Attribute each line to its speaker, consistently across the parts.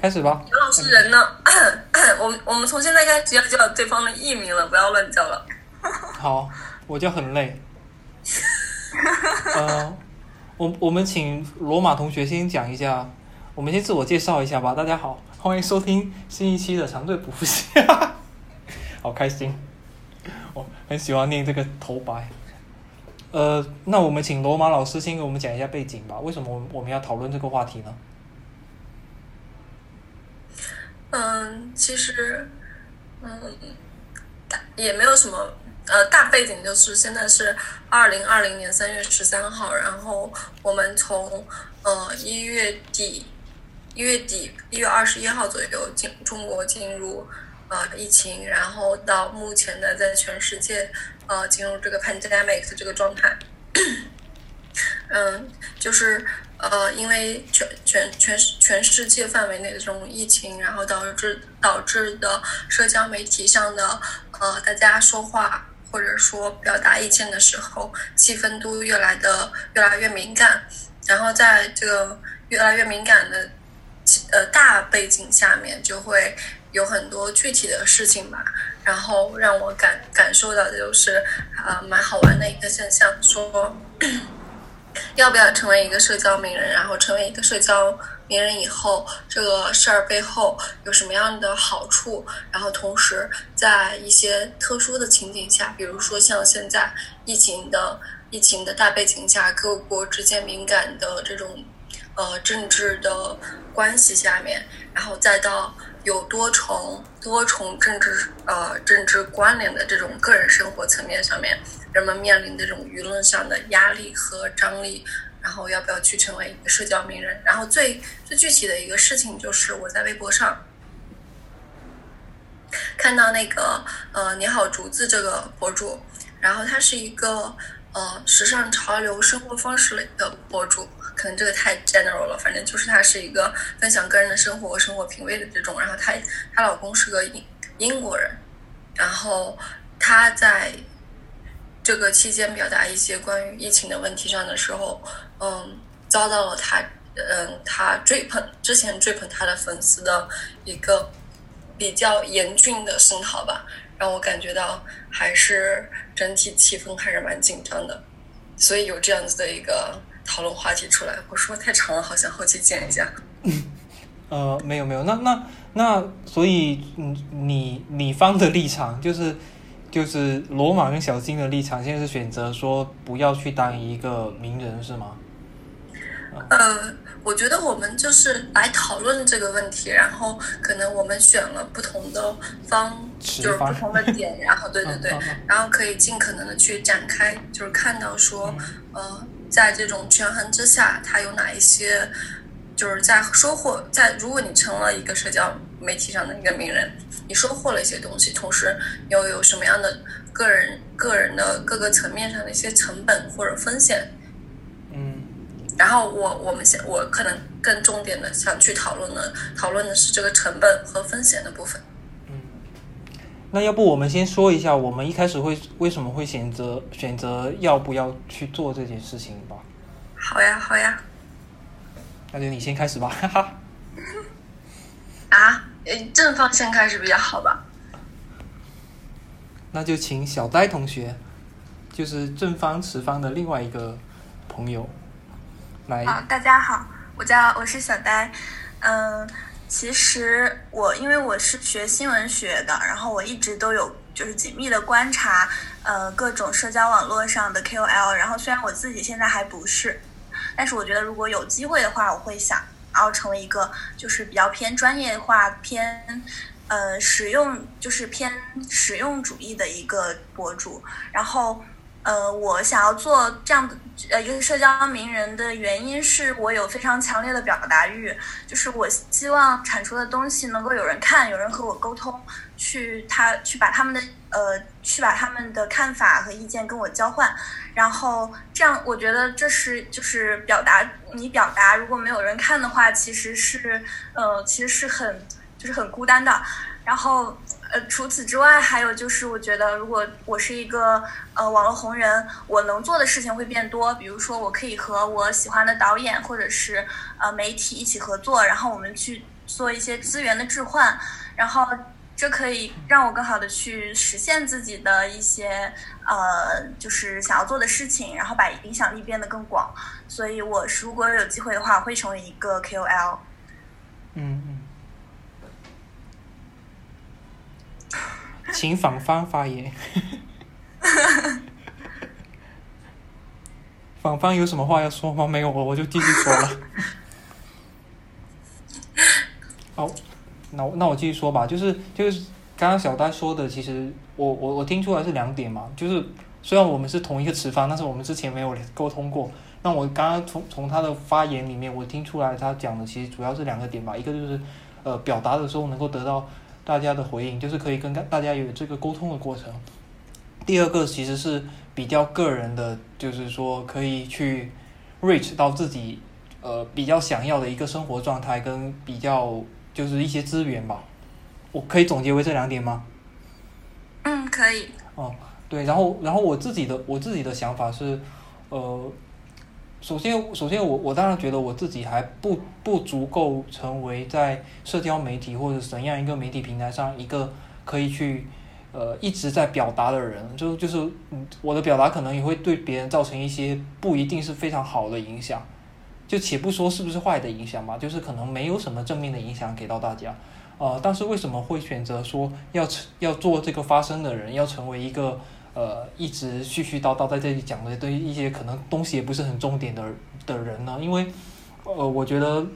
Speaker 1: 开始吧。
Speaker 2: 刘老师人呢？我们我们从现在开始要叫对方的艺名了，不要乱叫了。
Speaker 1: 好，我就很累。呃，我我们请罗马同学先讲一下，我们先自我介绍一下吧。大家好，欢迎收听新一期的长队补习，好开心，我很喜欢念这个头白。呃，那我们请罗马老师先给我们讲一下背景吧。为什么我们要讨论这个话题呢？
Speaker 2: 嗯，其实，嗯，大也没有什么。呃，大背景就是现在是二零二零年三月十三号，然后我们从呃一月底一月底一月二十一号左右进中国进入呃疫情，然后到目前呢，在全世界呃进入这个 pandemic 的这个状态。嗯，就是呃，因为全全全全世界范围内的这种疫情，然后导致导致的社交媒体上的呃大家说话。或者说表达意见的时候，气氛都越来的越来越敏感，然后在这个越来越敏感的呃大背景下面，就会有很多具体的事情吧。然后让我感感受到就是啊，蛮好玩的一个现象，说要不要成为一个社交名人，然后成为一个社交。名人以后这个事儿背后有什么样的好处？然后同时在一些特殊的情景下，比如说像现在疫情的疫情的大背景下，各国之间敏感的这种呃政治的关系下面，然后再到有多重多重政治呃政治关联的这种个人生活层面上面，人们面临的这种舆论上的压力和张力。然后要不要去成为一个社交名人？然后最最具体的一个事情就是我在微博上看到那个呃你好竹子这个博主，然后他是一个呃时尚潮流生活方式类的博主，可能这个太 general 了，反正就是他是一个分享个人的生活生活品味的这种。然后她她老公是个英英国人，然后她在这个期间表达一些关于疫情的问题上的时候。嗯，遭到了他，嗯，他追捧之前追捧他的粉丝的一个比较严峻的声讨吧，让我感觉到还是整体气氛还是蛮紧张的，所以有这样子的一个讨论话题出来。我说太长了，好想后期剪一下。
Speaker 1: 呃，没有没有，那那那，所以嗯，你你方的立场就是就是罗马跟小金的立场，现在是选择说不要去当一个名人，是吗？
Speaker 2: 呃，我觉得我们就是来讨论这个问题，然后可能我们选了不同的方，就是不同的点，然后对对对，然后可以尽可能的去展开，就是看到说，呃，在这种权衡之下，它有哪一些，就是在收获，在如果你成了一个社交媒体上的一个名人，你收获了一些东西，同时又有什么样的个人个人的各个层面上的一些成本或者风险。嗯然后我我们想我可能更重点的想去讨论的讨论的是这个成本和风险的部分。
Speaker 1: 嗯，那要不我们先说一下，我们一开始会为什么会选择选择要不要去做这件事情吧？
Speaker 2: 好呀，好呀。
Speaker 1: 那就你先开始吧，哈哈。
Speaker 2: 啊，正方先开始比较好吧？
Speaker 1: 那就请小呆同学，就是正方持方的另外一个朋友。
Speaker 3: 来好，大家好，我叫我是小呆，嗯，其实我因为我是学新闻学的，然后我一直都有就是紧密的观察，呃，各种社交网络上的 KOL，然后虽然我自己现在还不是，但是我觉得如果有机会的话，我会想要成为一个就是比较偏专业化、偏呃实用，就是偏实用主义的一个博主，然后。呃，我想要做这样的呃一个社交名人的原因是我有非常强烈的表达欲，就是我希望产出的东西能够有人看，有人和我沟通，去他去把他们的呃去把他们的看法和意见跟我交换，然后这样我觉得这是就是表达你表达如果没有人看的话，其实是呃其实是很就是很孤单的，然后。呃，除此之外，还有就是，我觉得如果我是一个呃网络红人，我能做的事情会变多。比如说，我可以和我喜欢的导演或者是呃媒体一起合作，然后我们去做一些资源的置换，然后这可以让我更好的去实现自己的一些呃，就是想要做的事情，然后把影响力变得更广。所以，我如果有机会的话，会成为一个 KOL。
Speaker 1: 嗯嗯。请反方发言。反方有什么话要说吗？没有，我我就继续说了。好，那那我继续说吧。就是就是刚刚小丹说的，其实我我我听出来是两点嘛。就是虽然我们是同一个持方，但是我们之前没有沟通过。那我刚刚从从他的发言里面，我听出来他讲的其实主要是两个点吧。一个就是呃表达的时候能够得到大家的回应，就是可以跟大家有这个沟通的过程。第二个其实是比较个人的，就是说可以去 reach 到自己呃比较想要的一个生活状态，跟比较就是一些资源吧。我可以总结为这两点吗？
Speaker 3: 嗯，可以。
Speaker 1: 哦，对，然后然后我自己的我自己的想法是，呃，首先首先我我当然觉得我自己还不不足够成为在社交媒体或者怎样一个媒体平台上一个可以去。呃，一直在表达的人，就就是，我的表达可能也会对别人造成一些不一定是非常好的影响，就且不说是不是坏的影响吧，就是可能没有什么正面的影响给到大家，呃，但是为什么会选择说要要做这个发声的人，要成为一个呃一直絮絮叨叨在这里讲的对一些可能东西也不是很重点的的人呢？因为，呃，我觉得。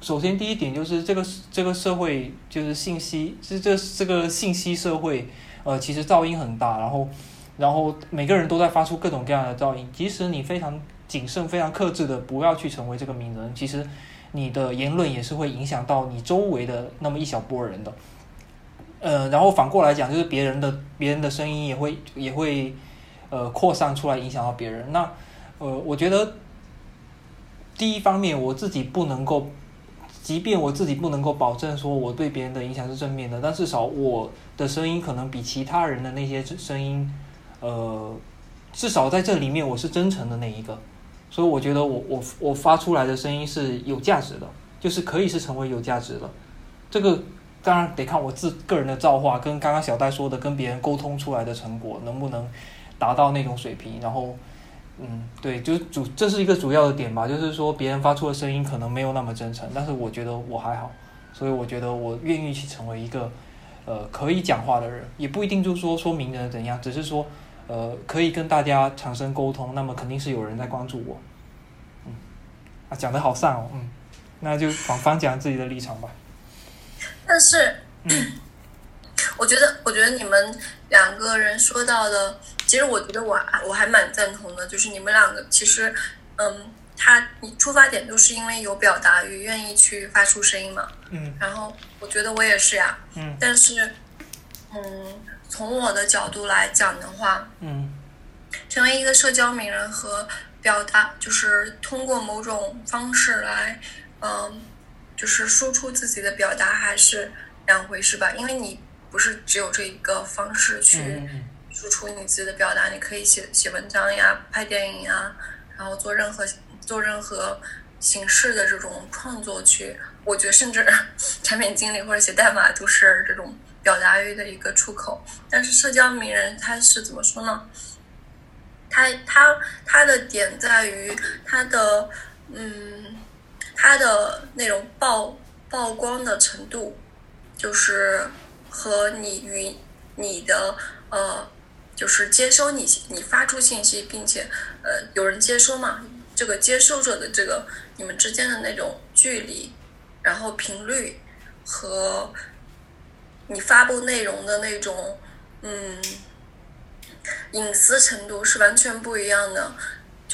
Speaker 1: 首先，第一点就是这个这个社会就是信息，是这这个信息社会，呃，其实噪音很大，然后，然后每个人都在发出各种各样的噪音。即使你非常谨慎、非常克制的不要去成为这个名人，其实你的言论也是会影响到你周围的那么一小波人的。呃，然后反过来讲，就是别人的别人的声音也会也会呃扩散出来，影响到别人。那呃，我觉得第一方面，我自己不能够。即便我自己不能够保证说我对别人的影响是正面的，但至少我的声音可能比其他人的那些声音，呃，至少在这里面我是真诚的那一个，所以我觉得我我我发出来的声音是有价值的，就是可以是成为有价值的。这个当然得看我自个人的造化跟刚刚小戴说的跟别人沟通出来的成果能不能达到那种水平，然后。嗯，对，就是主，这是一个主要的点吧，就是说别人发出的声音可能没有那么真诚，但是我觉得我还好，所以我觉得我愿意去成为一个，呃，可以讲话的人，也不一定就是说说名人怎样，只是说，呃，可以跟大家产生沟通，那么肯定是有人在关注我，嗯，啊，讲的好散哦，嗯，那就反方讲自己的立场吧，
Speaker 2: 但是，嗯，我觉得，我觉得你们两个人说到的。其实我觉得我我还蛮赞同的，就是你们两个其实，嗯，他你出发点都是因为有表达欲，愿意去发出声音嘛。
Speaker 1: 嗯。
Speaker 2: 然后我觉得我也是呀。
Speaker 1: 嗯。
Speaker 2: 但是，嗯，从我的角度来讲的话，
Speaker 1: 嗯，
Speaker 2: 成为一个社交名人和表达，就是通过某种方式来，嗯，就是输出自己的表达，还是两回事吧。因为你不是只有这一个方式去。输出你自己的表达，你可以写写文章呀，拍电影呀，然后做任何做任何形式的这种创作去。我觉得甚至 产品经理或者写代码都是这种表达欲的一个出口。但是社交名人他是怎么说呢？他他他的点在于他的嗯他的那种曝曝光的程度，就是和你与你的呃。就是接收你你发出信息，并且呃有人接收嘛，这个接收者的这个你们之间的那种距离，然后频率和你发布内容的那种嗯隐私程度是完全不一样的。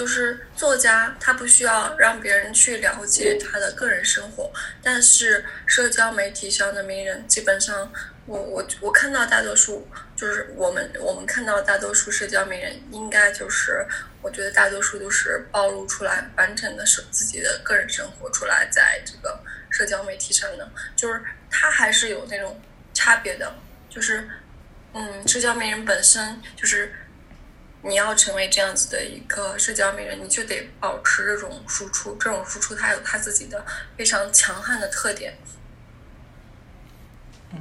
Speaker 2: 就是作家他不需要让别人去了解他的个人生活，但是社交媒体上的名人基本上。我我我看到大多数就是我们我们看到大多数社交名人，应该就是我觉得大多数都是暴露出来完整的是自己的个人生活出来，在这个社交媒体上的，就是他还是有那种差别的，就是嗯，社交名人本身就是你要成为这样子的一个社交名人，你就得保持这种输出，这种输出它有它自己的非常强悍的特点。
Speaker 1: 嗯，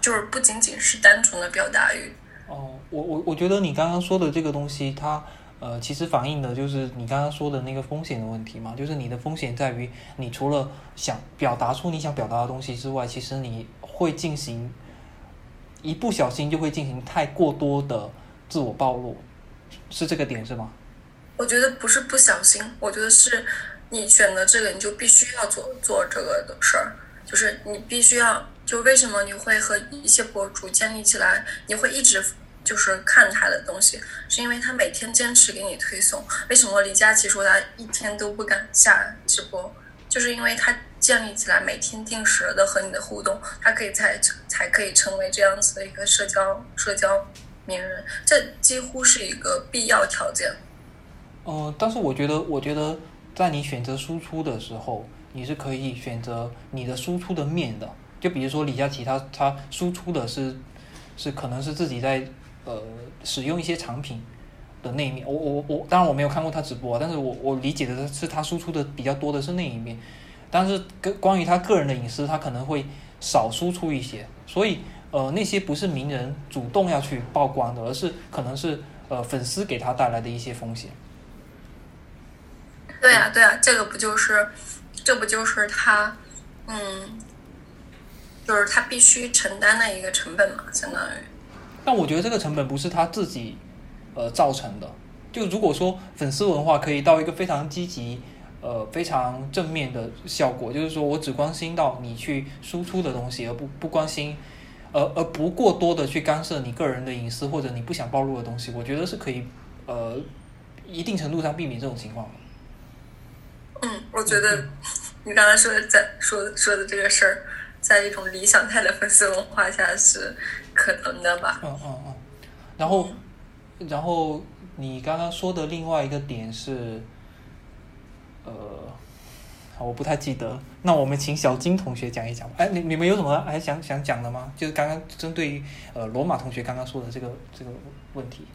Speaker 2: 就是不仅仅是单纯的表达欲。
Speaker 1: 哦，我我我觉得你刚刚说的这个东西，它呃，其实反映的就是你刚刚说的那个风险的问题嘛，就是你的风险在于，你除了想表达出你想表达的东西之外，其实你会进行一不小心就会进行太过多的自我暴露，是这个点是吗？
Speaker 2: 我觉得不是不小心，我觉得是你选择这个，你就必须要做做这个的事儿，就是你必须要，就为什么你会和一些博主建立起来，你会一直。就是看他的东西，是因为他每天坚持给你推送。为什么李佳琦说他一天都不敢下直播？就是因为他建立起来每天定时的和你的互动，他可以才才可以成为这样子的一个社交社交名人，这几乎是一个必要条件。
Speaker 1: 呃，但是我觉得，我觉得在你选择输出的时候，你是可以选择你的输出的面的。就比如说李佳琦，他他输出的是是可能是自己在。呃，使用一些产品的那一面，我我我，当然我没有看过他直播，但是我我理解的是他输出的比较多的是那一面，但是跟关于他个人的隐私，他可能会少输出一些，所以呃，那些不是名人主动要去曝光的，而是可能是呃粉丝给他带来的一些风险。
Speaker 2: 对啊对啊，这个不就是，这不就是他，嗯，就是他必须承担的一个成本嘛，相当于。
Speaker 1: 但我觉得这个成本不是他自己，呃造成的。就如果说粉丝文化可以到一个非常积极、呃非常正面的效果，就是说我只关心到你去输出的东西，而不不关心，而而不过多的去干涉你个人的隐私或者你不想暴露的东西，我觉得是可以呃一定程度上避免这种情况
Speaker 2: 的。嗯，我觉得你刚才说的在说说的这个事儿。在一种理想态的粉丝文化下是可能的吧？
Speaker 1: 嗯嗯嗯。然后，然后你刚刚说的另外一个点是，呃，我不太记得。那我们请小金同学讲一讲。哎，你你们有什么还想想讲的吗？就是刚刚针对于呃罗马同学刚刚说的这个这个问题。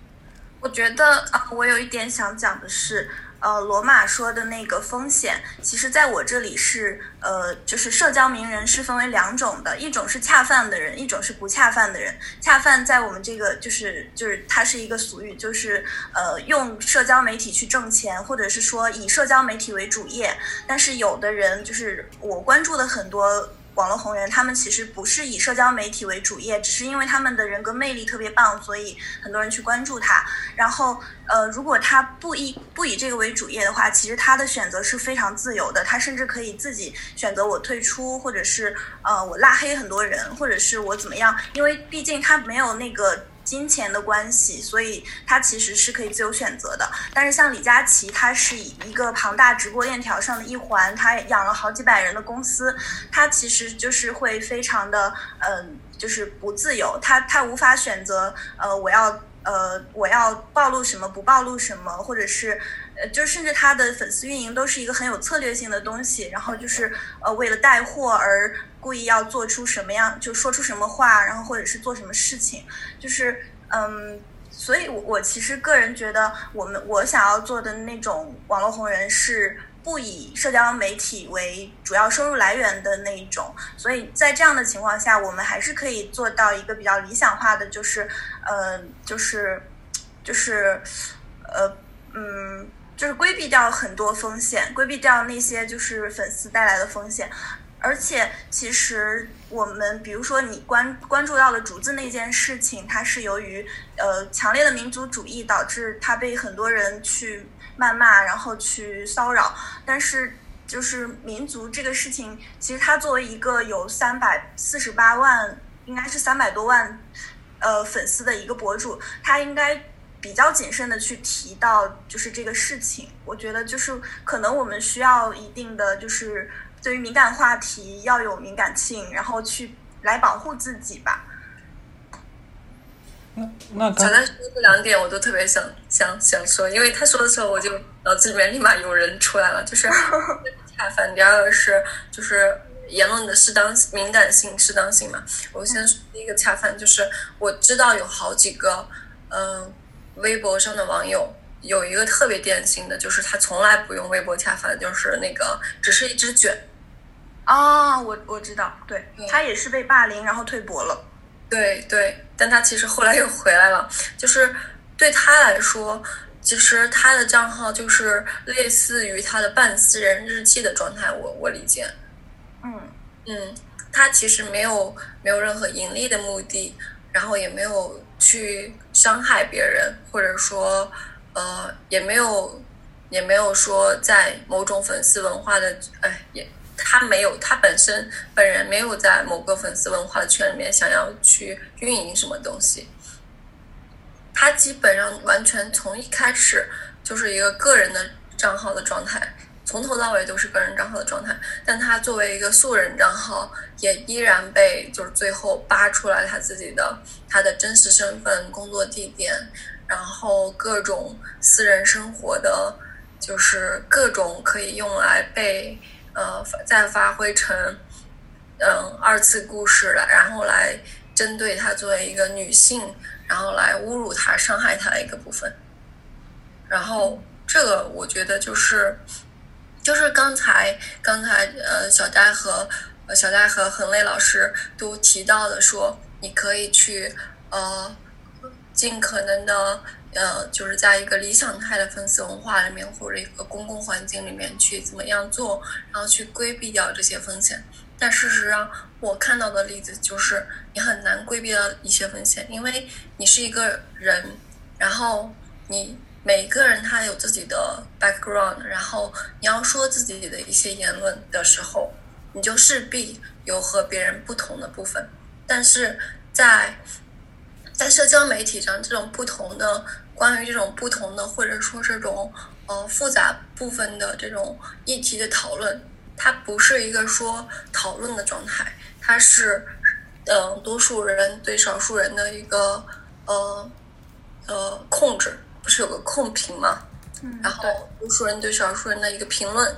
Speaker 3: 我觉得啊，我有一点想讲的是。呃，罗马说的那个风险，其实在我这里是，呃，就是社交名人是分为两种的，一种是恰饭的人，一种是不恰饭的人。恰饭在我们这个就是就是它是一个俗语，就是呃用社交媒体去挣钱，或者是说以社交媒体为主业。但是有的人就是我关注的很多。网络红人，他们其实不是以社交媒体为主业，只是因为他们的人格魅力特别棒，所以很多人去关注他。然后，呃，如果他不以不以这个为主业的话，其实他的选择是非常自由的，他甚至可以自己选择我退出，或者是呃我拉黑很多人，或者是我怎么样，因为毕竟他没有那个。金钱的关系，所以他其实是可以自由选择的。但是像李佳琦，他是以一个庞大直播链条上的一环，他养了好几百人的公司，他其实就是会非常的，嗯，就是不自由。他他无法选择，呃，我要。呃，我要暴露什么，不暴露什么，或者是，呃，就甚至他的粉丝运营都是一个很有策略性的东西，然后就是呃，为了带货而故意要做出什么样，就说出什么话，然后或者是做什么事情，就是嗯，所以，我我其实个人觉得，我们我想要做的那种网络红人是。不以社交媒体为主要收入来源的那一种，所以在这样的情况下，我们还是可以做到一个比较理想化的，就是，呃，就是，就是，呃，嗯，就是规避掉很多风险，规避掉那些就是粉丝带来的风险。而且，其实我们比如说你关关注到了竹子那件事情，它是由于呃强烈的民族主义导致它被很多人去。谩骂，然后去骚扰，但是就是民族这个事情，其实他作为一个有三百四十八万，应该是三百多万，呃粉丝的一个博主，他应该比较谨慎的去提到就是这个事情。我觉得就是可能我们需要一定的就是对于敏感话题要有敏感性，然后去来保护自己吧。
Speaker 1: 那
Speaker 2: 小丹说的这两点，我都特别想想想说，因为他说的时候，我就脑子里面立马有人出来了，就是 恰饭。第二个是就是言论的适当敏感性、适当性嘛。我先说第一个恰饭，就是我知道有好几个，嗯，微博上的网友有一个特别典型的，就是他从来不用微博恰饭，就是那个只是一只卷。
Speaker 3: 哦，我我知道，对他也是被霸凌，然后退博了。
Speaker 2: 对对，但他其实后来又回来了。就是对他来说，其实他的账号就是类似于他的半私人日记的状态。我我理解。
Speaker 3: 嗯
Speaker 2: 嗯，他其实没有没有任何盈利的目的，然后也没有去伤害别人，或者说呃也没有也没有说在某种粉丝文化的哎也。他没有，他本身本人没有在某个粉丝文化的圈里面想要去运营什么东西。他基本上完全从一开始就是一个个人的账号的状态，从头到尾都是个人账号的状态。但他作为一个素人账号，也依然被就是最后扒出来他自己的他的真实身份、工作地点，然后各种私人生活的，就是各种可以用来被。呃，再发挥成嗯二次故事来，然后来针对她作为一个女性，然后来侮辱她、伤害她的一个部分。然后这个我觉得就是就是刚才刚才呃小戴和小戴和恒磊老师都提到的，说你可以去呃尽可能的。呃，就是在一个理想态的粉丝文化里面，或者一个公共环境里面去怎么样做，然后去规避掉这些风险。但事实上，我看到的例子就是你很难规避掉一些风险，因为你是一个人，然后你每个人他有自己的 background，然后你要说自己的一些言论的时候，你就势必有和别人不同的部分。但是在在社交媒体上，这种不同的关于这种不同的，或者说这种呃复杂部分的这种议题的讨论，它不是一个说讨论的状态，它是嗯多数人对少数人的一个呃呃控制，不是有个控评吗？
Speaker 3: 嗯，
Speaker 2: 然后多数人对少数人的一个评论，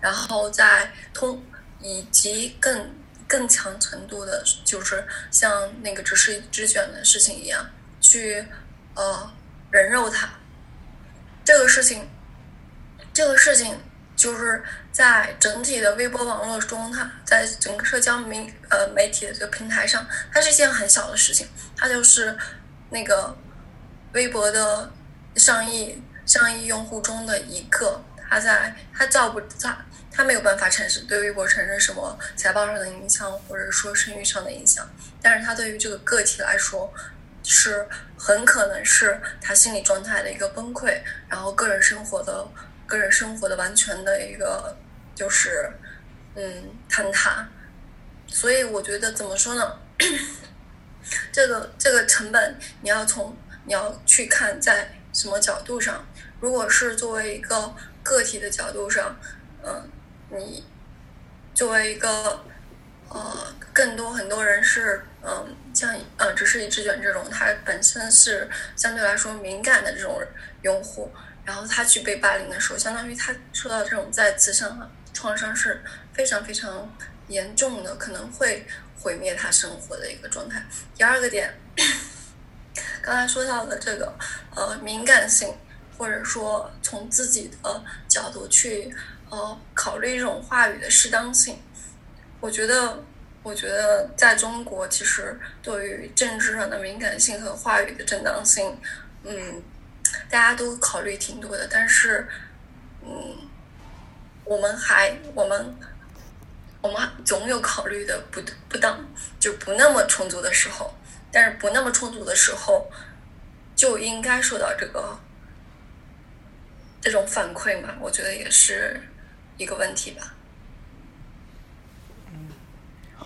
Speaker 2: 然后再通以及更。更强程度的，就是像那个只是一只卷的事情一样，去呃人肉它。这个事情，这个事情就是在整体的微博网络中，它在整个社交媒呃媒体的这个平台上，它是一件很小的事情。它就是那个微博的上亿上亿用户中的一个，他在他造不造。他没有办法产生对微博产生什么财报上的影响，或者说声誉上的影响，但是他对于这个个体来说，是很可能是他心理状态的一个崩溃，然后个人生活的个人生活的完全的一个就是嗯坍塌，所以我觉得怎么说呢？这个这个成本你要从你要去看在什么角度上，如果是作为一个个体的角度上，嗯。你作为一个呃，更多很多人是嗯，像呃，只是一只卷这种，他本身是相对来说敏感的这种用户，然后他去被霸凌的时候，相当于他受到这种再次伤创伤是非常非常严重的，可能会毁灭他生活的一个状态。第二个点，刚才说到的这个呃敏感性，或者说从自己的角度去。呃，考虑这种话语的适当性，我觉得，我觉得在中国，其实对于政治上的敏感性和话语的正当性，嗯，大家都考虑挺多的。但是，嗯，我们还，我们，我们总有考虑的不不当，就不那么充足的时候。但是不那么充足的时候，就应该受到这个这种反馈嘛？我觉得也是。一个问题吧。
Speaker 3: 嗯，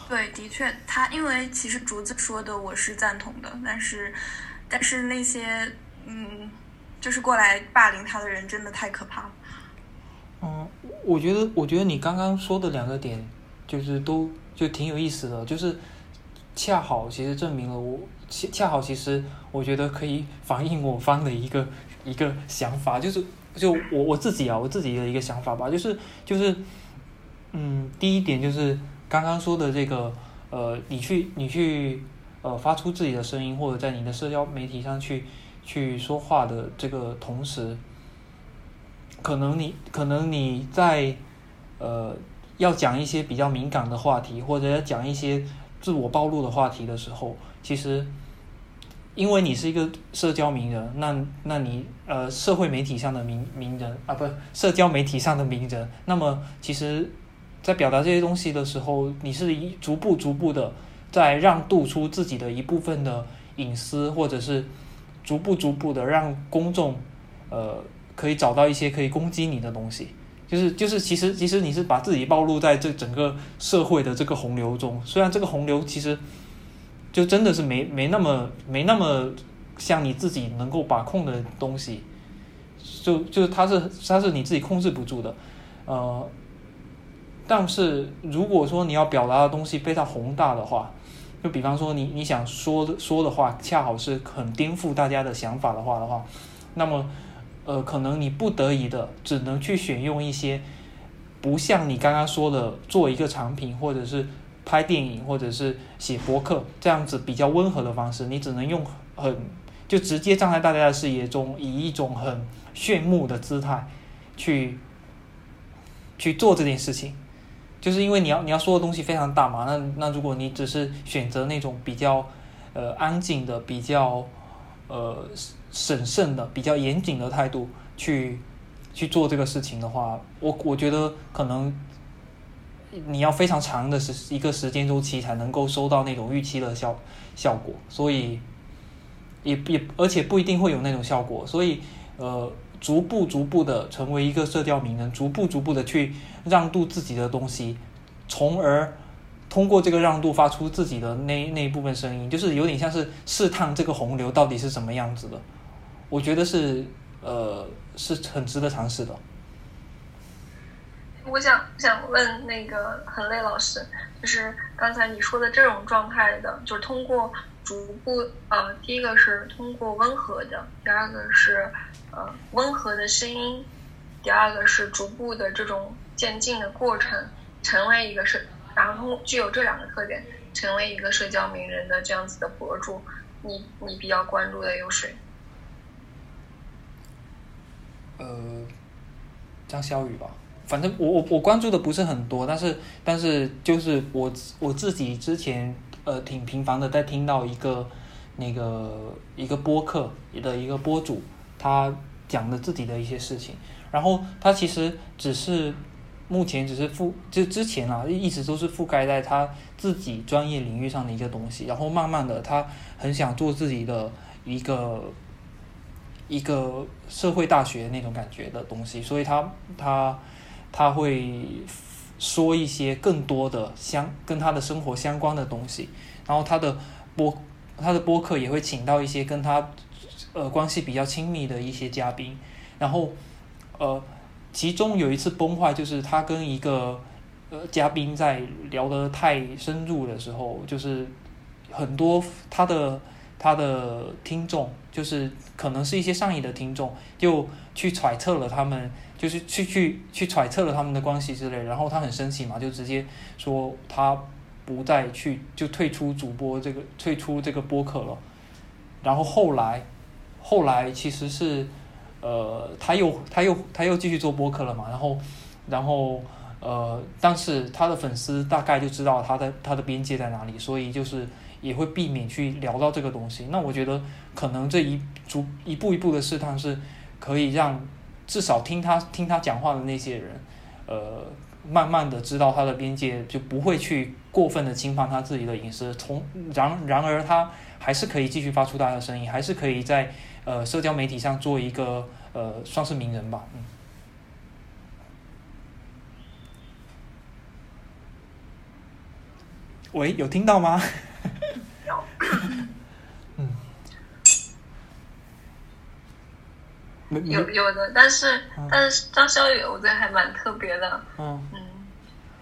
Speaker 3: 对，的确，他因为其实竹子说的我是赞同的，但是，但是那些嗯，就是过来霸凌他的人真的太可怕了。
Speaker 1: 嗯，我觉得，我觉得你刚刚说的两个点，就是都就挺有意思的，就是恰好其实证明了我恰恰好其实我觉得可以反映我方的一个一个想法，就是。就我我自己啊，我自己的一个想法吧，就是就是，嗯，第一点就是刚刚说的这个，呃，你去你去呃发出自己的声音，或者在你的社交媒体上去去说话的这个同时，可能你可能你在呃要讲一些比较敏感的话题，或者要讲一些自我暴露的话题的时候，其实因为你是一个社交名人，那那你呃社会媒体上的名名人啊，不社交媒体上的名人，那么其实。在表达这些东西的时候，你是一逐步逐步的在让渡出自己的一部分的隐私，或者是逐步逐步的让公众呃可以找到一些可以攻击你的东西。就是就是其实其实你是把自己暴露在这整个社会的这个洪流中，虽然这个洪流其实就真的是没没那么没那么像你自己能够把控的东西，就就是它是它是你自己控制不住的，呃。但是如果说你要表达的东西非常宏大的话，就比方说你你想说的说的话恰好是很颠覆大家的想法的话的话，那么呃可能你不得已的只能去选用一些不像你刚刚说的做一个产品或者是拍电影或者是写博客这样子比较温和的方式，你只能用很就直接站在大家的视野中，以一种很炫目的姿态去去做这件事情。就是因为你要你要说的东西非常大嘛，那那如果你只是选择那种比较呃安静的、比较呃审慎的、比较严谨的态度去去做这个事情的话，我我觉得可能你要非常长的时一个时间周期才能够收到那种预期的效效果，所以也也而且不一定会有那种效果，所以呃。逐步逐步的成为一个社交名人，逐步逐步的去让渡自己的东西，从而通过这个让渡发出自己的那那一部分声音，就是有点像是试探这个洪流到底是什么样子的。我觉得是呃是很值得尝试的。
Speaker 2: 我想想问那个恒磊老师，就是刚才你说的这种状态的，就是通过逐步呃，第一个是通过温和的，第二个是。呃，温和的声音。第二个是逐步的这种渐进的过程，成为一个社，然后具有这两个特点，成为一个社交名人的这样子的博主。你你比较关注的有谁？
Speaker 1: 呃，张小雨吧。反正我我我关注的不是很多，但是但是就是我我自己之前呃挺频繁的在听到一个那个一个播客的一个播主。他讲的自己的一些事情，然后他其实只是目前只是覆就之前啊一直都是覆盖在他自己专业领域上的一个东西，然后慢慢的他很想做自己的一个一个社会大学那种感觉的东西，所以他他他会说一些更多的相跟他的生活相关的东西，然后他的播他的播客也会请到一些跟他。呃，关系比较亲密的一些嘉宾，然后，呃，其中有一次崩坏，就是他跟一个呃嘉宾在聊得太深入的时候，就是很多他的他的听众，就是可能是一些上瘾的听众，就去揣测了他们，就是去去去揣测了他们的关系之类，然后他很生气嘛，就直接说他不再去，就退出主播这个退出这个播客了，然后后来。后来其实是，呃，他又他又他又继续做播客了嘛，然后，然后呃，但是他的粉丝大概就知道他的他的边界在哪里，所以就是也会避免去聊到这个东西。那我觉得可能这一逐一步一步的试探是可以让至少听他听他讲话的那些人，呃，慢慢的知道他的边界，就不会去过分的侵犯他自己的隐私。从然然而他还是可以继续发出他的声音，还是可以在。呃，社交媒体上做一个呃，算是名人吧，嗯。喂，有听到吗？
Speaker 2: 有。嗯。有有的，但是但是张小雨，我觉得还蛮特别的。嗯。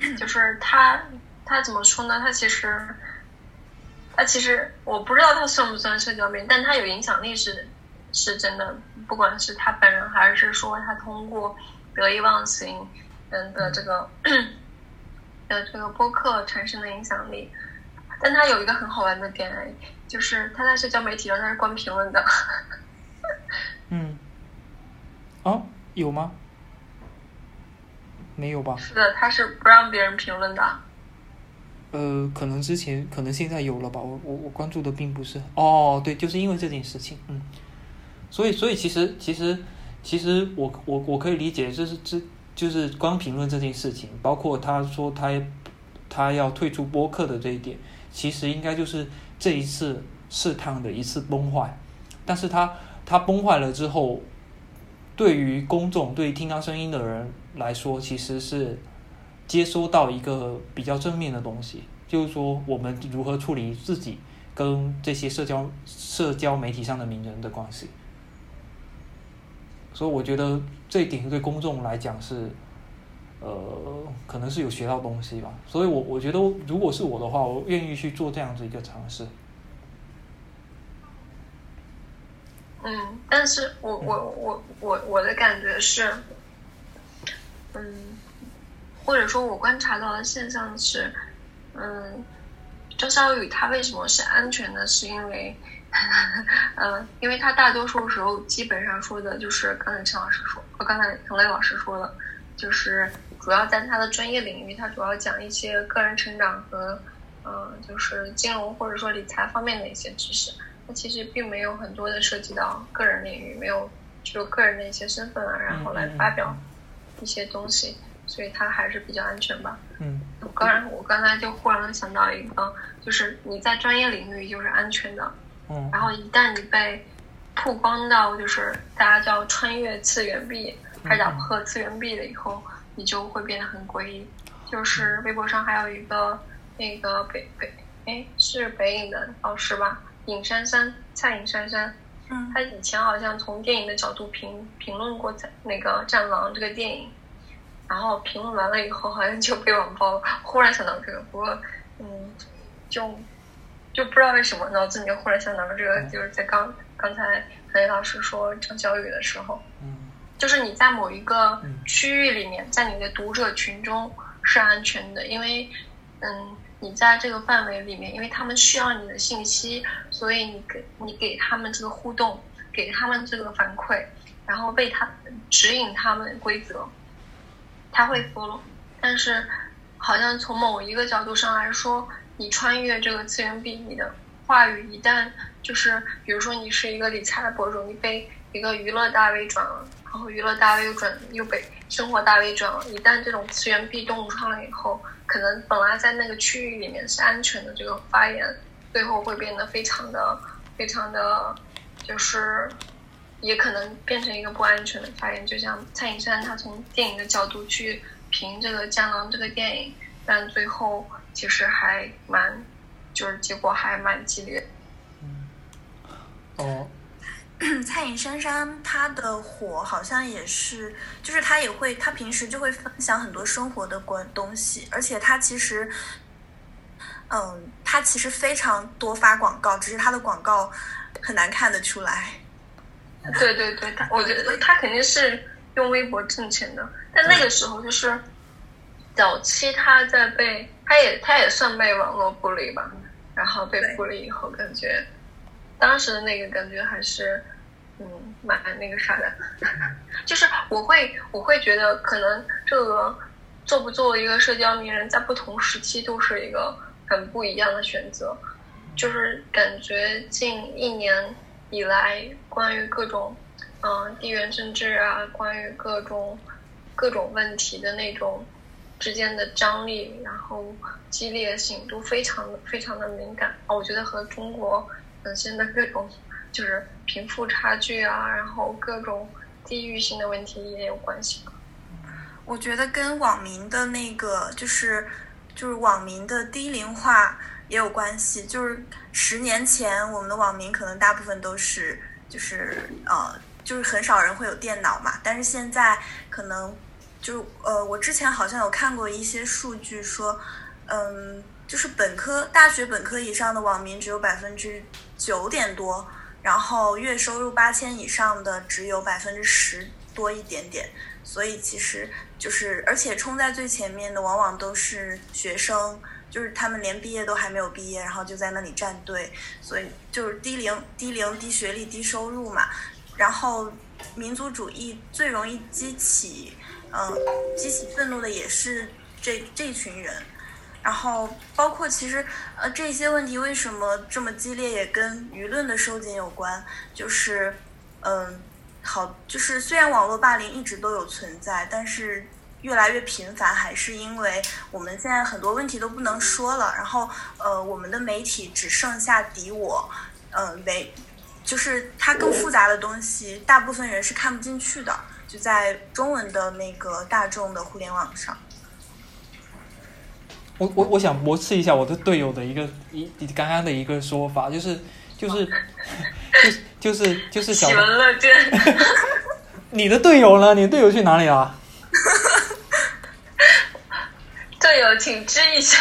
Speaker 2: 嗯，就是他他怎么说呢？他其实他其实我不知道他算不算社交名，但他有影响力是。是真的，不管是他本人，还是说他通过得意忘形人的这个的这个播客产生的影响力，但他有一个很好玩的点，就是他在社交媒体上他是关评论的，
Speaker 1: 嗯，哦，有吗？没有吧？
Speaker 2: 是的，他是不让别人评论的。
Speaker 1: 呃，可能之前，可能现在有了吧。我我我关注的并不是。哦，对，就是因为这件事情，嗯。所以，所以其实，其实，其实我我我可以理解，就是这就是光评论这件事情，包括他说他他要退出播客的这一点，其实应该就是这一次试探的一次崩坏。但是他他崩坏了之后，对于公众，对于听到声音的人来说，其实是接收到一个比较正面的东西，就是说我们如何处理自己跟这些社交社交媒体上的名人的关系。所以我觉得这一点对公众来讲是，呃，可能是有学到东西吧。所以我我觉得，如果是我的话，我愿意去做这样子一个尝试。
Speaker 2: 嗯，但是我我我我我的感觉是，嗯，或者说我观察到的现象是，嗯，周小雨他为什么是安全的？是因为。嗯，因为他大多数时候基本上说的就是刚才陈老师说，和刚才陈雷老师说的，就是主要在他的专业领域，他主要讲一些个人成长和，嗯，就是金融或者说理财方面的一些知识。他其实并没有很多的涉及到个人领域，没有就个人的一些身份啊，然后来发表一些东西，所以它还是比较安全吧。
Speaker 1: 嗯，
Speaker 2: 我刚然我刚才就忽然想到一个，就是你在专业领域就是安全的。嗯然后一旦你被曝光到，就是大家叫穿越次元壁，还是打破次元壁了以后，你就会变得很诡异。就是微博上还有一个那个北北，哎，是北影的老师吧？尹珊珊，蔡尹珊珊。
Speaker 3: 嗯。
Speaker 2: 他以前好像从电影的角度评评论过在那个《战狼》这个电影，然后评论完了以后，好像就被网暴了。忽然想到这个，不过，嗯，就。就不知道为什么脑子里面忽然想到了这个，就是在刚刚才韩磊老师说张小雨的时候，
Speaker 1: 嗯，
Speaker 2: 就是你在某一个区域里面，在你的读者群中是安全的，因为，嗯，你在这个范围里面，因为他们需要你的信息，所以你给你给他们这个互动，给他们这个反馈，然后为他指引他们规则，他会 follow，但是好像从某一个角度上来说。你穿越这个次元壁，你的话语一旦就是，比如说你是一个理财的博主，你被一个娱乐大 V 转了，然后娱乐大 V 又转又被生活大 V 转了，一旦这种次元壁洞穿了以后，可能本来在那个区域里面是安全的这个发言，最后会变得非常的、非常的，就是也可能变成一个不安全的发言。就像蔡颖珊，她从电影的角度去评这个《江狼》这个电影，但最后。其实还蛮，就是结果还蛮激烈。
Speaker 1: 嗯，哦，
Speaker 3: 蔡颖珊珊她的火好像也是，就是她也会，她平时就会分享很多生活的关东西，而且她其实，嗯，她其实非常多发广告，只是她的广告很难看得出来。
Speaker 2: 对 对对，他我觉得他肯定是用微博挣钱的，但那个时候就是早期他在被。他也他也算被网络孤立吧，然后被孤立以后，感觉当时的那个感觉还是嗯蛮那个啥的，就是我会我会觉得可能这个做不做一个社交名人，在不同时期都是一个很不一样的选择，就是感觉近一年以来，关于各种嗯地缘政治啊，关于各种各种问题的那种。之间的张力，然后激烈性都非常的非常的敏感啊！我觉得和中国本身的各种就是贫富差距啊，然后各种地域性的问题也有关系吧。
Speaker 3: 我觉得跟网民的那个就是就是网民的低龄化也有关系。就是十年前我们的网民可能大部分都是就是呃就是很少人会有电脑嘛，但是现在可能。就呃，我之前好像有看过一些数据说，嗯，就是本科、大学本科以上的网民只有百分之九点多，然后月收入八千以上的只有百分之十多一点点，所以其实就是，而且冲在最前面的往往都是学生，就是他们连毕业都还没有毕业，然后就在那里站队，所以就是低龄、低龄、低学历、低收入嘛。然后民族主义最容易激起，嗯，激起愤怒的也是这这群人。然后包括其实呃这些问题为什么这么激烈，也跟舆论的收紧有关。就是嗯，好，就是虽然网络霸凌一直都有存在，但是。越来越频繁，还是因为我们现在很多问题都不能说了，然后呃，我们的媒体只剩下敌我，呃，媒就是它更复杂的东西，大部分人是看不进去的，就在中文的那个大众的互联网上。
Speaker 1: 我我我想驳斥一下我的队友的一个一刚刚的一个说法，就是就是就就是就是小
Speaker 4: 喜闻乐见。
Speaker 1: 你的队友呢？你的队友去哪里了？
Speaker 4: 队友，请支一下。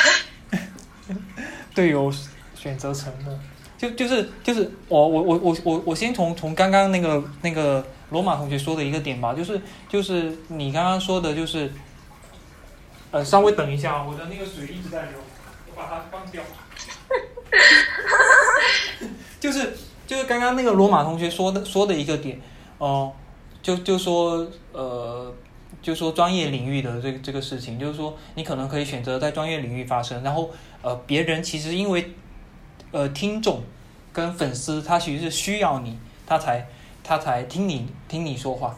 Speaker 1: 队友选择沉默，就就是就是我我我我我我先从从刚刚那个那个罗马同学说的一个点吧，就是就是你刚刚说的，就是呃，稍微等一下，我的那个水一直在流，我把它关掉。就是就是刚刚那个罗马同学说的说的一个点，哦，就就说呃。就说专业领域的这这个事情，就是说你可能可以选择在专业领域发声，然后呃，别人其实因为呃听众跟粉丝他其实是需要你，他才他才听你听你说话。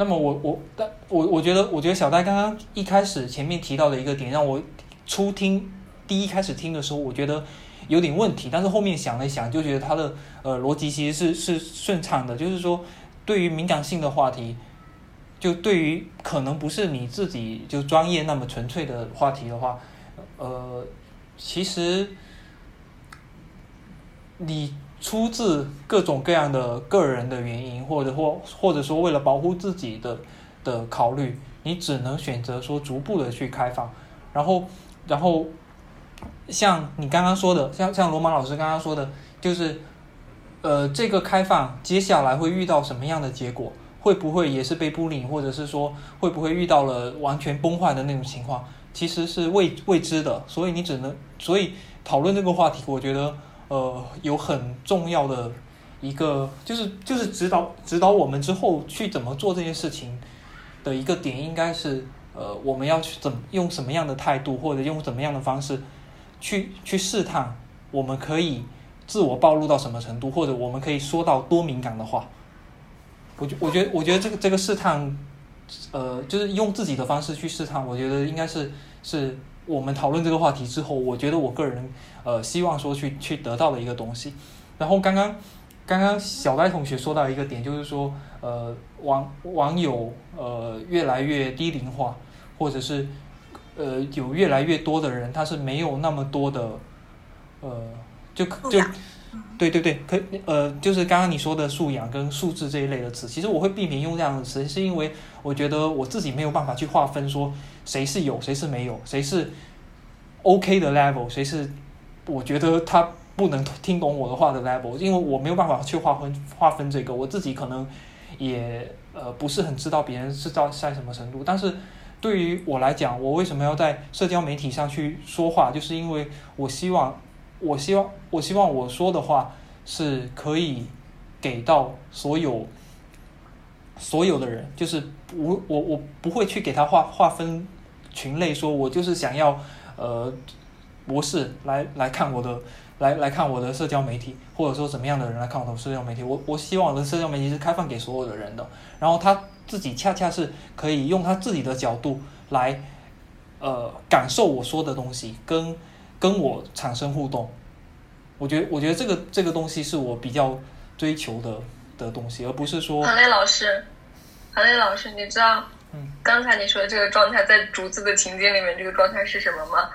Speaker 1: 那么我我但我我觉得我觉得小戴刚刚一开始前面提到的一个点，让我初听第一开始听的时候，我觉得有点问题，但是后面想了一想，就觉得他的呃逻辑其实是是顺畅的，就是说对于敏感性的话题。就对于可能不是你自己就专业那么纯粹的话题的话，呃，其实你出自各种各样的个人的原因，或者或或者说为了保护自己的的考虑，你只能选择说逐步的去开放，然后然后像你刚刚说的，像像罗马老师刚刚说的，就是呃，这个开放接下来会遇到什么样的结果？会不会也是被孤立，或者是说会不会遇到了完全崩坏的那种情况，其实是未未知的。所以你只能，所以讨论这个话题，我觉得呃有很重要的一个，就是就是指导指导我们之后去怎么做这件事情的一个点，应该是呃我们要去怎用什么样的态度，或者用怎么样的方式去去试探，我们可以自我暴露到什么程度，或者我们可以说到多敏感的话。我觉我觉得我觉得这个这个试探，呃，就是用自己的方式去试探，我觉得应该是是我们讨论这个话题之后，我觉得我个人呃希望说去去得到的一个东西。然后刚刚刚刚小呆同学说到一个点，就是说呃网网友呃越来越低龄化，或者是呃有越来越多的人他是没有那么多的呃就就。对对对，可呃，就是刚刚你说的素养跟素质这一类的词，其实我会避免用这样的词，是因为我觉得我自己没有办法去划分说谁是有，谁是没有，谁是 OK 的 level，谁是我觉得他不能听懂我的话的 level，因为我没有办法去划分划分这个，我自己可能也呃不是很知道别人是到在什么程度，但是对于我来讲，我为什么要在社交媒体上去说话，就是因为我希望。我希望，我希望我说的话是可以给到所有所有的人，就是我我我不会去给他划划分群类，说我就是想要呃博士来来看我的来来看我的社交媒体，或者说怎么样的人来看我的社交媒体。我我希望我的社交媒体是开放给所有的人的，然后他自己恰恰是可以用他自己的角度来呃感受我说的东西跟。跟我产生互动，我觉得，我觉得这个这个东西是我比较追求的的东西，而不是说。
Speaker 4: 韩磊老师，韩磊老师，你知道，嗯，刚才你说的这个状态，在竹子的情境里面，这个状态是什么吗？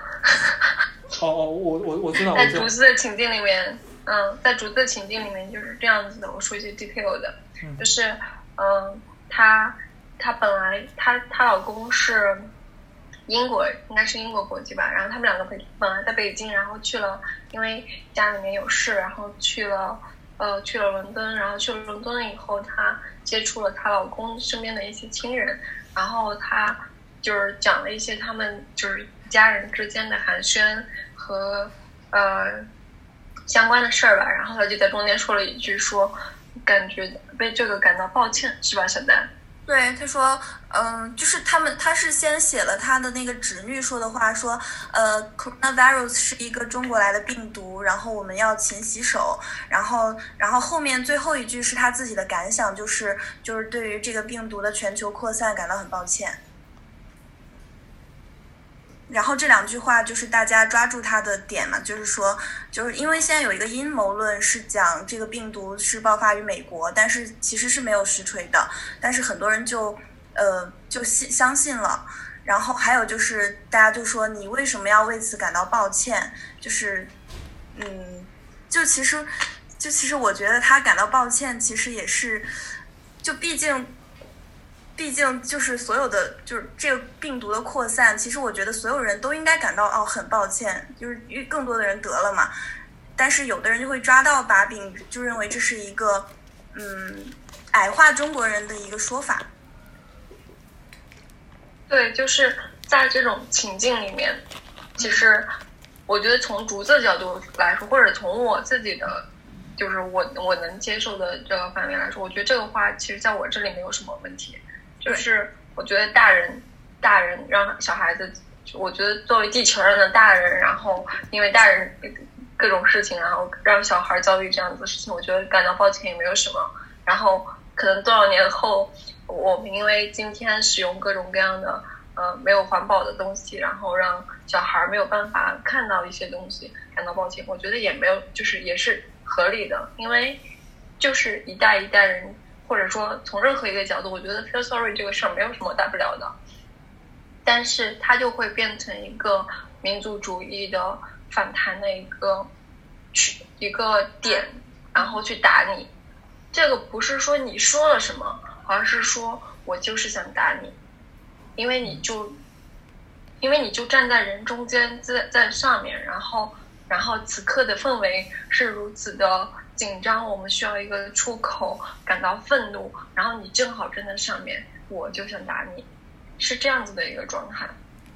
Speaker 1: 哦哦，我我我知道。
Speaker 4: 在竹子的情境里面，嗯，在竹子的情境里面就是这样子的。我说一些 detail 的，就是，嗯，她她本来她她老公是。英国应该是英国国籍吧，然后他们两个本本来在北京，然后去了，因为家里面有事，然后去了，呃，去了伦敦，然后去了伦敦以后，她接触了她老公身边的一些亲人，然后她就是讲了一些他们就是家人之间的寒暄和呃相关的事儿吧，然后她就在中间说了一句说，
Speaker 2: 感觉为这个感到抱歉，是吧，小丹？
Speaker 3: 对，他说，嗯，就是他们，他是先写了他的那个侄女说的话，说，呃，coronavirus 是一个中国来的病毒，然后我们要勤洗手，然后，然后后面最后一句是他自己的感想，就是，就是对于这个病毒的全球扩散感到很抱歉。然后这两句话就是大家抓住它的点嘛，就是说，就是因为现在有一个阴谋论是讲这个病毒是爆发于美国，但是其实是没有实锤的，但是很多人就呃就信相信了。然后还有就是大家就说你为什么要为此感到抱歉？就是嗯，就其实就其实我觉得他感到抱歉，其实也是就毕竟。毕竟就是所有的就是这个病毒的扩散，其实我觉得所有人都应该感到哦很抱歉，就是因为更多的人得了嘛。但是有的人就会抓到把柄，就认为这是一个嗯矮化中国人的一个说法。
Speaker 2: 对，就是在这种情境里面，其实我觉得从竹子角度来说，或者从我自己的就是我我能接受的这个范围来说，我觉得这个话其实在我这里没有什么问题。就是我觉得大人，大人让小孩子，我觉得作为地球上的大人，然后因为大人各种事情，然后让小孩遭遇这样子的事情，我觉得感到抱歉也没有什么。然后可能多少年后，我们因为今天使用各种各样的呃没有环保的东西，然后让小孩没有办法看到一些东西，感到抱歉，我觉得也没有，就是也是合理的，因为就是一代一代人。或者说，从任何一个角度，我觉得 feel sorry 这个事儿没有什么大不了的，但是它就会变成一个民族主义的反弹的一个去一个点，然后去打你。这个不是说你说了什么，而是说我就是想打你，因为你就因为你就站在人中间，在在上面，然后然后此刻的氛围是如此的。紧张，我们需要一个出口，感到愤怒，然后你正好站在上面，我就想打你，是这样子的一个状态，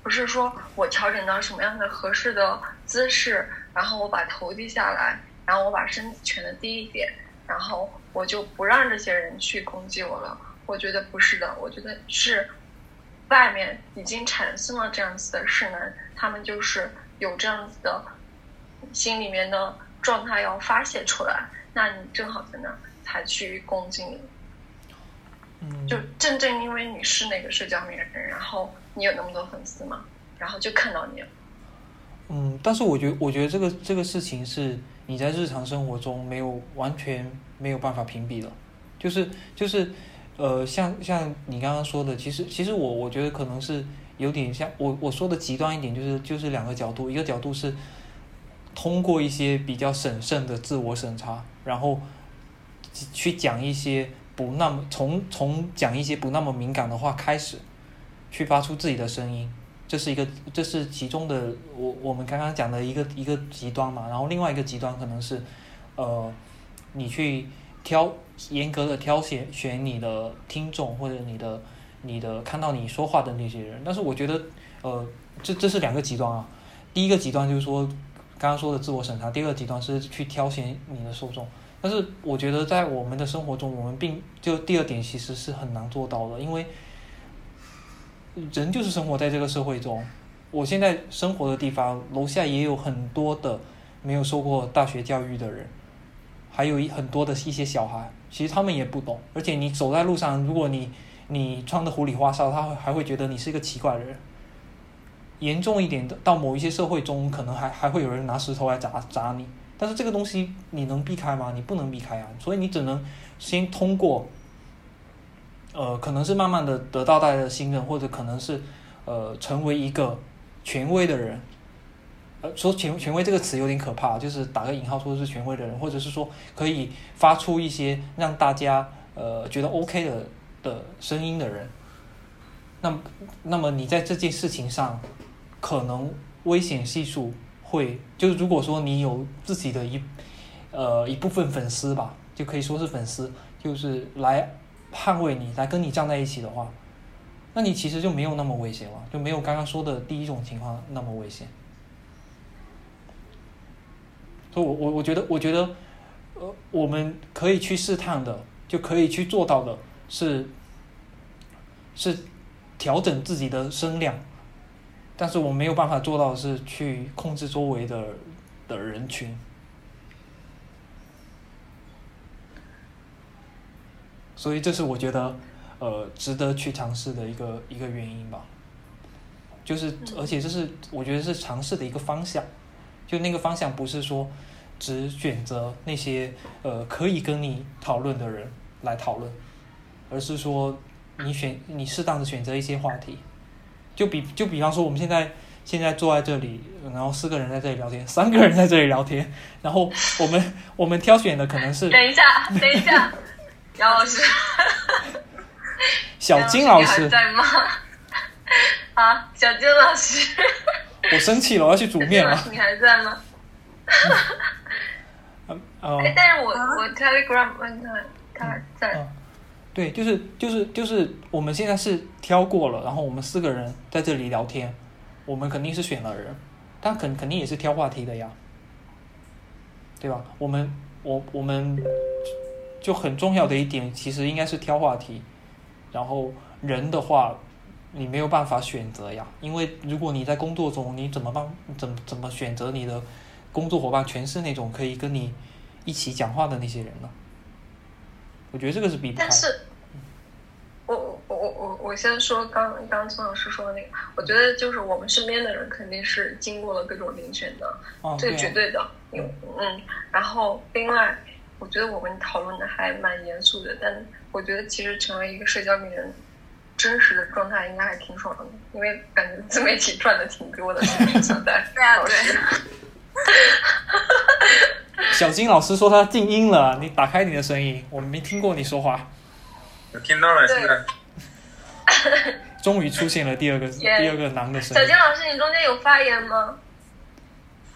Speaker 2: 不是说我调整到什么样的合适的姿势，然后我把头低下来，然后我把身子蜷的低一点，然后我就不让这些人去攻击我了。我觉得不是的，我觉得是外面已经产生了这样子的势能，他们就是有这样子的心里面的。状态要发泄出来，那你正好在那才去攻击你。
Speaker 1: 嗯，
Speaker 2: 就正正因为你是那个社交名人，然后你有那么多粉丝嘛，然后就看到你了。
Speaker 1: 嗯，但是我觉得，我觉得这个这个事情是你在日常生活中没有完全没有办法屏蔽的，就是就是呃，像像你刚刚说的，其实其实我我觉得可能是有点像我我说的极端一点，就是就是两个角度，一个角度是。通过一些比较审慎的自我审查，然后去讲一些不那么从从讲一些不那么敏感的话开始，去发出自己的声音，这是一个这是其中的我我们刚刚讲的一个一个极端嘛。然后另外一个极端可能是，呃，你去挑严格的挑选选你的听众或者你的你的看到你说话的那些人。但是我觉得，呃，这这是两个极端啊。第一个极端就是说。刚刚说的自我审查，第二极端是去挑选你的受众，但是我觉得在我们的生活中，我们并就第二点其实是很难做到的，因为人就是生活在这个社会中。我现在生活的地方楼下也有很多的没有受过大学教育的人，还有一很多的一些小孩，其实他们也不懂，而且你走在路上，如果你你穿的狐狸花哨，他会还会觉得你是一个奇怪的人。严重一点的，到某一些社会中，可能还还会有人拿石头来砸砸你。但是这个东西你能避开吗？你不能避开啊！所以你只能先通过，呃，可能是慢慢的得到大家的信任，或者可能是呃成为一个权威的人。呃，说权权威这个词有点可怕，就是打个引号说是权威的人，或者是说可以发出一些让大家呃觉得 OK 的的声音的人。那那么你在这件事情上。可能危险系数会，就是如果说你有自己的一，呃一部分粉丝吧，就可以说是粉丝，就是来捍卫你，来跟你站在一起的话，那你其实就没有那么危险了，就没有刚刚说的第一种情况那么危险。所以我我我觉得我觉得，呃，我们可以去试探的，就可以去做到的是是调整自己的声量，但是我没有办法做到是去控制周围的的人群。所以这是我觉得，呃，值得去尝试的一个一个原因吧。就是，而且这是我觉得是尝试的一个方向。就那个方向不是说只选择那些呃可以跟你讨论的人来讨论，而是说你选你适当的选择一些话题。就比就比方说我们现在现在坐在这里，然后四个人在这里聊天，三个人在这里聊天，然后我们我们挑选的可能是
Speaker 2: 等一下等一下。杨老师，
Speaker 1: 小金老师
Speaker 2: 在吗？啊，小金老师，
Speaker 1: 我生气了，我要去煮面了。
Speaker 2: 你还在吗？嗯哎，但是我我 Telegram 问他，他在。
Speaker 1: 对，就是就是就是我们现在是挑过了，然后我们四个人在这里聊天，我们肯定是选了人，但肯肯定也是挑话题的呀，对吧？我们我我们。就很重要的一点，其实应该是挑话题。然后人的话，你没有办法选择呀，因为如果你在工作中，你怎么帮怎怎么选择你的工作伙伴，全是那种可以跟你一起讲话的那些人呢？我觉得这个是比不
Speaker 2: 但是，我我我我我先说刚刚孙老师说的那个，我觉得就是我们身边的人肯定是经过了各种遴选的，这个绝对的。嗯嗯，然后另外。我觉得我们讨论的还蛮严肃的，但我觉得其实成为一个社交名人，真实的状态应该还挺爽的，因为感觉自媒体赚的挺多的。现在对啊，对。
Speaker 1: 小金老师说他静音了，你打开你的声音，我没听过你说话。
Speaker 5: 我听到了，现在。
Speaker 1: 终于出现了第二个 第二个男的声音。
Speaker 2: 小金老师，你中间有发言吗？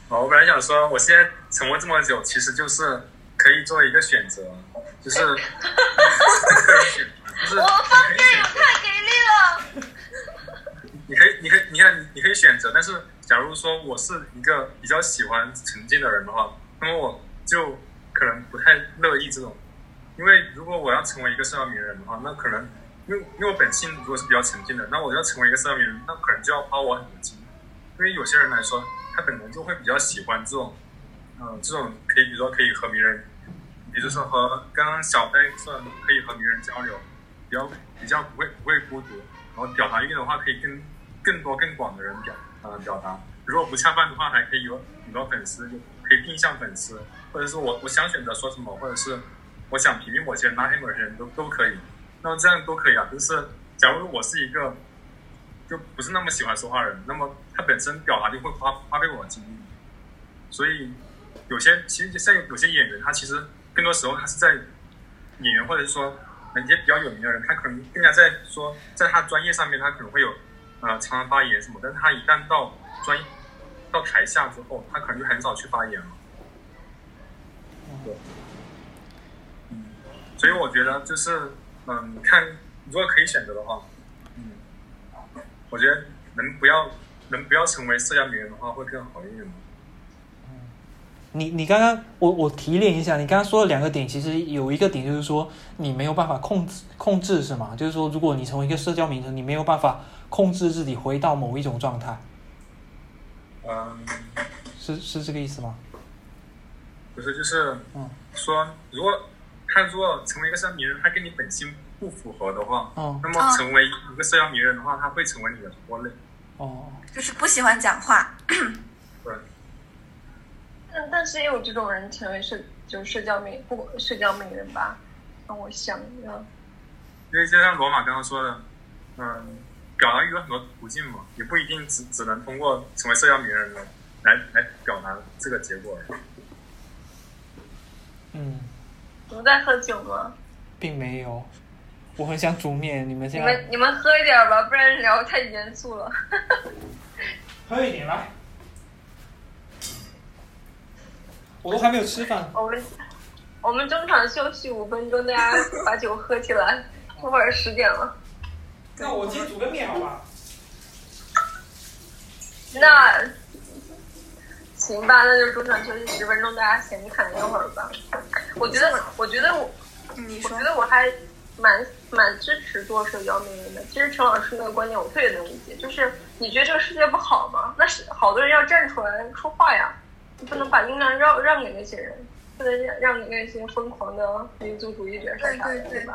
Speaker 5: 哦，我本来想说，我现在沉默这么久，其实就是。可以做一个选择，就是，就是
Speaker 2: 我方电影太给力了。
Speaker 5: 你可以，你可以，你看，你可以选择。但是，假如说我是一个比较喜欢沉浸的人的话，那么我就可能不太乐意这种。因为如果我要成为一个社交名人的话，那可能，因为因为我本性如果是比较沉浸的，那我要成为一个社交名人，那可能就要花我很多精力。因为有些人来说，他本能就会比较喜欢这种，嗯，这种可以，比如说可以和别人。比如说和刚刚小飞说可以和别人交流，比较比较不会不会孤独，然后表达欲的话可以跟更多更广的人表呃表达。如果不恰饭的话，还可以有很多粉丝，就可以定向粉丝，或者是我我想选择说什么，或者是我想屏蔽某些人、拉黑某些人都都可以。那么这样都可以啊。就是假如我是一个就不是那么喜欢说话的人，那么他本身表达就会花花费我的精力。所以有些其实像有些演员，他其实。更多时候，他是在演员，或者是说那些比较有名的人，他可能更加在说，在他专业上面，他可能会有呃常常发言什么。但是他一旦到专业到台下之后，他可能就很少去发言了。对，嗯，所以我觉得就是，嗯，看如果可以选择的话，嗯，我觉得能不要能不要成为社交名人的话，会更好一点。
Speaker 1: 你你刚刚我我提炼一下，你刚刚说的两个点，其实有一个点就是说你没有办法控制控制是吗？就是说如果你成为一个社交名人，你没有办法控制自己回到某一种状态。
Speaker 5: 嗯，
Speaker 1: 是是这个意思吗？
Speaker 5: 不是，就是嗯，说如果他如果成为一个社交名人，他跟你本性不符合的话，哦，那么成为一个社交名人的话，他会成为你的拖累。
Speaker 1: 哦，
Speaker 2: 就是不喜欢讲话。
Speaker 5: 对。
Speaker 2: 但但是也有这种人成为社就是社交名不社交名人吧？让我想一下。
Speaker 5: 因为就像罗马刚刚说的，嗯，表达有很多途径嘛，也不一定只只能通过成为社交名人来来表达这个结果。
Speaker 1: 嗯。
Speaker 2: 你们在喝酒吗？
Speaker 1: 并没有，我很想煮面。你们
Speaker 2: 先。你们你们喝一点吧，不然聊太严肃了。
Speaker 1: 喝一点来。我都还没有吃饭。
Speaker 2: 我们我们中场休息五分钟，大家把酒喝起来。一会儿十点了。
Speaker 1: 那我先煮个面，好吧？
Speaker 2: 那行吧，那就中场休息十分钟，大家闲侃一会儿吧。我觉得，我觉得我，
Speaker 3: 你
Speaker 2: 说，我觉得我还蛮蛮支持做社交媒人的。其实陈老师那个观点我特别能理解，就是你觉得这个世界不好吗？那是好多人要站出来说话呀，你不能把音量让让给那些人，不能让让给那些疯狂的民族主义者
Speaker 3: 啥啥的，对
Speaker 2: 吧？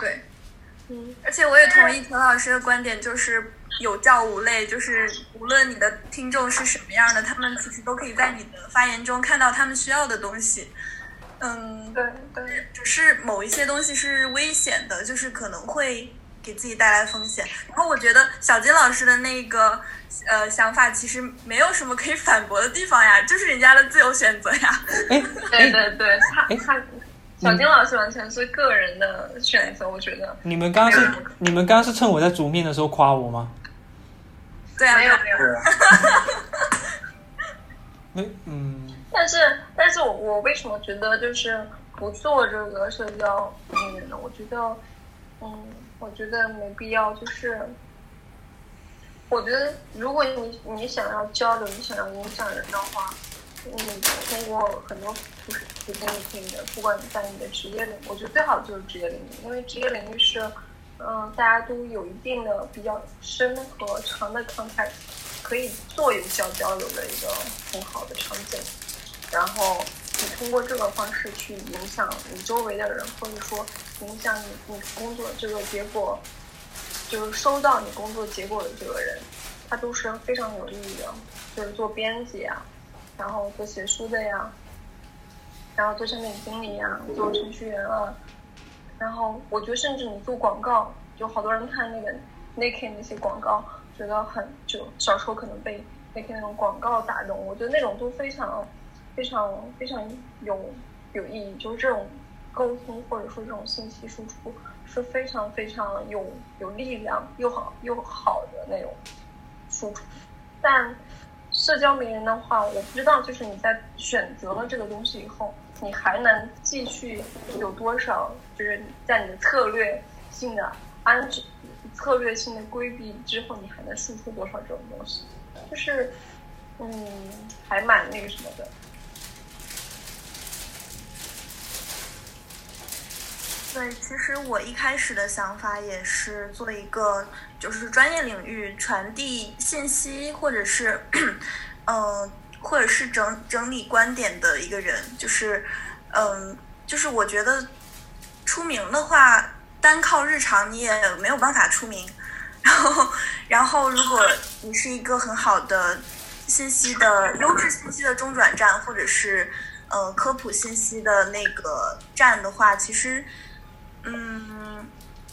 Speaker 3: 嗯，而且我也同意陈老师的观点，就是有教无类，就是无论你的听众是什么样的，他们其实都可以在你的发言中看到他们需要的东西。
Speaker 2: 嗯，对对，
Speaker 3: 只是某一些东西是危险的，就是可能会给自己带来风险。然后我觉得小金老师的那个呃想法其实没有什么可以反驳的地方呀，就是人家的自由选择呀。
Speaker 2: 对对 对，他他。小金老师完全是个人的选择，我觉得。
Speaker 1: 你们刚刚是你们刚刚是趁我在煮面的时候夸我吗？
Speaker 3: 对啊，
Speaker 2: 没有没有。
Speaker 1: 没嗯。
Speaker 2: 但是，但是我我为什么觉得就是不做这个社交呢？我觉得，嗯，我觉得没必要。就是，我觉得如果你你想要交流，你想要影响人的话。嗯，通过很多途途径可以的，不管在你的职业领域，我觉得最好就是职业领域，因为职业领域是，嗯，大家都有一定的比较深和长的 contact，可以做有效交流的一个很好的场景。然后你通过这个方式去影响你周围的人，或者说影响你你工作这个结果，就是收到你工作结果的这个人，他都是非常有意义的。就是做编辑啊。然后做写书的呀，然后做产品经理呀，做程序员啊，然后我觉得甚至你做广告，就好多人看那个 Nike 那些广告，觉得很就小时候可能被 Nike 那种广告打动，我觉得那种都非常非常非常有有意义，就是这种沟通或者说这种信息输出是非常非常有有力量又好又好的那种输出，但。社交名人的话，我不知道，就是你在选择了这个东西以后，你还能继续有多少？就是在你的策略性的安全、策略性的规避之后，你还能输出多少这种东西？就是，嗯，还蛮那个什么的。
Speaker 3: 对，其实我一开始的想法也是做一个，就是专业领域传递信息，或者是，嗯，或者是整整理观点的一个人。就是，嗯，就是我觉得出名的话，单靠日常你也没有办法出名。然后，然后如果你是一个很好的信息的优质信息的中转站，或者是呃科普信息的那个站的话，其实。嗯，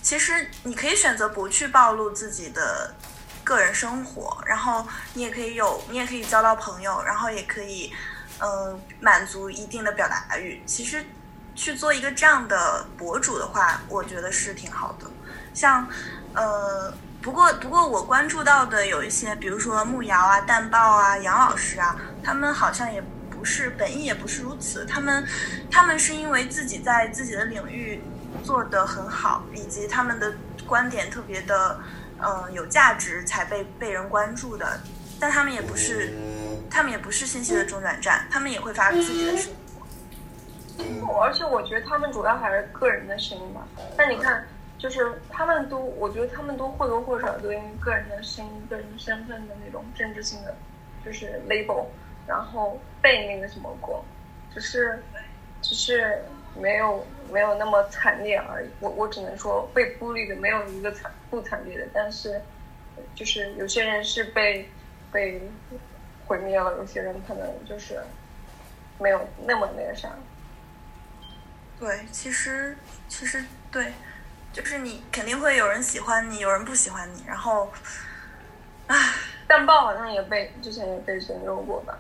Speaker 3: 其实你可以选择不去暴露自己的个人生活，然后你也可以有，你也可以交到朋友，然后也可以，嗯，满足一定的表达欲。其实去做一个这样的博主的话，我觉得是挺好的。像，呃，不过不过我关注到的有一些，比如说木瑶啊、蛋爆啊、杨老师啊，他们好像也不是本意也不是如此，他们他们是因为自己在自己的领域。做的很好，以及他们的观点特别的，嗯，有价值，才被被人关注的。但他们也不是，他们也不是信息的中转站，他们也会发自己的声
Speaker 2: 音。而且我觉得他们主要还是个人的声音吧。但你看，就是他们都，我觉得他们都或多或少都因为个人的声音、个人身份的那种政治性的，就是 label，然后被那个什么过，只是，只是。没有没有那么惨烈而已，我我只能说被孤立的没有一个惨不惨烈的，但是就是有些人是被被毁灭了，有些人可能就是没有那么那个啥。
Speaker 3: 对，其实其实对，就是你肯定会有人喜欢你，有人不喜欢你，然后，唉，
Speaker 2: 蛋爆好像也被之前也被人肉过吧。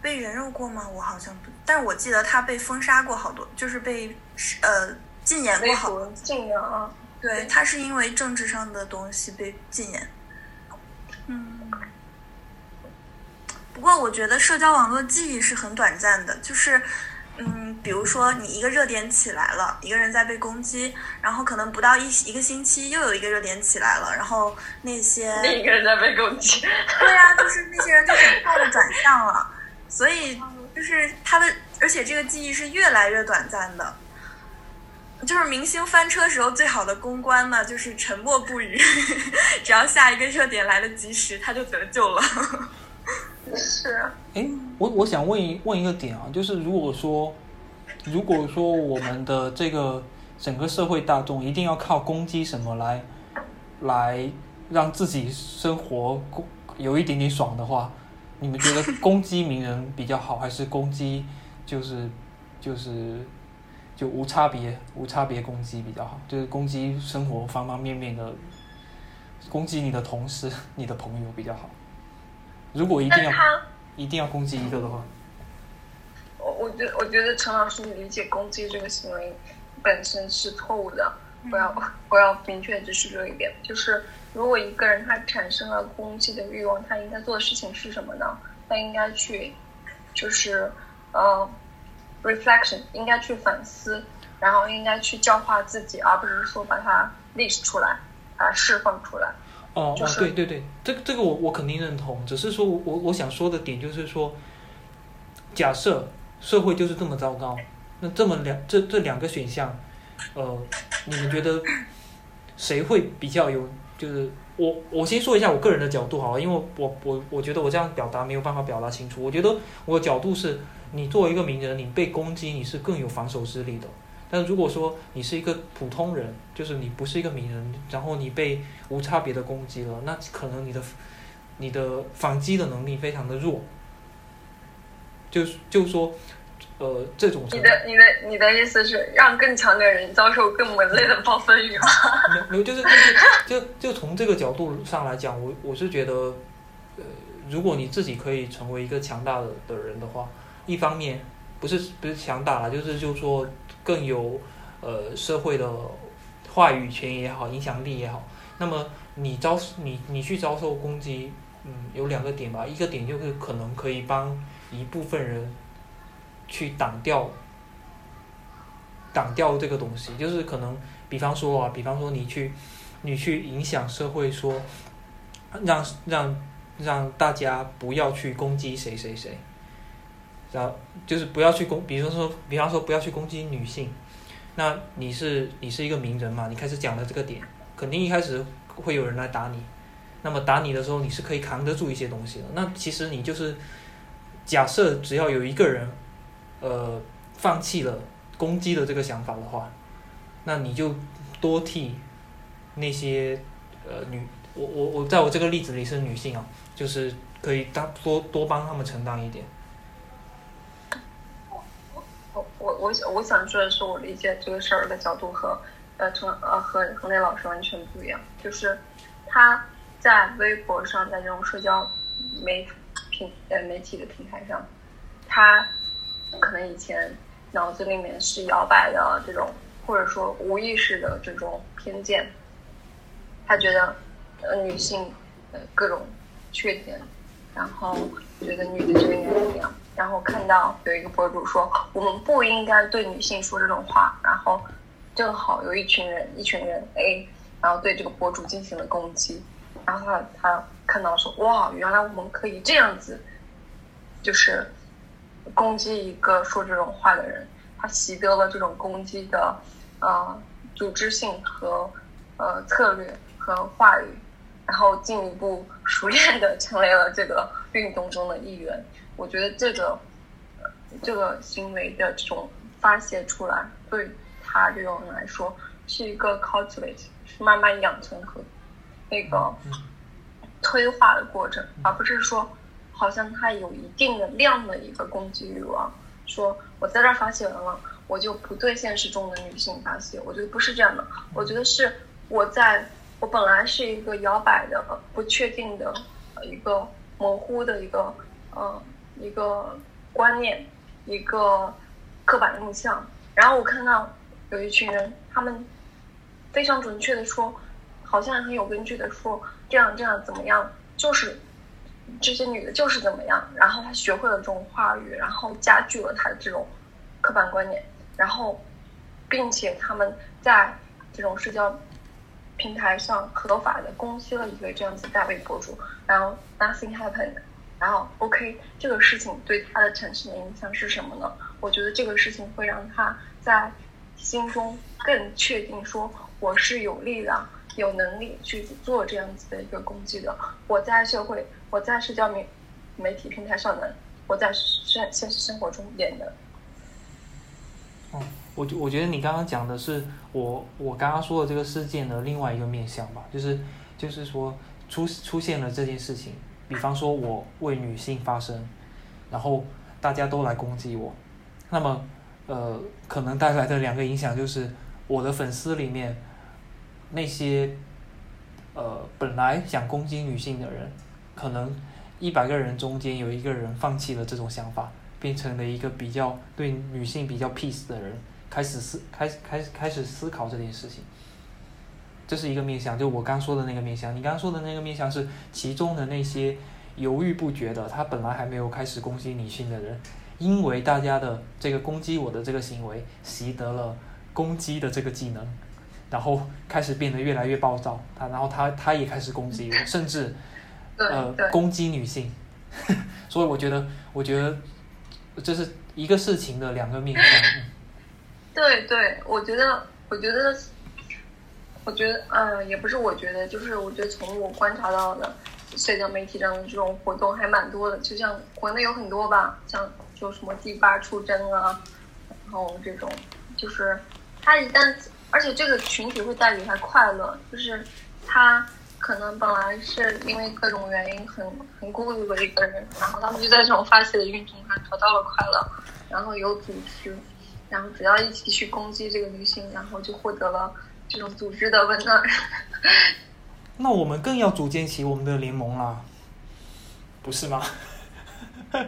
Speaker 3: 被人肉过吗？我好像不，但是我记得他被封杀过好多，就是被呃禁言过好多。
Speaker 2: 禁言啊！
Speaker 3: 对他是因为政治上的东西被禁言。嗯。不过我觉得社交网络记忆是很短暂的，就是嗯，比如说你一个热点起来了，一个人在被攻击，然后可能不到一一个星期又有一个热点起来了，然后那些
Speaker 2: 另一个人在被攻击。
Speaker 3: 对啊，就是那些人就很快的转向了。所以，就是他的，而且这个记忆是越来越短暂的。就是明星翻车时候最好的公关嘛，就是沉默不语，只要下一个热点来得及时，他就得救了。
Speaker 2: 是。
Speaker 1: 哎，我我想问一问一个点啊，就是如果说，如果说我们的这个整个社会大众一定要靠攻击什么来来让自己生活有一点点爽的话，你们觉得攻击名人比较好，还是攻击就是就是？就无差别、无差别攻击比较好，就是攻击生活方方面面的，攻击你的同事、你的朋友比较好。如果一定要一定要攻击一个的话，
Speaker 2: 我我觉我觉得陈老师理解攻击这个行为本身是错误的。不要不要明确指出这一点，就是如果一个人他产生了攻击的欲望，他应该做的事情是什么呢？他应该去，就是呃。reflection 应该去反思，然后应该去教化自己，而不是说把它 list 出来，把它释放出来。
Speaker 1: 哦哦，对对对，这这个我我肯定认同。只是说我我想说的点就是说，假设社会就是这么糟糕，那这么两这这两个选项，呃，你们觉得谁会比较有？就是我我先说一下我个人的角度好了，因为我我我觉得我这样表达没有办法表达清楚。我觉得我的角度是。你作为一个名人，你被攻击，你是更有防守之力的。但如果说你是一个普通人，就是你不是一个名人，然后你被无差别的攻击了，那可能你的你的反击的能力非常的弱。就就说，呃，这种
Speaker 2: 你的你的你的意思是让更强的人遭受更猛烈的暴风雨吗？
Speaker 1: 没有，就是就是就就从这个角度上来讲，我我是觉得，呃，如果你自己可以成为一个强大的的人的话。一方面不是不是强大了，就是就是说更有呃社会的话语权也好，影响力也好。那么你遭你你去遭受攻击，嗯，有两个点吧。一个点就是可能可以帮一部分人去挡掉挡掉这个东西，就是可能比方说啊，比方说你去你去影响社会，说让让让大家不要去攻击谁谁谁。然后就是不要去攻，比如说，比方说不要去攻击女性。那你是你是一个名人嘛？你开始讲了这个点，肯定一开始会有人来打你。那么打你的时候，你是可以扛得住一些东西的。那其实你就是假设只要有一个人，呃，放弃了攻击的这个想法的话，那你就多替那些呃女，我我我在我这个例子里是女性啊，就是可以当多多帮他们承担一点。
Speaker 2: 我我我想说的是，我理解这个事儿的角度和呃从呃和和那老师完全不一样。就是他在微博上，在这种社交媒平呃媒体的平台上，他可能以前脑子里面是摇摆的这种，或者说无意识的这种偏见。他觉得呃女性呃各种缺点，然后觉得女的就应该怎么样。然后看到有一个博主说，我们不应该对女性说这种话。然后正好有一群人，一群人 A，然后对这个博主进行了攻击。然后他他看到说，哇，原来我们可以这样子，就是攻击一个说这种话的人。他习得了这种攻击的呃组织性和呃策略和话语，然后进一步 熟练的成为了这个运动中的一员。我觉得这个这个行为的这种发泄出来，对他这种人来说是一个 cultivate，是慢慢养成和那个催化的过程，而不是说好像他有一定的量的一个攻击欲望，说我在这儿发泄完了，我就不对现实中的女性发泄。我觉得不是这样的，我觉得是我在我本来是一个摇摆的、不确定的、一个模糊的一个呃。一个观念，一个刻板印象。然后我看到有一群人，他们非常准确的说，好像很有根据的说，这样这样怎么样，就是这些女的就是怎么样。然后他学会了这种话语，然后加剧了他的这种刻板观念。然后，并且他们在这种社交平台上合法的攻击了一个这样子大 V 博主，然后 nothing happened。然后，OK，这个事情对他的产生的影响是什么呢？我觉得这个事情会让他在心中更确定，说我是有力量、有能力去做这样子的一个攻击的。我在社会，我在社交媒媒体平台上的，我在现现实生活中演的。
Speaker 1: 哦，我我觉得你刚刚讲的是我我刚刚说的这个事件的另外一个面向吧，就是就是说出出现了这件事情。比方说，我为女性发声，然后大家都来攻击我，那么，呃，可能带来的两个影响就是，我的粉丝里面那些，呃，本来想攻击女性的人，可能一百个人中间有一个人放弃了这种想法，变成了一个比较对女性比较 peace 的人，开始思开始开始开始思考这件事情。这是一个面向，就我刚说的那个面向。你刚刚说的那个面向是其中的那些犹豫不决的，他本来还没有开始攻击女性的人，因为大家的这个攻击我的这个行为，习得了攻击的这个技能，然后开始变得越来越暴躁。他然后他他也开始攻击我，甚至呃攻击女性。所以我觉得，我觉得这是一个事情的两个面向。
Speaker 2: 对对，我觉得，我觉得。我觉得，嗯，也不是，我觉得，就是我觉得从我观察到的社交媒体上的这种活动还蛮多的，就像国内有很多吧，像就什么第八出征啊，然后这种，就是他一旦，而且这个群体会带给他快乐，就是他可能本来是因为各种原因很很孤独的一个人，然后他们就在这种发泄的运动上得到了快乐，然后有组织，然后只要一起去攻击这个女性，然后就获得了。这种组织的温暖，
Speaker 1: 那我们更要组建起我们的联盟啦，不是吗？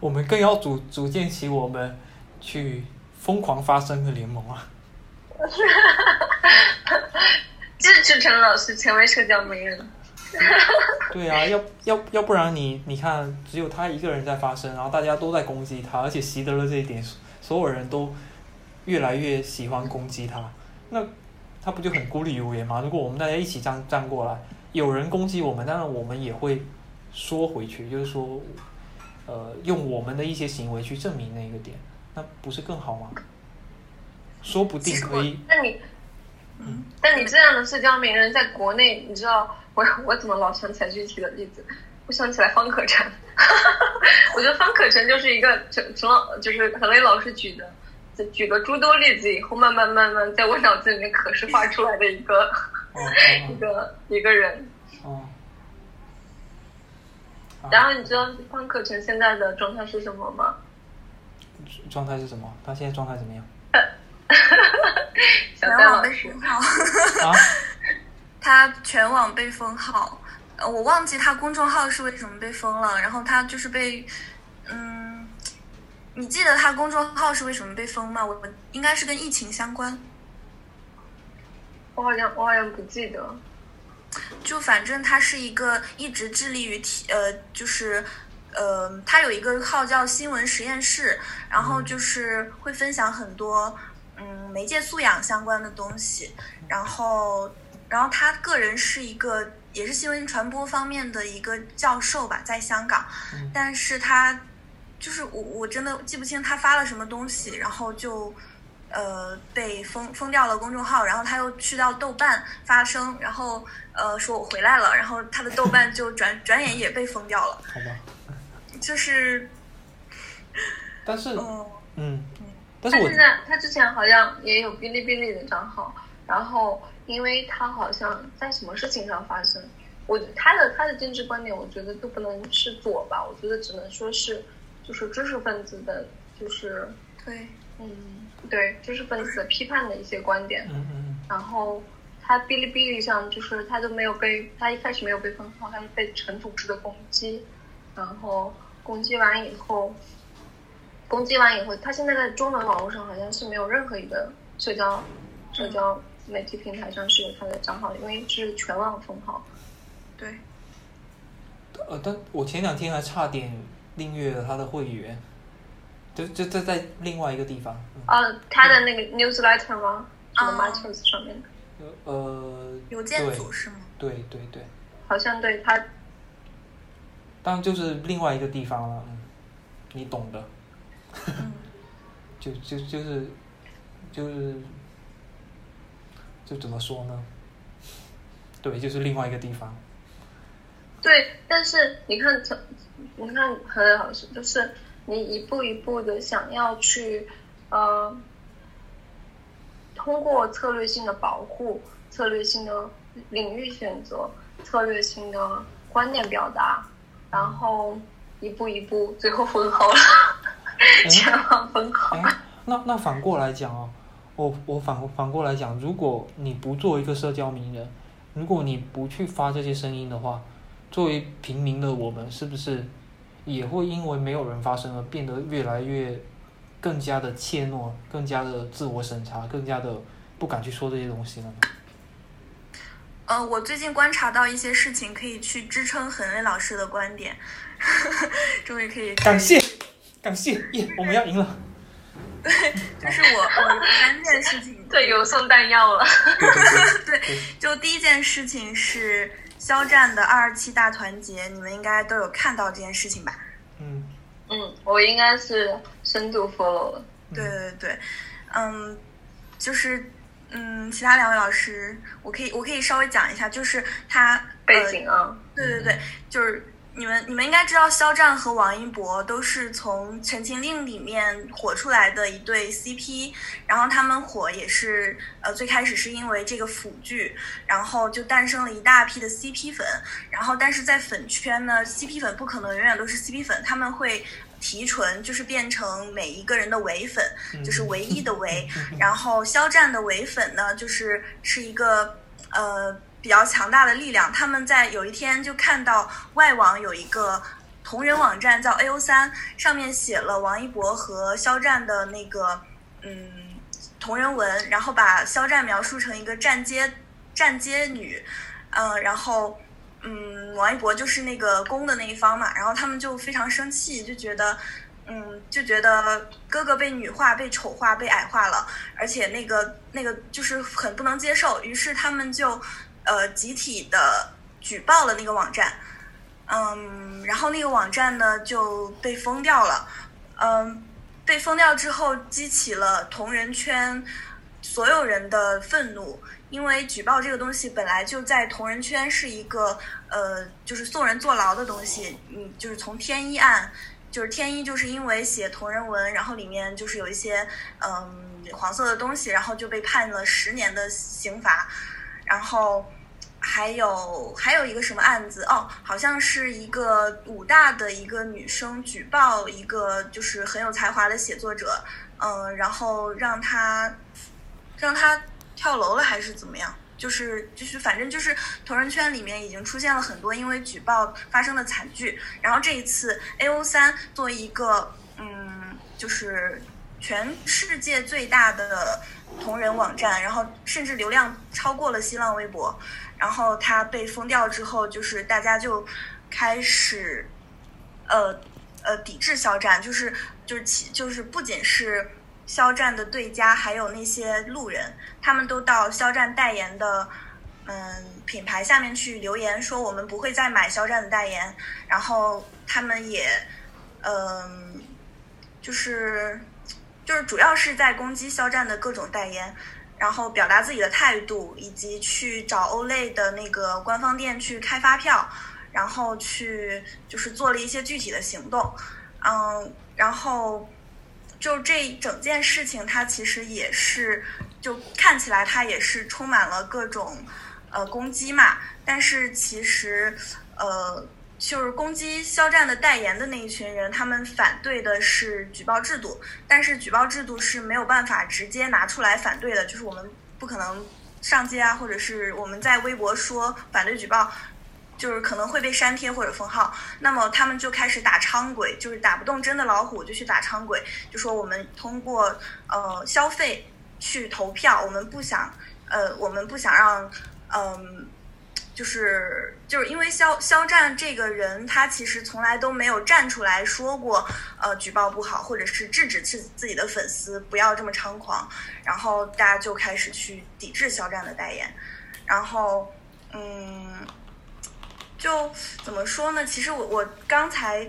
Speaker 1: 我们更要组组建起我们去疯狂发声的联盟啊！
Speaker 2: 支持陈老师成为社交媒人。
Speaker 1: 对啊，要要要不然你你看，只有他一个人在发声，然后大家都在攻击他，而且习得了这一点，所有人都越来越喜欢攻击他，那。他不就很孤立无援吗？如果我们大家一起站站过来，有人攻击我们，当然我们也会说回去，就是说，呃，用我们的一些行为去证明那个点，那不是更好吗？说不定可以。
Speaker 2: 那你，嗯，但你这样的社交名人在国内，你知道我 我怎么老想起来具体的例子？我想起来方可成，我觉得方可成就是一个陈陈老，就是何磊老师举的。举了诸多例子以后，慢慢慢慢在我脑子里面可视化出来的一个 一个一个人。哦。然后你知道方可成现在的状态是什么吗？
Speaker 1: 状态是什么？他现在状态怎么样？
Speaker 3: 全网被封号。啊？他全网被封号，我忘记他公众号是为什么被封了。然后他就是被，嗯。你记得他公众号是为什么被封吗？我应该是跟疫情相关。
Speaker 2: 我好像我好像不记得。
Speaker 3: 就反正他是一个一直致力于提呃，就是呃，他有一个号叫新闻实验室，然后就是会分享很多嗯媒介素养相关的东西。然后然后他个人是一个也是新闻传播方面的一个教授吧，在香港，但是他。就是我我真的记不清他发了什么东西，然后就，呃，被封封掉了公众号，然后他又去到豆瓣发声，然后呃说我回来了，然后他的豆瓣就转 转眼也被封掉了。
Speaker 1: 好吧。
Speaker 3: 就是。
Speaker 1: 但是。
Speaker 3: 嗯
Speaker 1: 嗯。
Speaker 2: 但是现在他之前好像也有哔哩哔哩的账号，然后因为他好像在什么事情上发生，我他的他的政治观点，我觉得都不能是左吧，我觉得只能说是。就是知识分子的，就是
Speaker 3: 对，
Speaker 2: 嗯，对，知识分子批判的一些观点。
Speaker 1: 嗯嗯。
Speaker 2: 然后他哔哩哔哩上，就是他都没有被，他一开始没有被封号，他是被陈组织的攻击，然后攻击完以后，攻击完以后，他现在在中文网络上好像是没有任何一个社交社交媒体平台上是有他的账号，因为是全网封号。
Speaker 3: 对。
Speaker 1: 呃，但我前两天还差点。订阅了他的会员，就就在在另外一个地方。
Speaker 2: 啊，他的那个 newsletter 吗？什么 MyToys 上面的？
Speaker 1: 呃，
Speaker 3: 邮件组是吗？
Speaker 1: 对对对。
Speaker 2: 好像对他，
Speaker 1: 当然就是另外一个地方了，你懂的。就就就是就是就怎么说呢？对，就是另外一个地方。
Speaker 2: 对，但是你看，你看很好是，就是你一步一步的想要去呃，通过策略性的保护、策略性的领域选择、策略性的观念表达，然后一步一步，最后 封号了，前往封口。
Speaker 1: 那那反过来讲哦，我我反反过来讲，如果你不做一个社交名人，如果你不去发这些声音的话，作为平民的我们，是不是也会因为没有人发声而变得越来越更加的怯懦，更加的自我审查，更加的不敢去说这些东西了呢？
Speaker 3: 呃，我最近观察到一些事情，可以去支撑恒瑞老师的观点。终于可以
Speaker 1: 感谢感谢耶，我们要赢了。
Speaker 3: 对，就是我我三件事情，
Speaker 2: 对，有送弹药了。
Speaker 3: 对，就第一件事情是。肖战的二二七大团结，你们应该都有看到这件事情吧？
Speaker 1: 嗯
Speaker 2: 嗯，我应该是深度 follow 了。
Speaker 3: 对对对，嗯，就是嗯，其他两位老师，我可以我可以稍微讲一下，就是他
Speaker 2: 背景啊。
Speaker 3: 对对对，就是。你们你们应该知道，肖战和王一博都是从《陈情令》里面火出来的一对 CP，然后他们火也是呃最开始是因为这个腐剧，然后就诞生了一大批的 CP 粉，然后但是在粉圈呢，CP 粉不可能永远都是 CP 粉，他们会提纯，就是变成每一个人的唯粉，就是唯一的唯，然后肖战的唯粉呢，就是是一个呃。比较强大的力量，他们在有一天就看到外网有一个同人网站叫 A O 三，上面写了王一博和肖战的那个嗯同人文，然后把肖战描述成一个站街站街女，嗯，然后嗯王一博就是那个攻的那一方嘛，然后他们就非常生气，就觉得嗯就觉得哥哥被女化、被丑化、被矮化了，而且那个那个就是很不能接受，于是他们就。呃，集体的举报了那个网站，嗯，然后那个网站呢就被封掉了，嗯，被封掉之后激起了同人圈所有人的愤怒，因为举报这个东西本来就在同人圈是一个呃，就是送人坐牢的东西，嗯，就是从天一案，就是天一就是因为写同人文，然后里面就是有一些嗯黄色的东西，然后就被判了十年的刑罚，然后。还有还有一个什么案子哦，好像是一个武大的一个女生举报一个就是很有才华的写作者，嗯，然后让他让他跳楼了还是怎么样？就是就是反正就是同人圈里面已经出现了很多因为举报发生的惨剧，然后这一次 A O 三作为一个嗯就是全世界最大的同人网站，然后甚至流量超过了新浪微博。然后他被封掉之后，就是大家就开始，呃呃抵制肖战，就是就是其就是不仅是肖战的对家，还有那些路人，他们都到肖战代言的嗯品牌下面去留言，说我们不会再买肖战的代言。然后他们也嗯就是就是主要是在攻击肖战的各种代言。然后表达自己的态度，以及去找欧蕾的那个官方店去开发票，然后去就是做了一些具体的行动，嗯，然后就这整件事情，它其实也是就看起来它也是充满了各种呃攻击嘛，但是其实呃。就是攻击肖战的代言的那一群人，他们反对的是举报制度，但是举报制度是没有办法直接拿出来反对的，就是我们不可能上街啊，或者是我们在微博说反对举报，就是可能会被删帖或者封号。那么他们就开始打猖鬼，就是打不动真的老虎就去打猖鬼，就说我们通过呃消费去投票，我们不想呃我们不想让嗯。就是就是因为肖肖战这个人，他其实从来都没有站出来说过，呃，举报不好，或者是制止自自己的粉丝不要这么猖狂，然后大家就开始去抵制肖战的代言，然后，嗯，就怎么说呢？其实我我刚才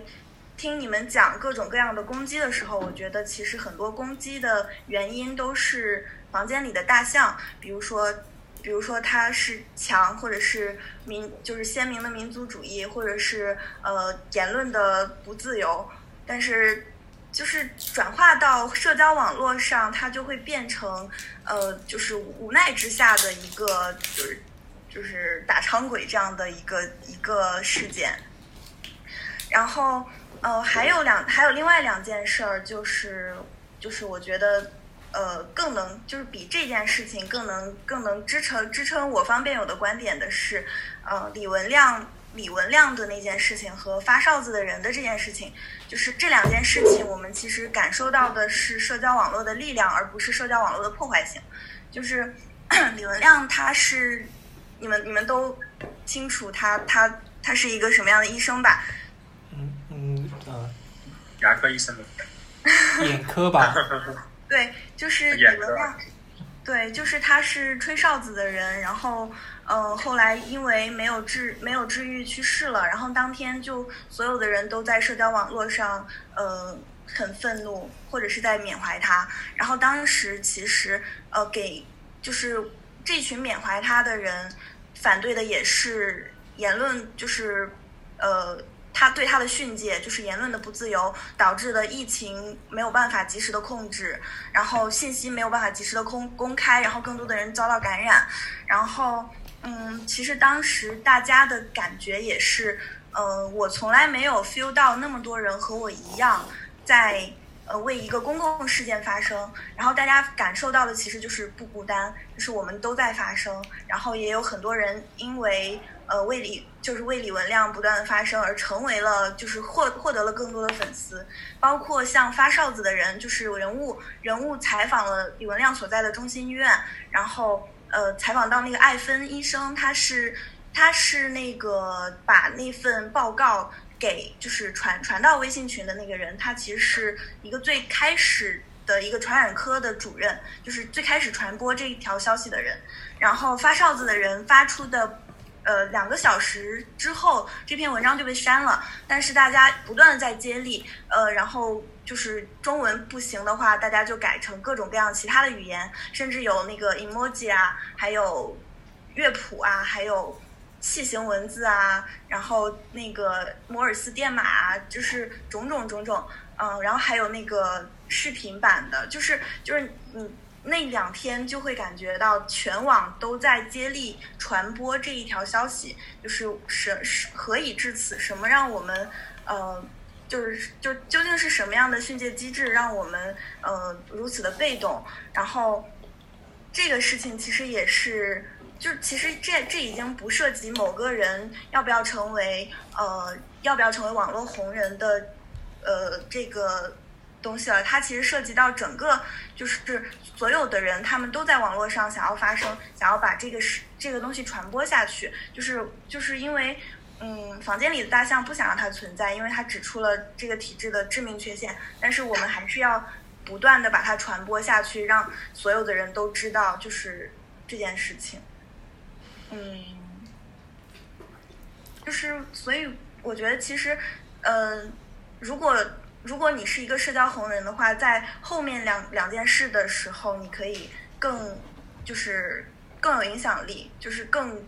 Speaker 3: 听你们讲各种各样的攻击的时候，我觉得其实很多攻击的原因都是房间里的大象，比如说，比如说他是强，或者是民，就是鲜明的民族主义，或者是呃言论的不自由，但是。就是转化到社交网络上，它就会变成，呃，就是无奈之下的一个，就是就是打长鬼这样的一个一个事件。然后，呃，还有两还有另外两件事儿，就是就是我觉得，呃，更能就是比这件事情更能更能支撑支撑我方辩友的观点的是，呃，李文亮。李文亮的那件事情和发哨子的人的这件事情，就是这两件事情，我们其实感受到的是社交网络的力量，而不是社交网络的破坏性。就是 李文亮，他是你们你们都清楚他他他是一个什么样的医生吧？
Speaker 1: 嗯嗯呃，
Speaker 5: 牙科医生的，
Speaker 1: 眼科吧？
Speaker 3: 对，就是李文亮。对，就是他是吹哨子的人，然后，呃，后来因为没有治没有治愈去世了，然后当天就所有的人都在社交网络上，呃，很愤怒或者是在缅怀他，然后当时其实，呃，给就是这群缅怀他的人反对的也是言论，就是，呃。他对他的训诫就是言论的不自由导致的疫情没有办法及时的控制，然后信息没有办法及时的公公开，然后更多的人遭到感染，然后嗯，其实当时大家的感觉也是，呃，我从来没有 feel 到那么多人和我一样在呃为一个公共事件发声，然后大家感受到的其实就是不孤单，就是我们都在发声，然后也有很多人因为。呃，为李就是为李文亮不断的发声而成为了，就是获获得了更多的粉丝，包括像发哨子的人，就是人物人物采访了李文亮所在的中心医院，然后呃采访到那个艾芬医生，他是他是那个把那份报告给就是传传到微信群的那个人，他其实是一个最开始的一个传染科的主任，就是最开始传播这一条消息的人，然后发哨子的人发出的。呃，两个小时之后，这篇文章就被删了。但是大家不断的在接力，呃，然后就是中文不行的话，大家就改成各种各样其他的语言，甚至有那个 emoji 啊，还有乐谱啊，还有器形文字啊，然后那个摩尔斯电码啊，就是种种种种，嗯，然后还有那个视频版的，就是就是嗯。那两天就会感觉到全网都在接力传播这一条消息，就是什是何以至此？什么让我们呃，就是就究竟是什么样的训诫机制让我们呃如此的被动？然后这个事情其实也是，就其实这这已经不涉及某个人要不要成为呃要不要成为网络红人的呃这个。东西了，它其实涉及到整个，就是所有的人，他们都在网络上想要发声，想要把这个事这个东西传播下去，就是就是因为，嗯，房间里的大象不想让它存在，因为它指出了这个体制的致命缺陷，但是我们还是要不断的把它传播下去，让所有的人都知道，就是这件事情，嗯，就是所以我觉得其实，呃，如果。如果你是一个社交红人的话，在后面两两件事的时候，你可以更就是更有影响力，就是更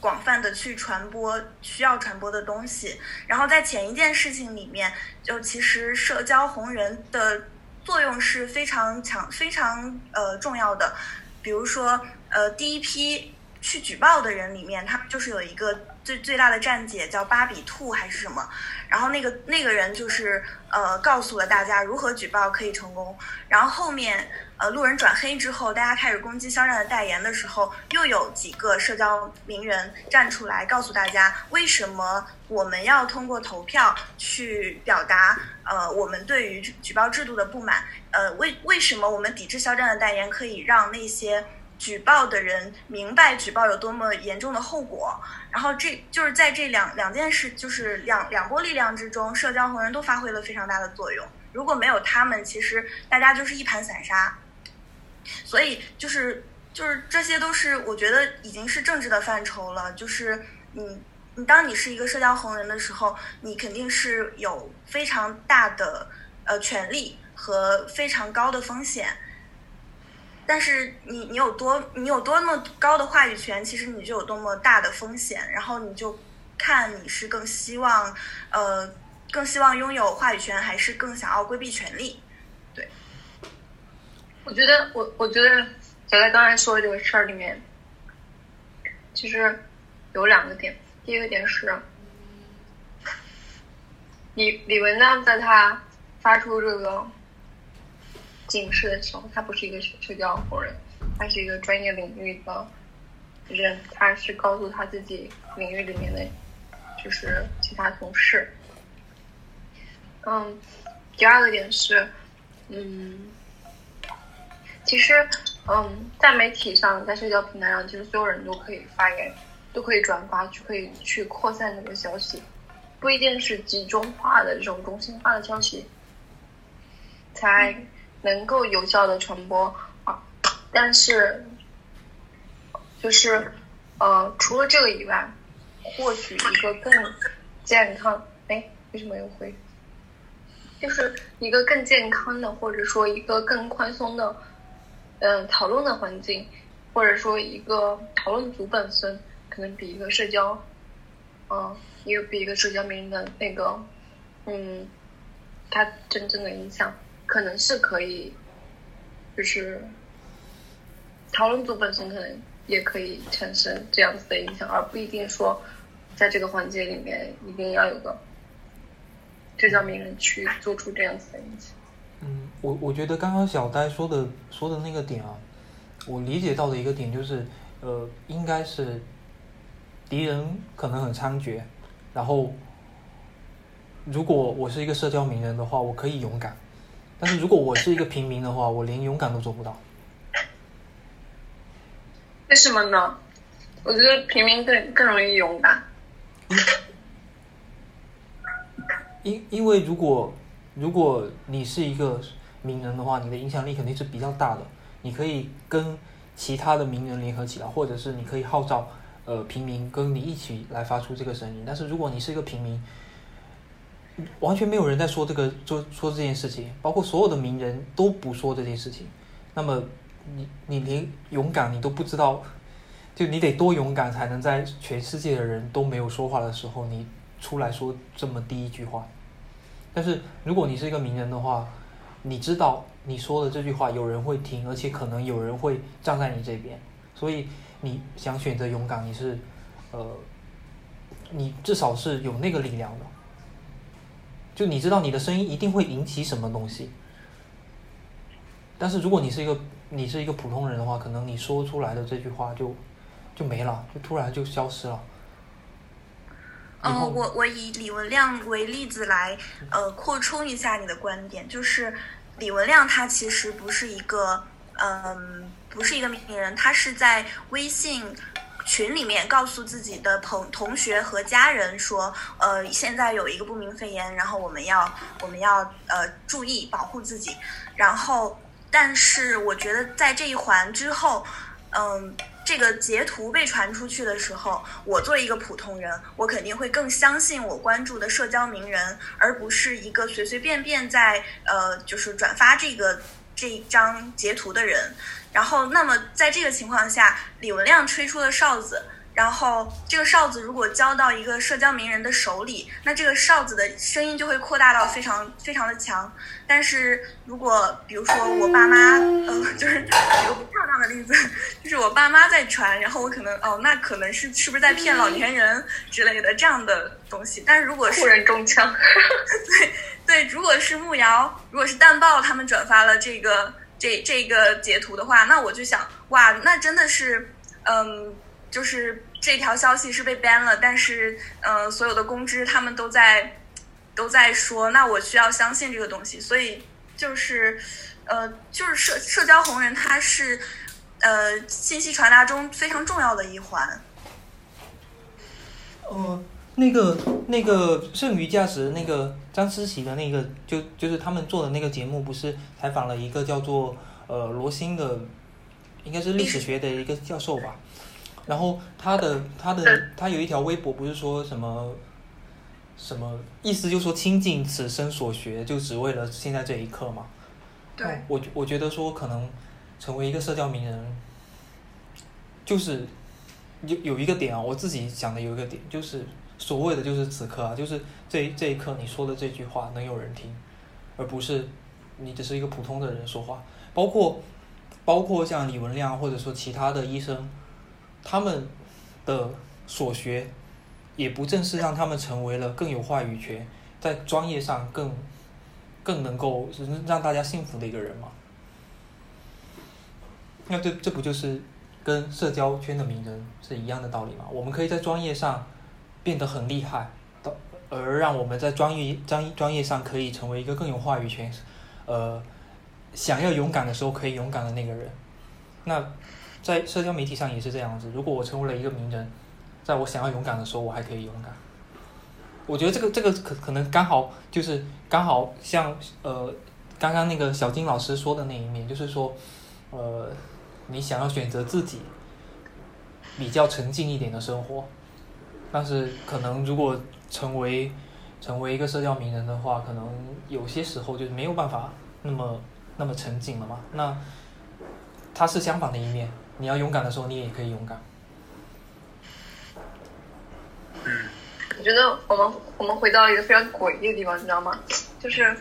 Speaker 3: 广泛的去传播需要传播的东西。然后在前一件事情里面，就其实社交红人的作用是非常强、非常呃重要的。比如说，呃，第一批去举报的人里面，他就是有一个最最大的站姐叫芭比兔还是什么。然后那个那个人就是呃告诉了大家如何举报可以成功。然后后面呃路人转黑之后，大家开始攻击肖战的代言的时候，又有几个社交名人站出来告诉大家为什么我们要通过投票去表达呃我们对于举报制度的不满。呃为为什么我们抵制肖战的代言可以让那些。举报的人明白举报有多么严重的后果，然后这就是在这两两件事，就是两两波力量之中，社交红人都发挥了非常大的作用。如果没有他们，其实大家就是一盘散沙。所以就是就是这些都是我觉得已经是政治的范畴了。就是嗯，你当你是一个社交红人的时候，你肯定是有非常大的呃权利和非常高的风险。但是你你有多你有多么高的话语权，其实你就有多么大的风险。然后你就看你是更希望呃更希望拥有话语权，还是更想要规避权利？对，
Speaker 2: 我觉得我我觉得小赖刚才说的这个事儿里面，其实有两个点。第一个点是，李李文亮在他发出这个警示的时候，他不是一个社交红人，他是一个专业领域的人，他是告诉他自己领域里面的就是其他同事。嗯，第二个点是，嗯，其实，嗯，在媒体上，在社交平台上，其实所有人都可以发言。都可以转发，去可以去扩散这个消息，不一定是集中化的这种中心化的消息，才能够有效的传播啊。但是，就是呃，除了这个以外，获取一个更健康，哎，为什么又回？就是一个更健康的，或者说一个更宽松的，嗯，讨论的环境，或者说一个讨论组本身。可能比一个社交，嗯，也比一个社交名人的那个，嗯，他真正的影响，可能是可以，就是讨论组本身可能也可以产生这样子的影响，而不一定说，在这个环节里面一定要有个社交名人去做出这样子的影响。
Speaker 1: 嗯，我我觉得刚刚小呆说的说的那个点啊，我理解到的一个点就是，呃，应该是。敌人可能很猖獗，然后如果我是一个社交名人的话，我可以勇敢；但是如果我是一个平民的话，我连勇敢都做不到。
Speaker 2: 为什么呢？我觉得平民更更容易勇敢。
Speaker 1: 因因为如果如果你是一个名人的话，你的影响力肯定是比较大的，你可以跟其他的名人联合起来，或者是你可以号召。呃，平民跟你一起来发出这个声音，但是如果你是一个平民，完全没有人在说这个，说说这件事情，包括所有的名人都不说这件事情，那么你你连勇敢你都不知道，就你得多勇敢才能在全世界的人都没有说话的时候，你出来说这么第一句话。但是如果你是一个名人的话，你知道你说的这句话有人会听，而且可能有人会站在你这边，所以。你想选择勇敢，你是，呃，你至少是有那个力量的，就你知道你的声音一定会引起什么东西。但是如果你是一个你是一个普通人的话，可能你说出来的这句话就就没了，就突然就消失了。
Speaker 3: 嗯，我我以李文亮为例子来呃扩充一下你的观点，就是李文亮他其实不是一个嗯。不是一个名人，他是在微信群里面告诉自己的朋同学和家人说，呃，现在有一个不明肺炎，然后我们要我们要呃注意保护自己。然后，但是我觉得在这一环之后，嗯，这个截图被传出去的时候，我作为一个普通人，我肯定会更相信我关注的社交名人，而不是一个随随便便在呃就是转发这个这一张截图的人。然后，那么在这个情况下，李文亮吹出了哨子，然后这个哨子如果交到一个社交名人的手里，那这个哨子的声音就会扩大到非常非常的强。但是如果比如说我爸妈，呃，就是 举个不恰当的例子，就是我爸妈在传，然后我可能哦，那可能是是不是在骗老年人 之类的这样的东西。但是如果是
Speaker 2: 忽然中枪，
Speaker 3: 对对，如果是木瑶，如果是淡豹他们转发了这个。这这个截图的话，那我就想，哇，那真的是，嗯，就是这条消息是被 ban 了，但是，嗯，所有的公知他们都在都在说，那我需要相信这个东西，所以就是，呃，就是社社交红人，他是，呃，信息传达中非常重要的一环。
Speaker 1: 呃，那个那个剩余价值那个。张思琪的那个就就是他们做的那个节目，不是采访了一个叫做呃罗新的，应该是历史学的一个教授吧。然后他的他的他有一条微博，不是说什么什么意思，就说倾尽此生所学，就只为了现在这一刻嘛。
Speaker 3: 对，
Speaker 1: 我我觉得说可能成为一个社交名人，就是有有一个点啊，我自己想的有一个点，就是所谓的就是此刻啊，就是这这一刻你说的这句话能有人听，而不是你只是一个普通的人说话，包括包括像李文亮或者说其他的医生，他们的所学也不正是让他们成为了更有话语权，在专业上更。更能够让大家幸福的一个人吗？那这这不就是跟社交圈的名人是一样的道理吗？我们可以在专业上变得很厉害，而让我们在专业专专业上可以成为一个更有话语权，呃，想要勇敢的时候可以勇敢的那个人。那在社交媒体上也是这样子。如果我成为了一个名人，在我想要勇敢的时候，我还可以勇敢。我觉得这个这个可可能刚好就是刚好像呃刚刚那个小金老师说的那一面，就是说呃你想要选择自己比较沉静一点的生活，但是可能如果成为成为一个社交名人的话，可能有些时候就是没有办法那么那么沉静了嘛。那它是相反的一面，你要勇敢的时候，你也可以勇敢。
Speaker 2: 嗯我觉得我们我们回到一个非常诡异的地方，你知道吗？就是，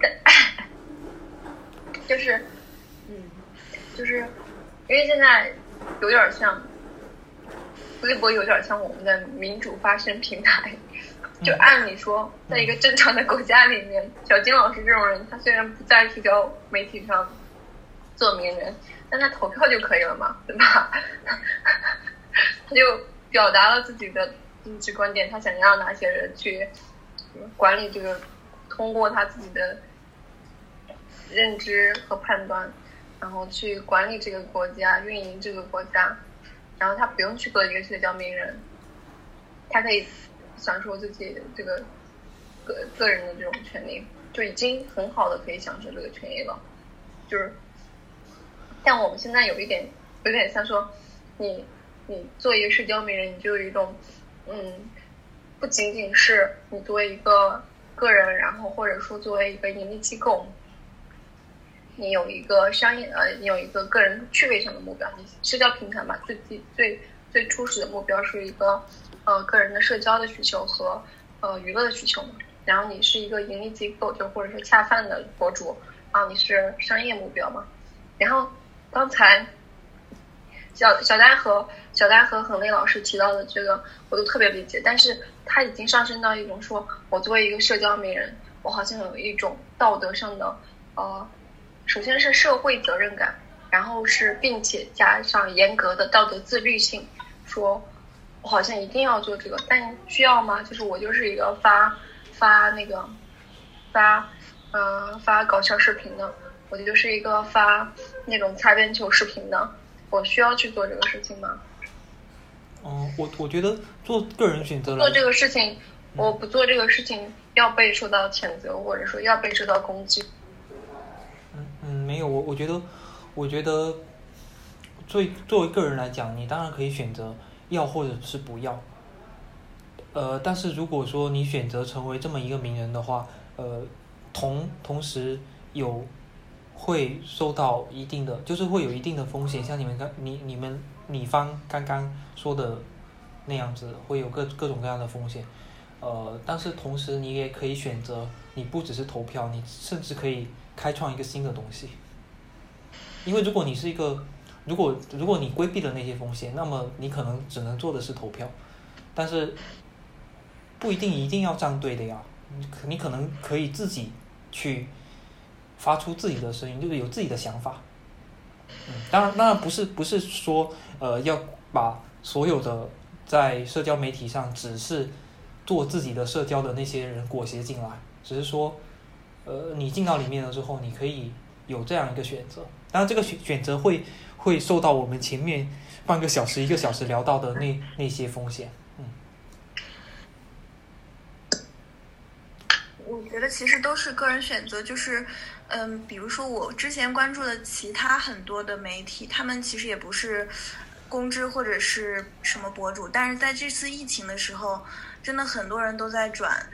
Speaker 2: 就是，嗯，就是，因为现在有点像微博，有点像我们的民主发声平台。就按理说，在一个正常的国家里面，小金老师这种人，他虽然不在社交媒体上做名人，但他投票就可以了嘛，对吧？他就。表达了自己的政治观点，他想要哪些人去管理这个，通过他自己的认知和判断，然后去管理这个国家、运营这个国家，然后他不用去做一个社交名人，他可以享受自己这个个个人的这种权利，就已经很好的可以享受这个权益了。就是，但我们现在有一点，有点像说你。你做一个社交名人，你就有一种，嗯，不仅仅是你作为一个个人，然后或者说作为一个盈利机构，你有一个商业呃，你有一个个人趣味上的目标。你社交平台嘛，最最最最初始的目标是一个呃个人的社交的需求和呃娱乐的需求嘛。然后你是一个盈利机构，就或者说恰饭的博主啊，你是商业目标嘛。然后刚才。小小丹和小丹和恒雷老师提到的这个，我都特别理解。但是他已经上升到一种说，我作为一个社交名人，我好像有一种道德上的，呃，首先是社会责任感，然后是并且加上严格的道德自律性，说我好像一定要做这个，但需要吗？就是我就是一个发发那个发嗯发搞笑视频的，我就是一个发那种擦边球视频的。我需要去做这个事情吗？
Speaker 1: 嗯，我我觉得做个人选择
Speaker 2: 做这个事情，我不做这个事情要被受到谴责，或者说要被受到攻击。
Speaker 1: 嗯，没有我我觉得，我觉得，作为作为个人来讲，你当然可以选择要或者是不要。呃，但是如果说你选择成为这么一个名人的话，呃，同同时有。会受到一定的，就是会有一定的风险，像你们刚你你们你方刚刚说的那样子，会有各各种各样的风险。呃，但是同时你也可以选择，你不只是投票，你甚至可以开创一个新的东西。因为如果你是一个，如果如果你规避了那些风险，那么你可能只能做的是投票，但是不一定一定要站队的呀，你你可能可以自己去。发出自己的声音，就是有自己的想法。嗯，当然，当然不是不是说，呃，要把所有的在社交媒体上只是做自己的社交的那些人裹挟进来，只是说，呃，你进到里面了之后，你可以有这样一个选择。当然，这个选选择会会受到我们前面半个小时、一个小时聊到的那那些风险。嗯，
Speaker 3: 我觉得其实都是个人选择，就是。嗯，比如说我之前关注的其他很多的媒体，他们其实也不是，公知或者是什么博主，但是在这次疫情的时候，真的很多人都在转，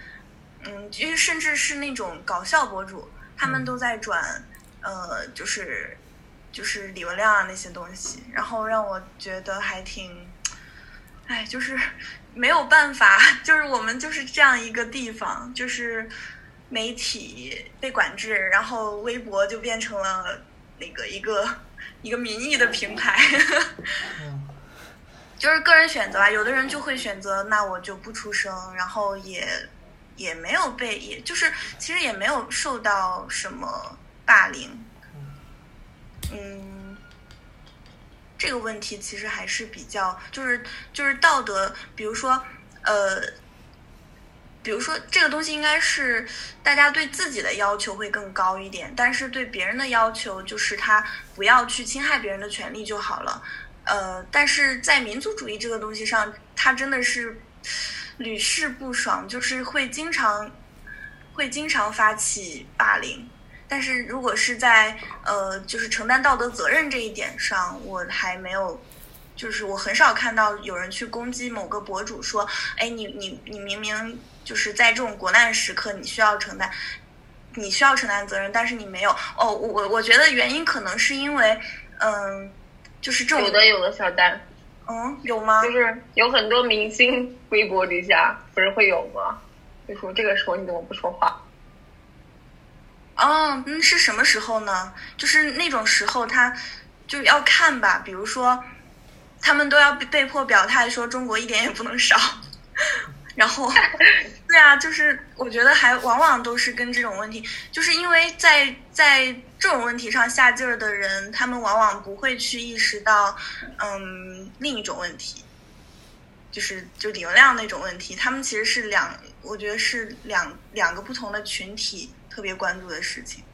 Speaker 3: 嗯，因为甚至是那种搞笑博主，他们都在转，呃，就是就是李文亮啊那些东西，然后让我觉得还挺，哎，就是 没有办法，就是我们就是这样一个地方，就是媒体被管制，然后微博就变成了那个一个。一个民意的平台，就是个人选择啊。有的人就会选择，那我就不出声，然后也也没有被，也就是其实也没有受到什么霸凌。嗯，这个问题其实还是比较，就是就是道德，比如说呃。比如说，这个东西应该是大家对自己的要求会更高一点，但是对别人的要求就是他不要去侵害别人的权利就好了。呃，但是在民族主义这个东西上，他真的是屡试不爽，就是会经常会经常发起霸凌。但是如果是在呃，就是承担道德责任这一点上，我还没有，就是我很少看到有人去攻击某个博主说，哎，你你你明明。就是在这种国难时刻，你需要承担，你需要承担责任，但是你没有。哦，我我我觉得原因可能是因为，嗯，就是这种
Speaker 2: 有的有的小丹，
Speaker 3: 嗯，有吗？
Speaker 2: 就是有很多明星微博底下不是会有吗？就说这个时候你怎么不说话？
Speaker 3: 哦，嗯，是什么时候呢？就是那种时候，他就要看吧。比如说，他们都要被迫表态说中国一点也不能少。然后，对啊，就是我觉得还往往都是跟这种问题，就是因为在在这种问题上下劲儿的人，他们往往不会去意识到，嗯，另一种问题，就是就流量那种问题，他们其实是两，我觉得是两两个不同的群体特别关注的事情。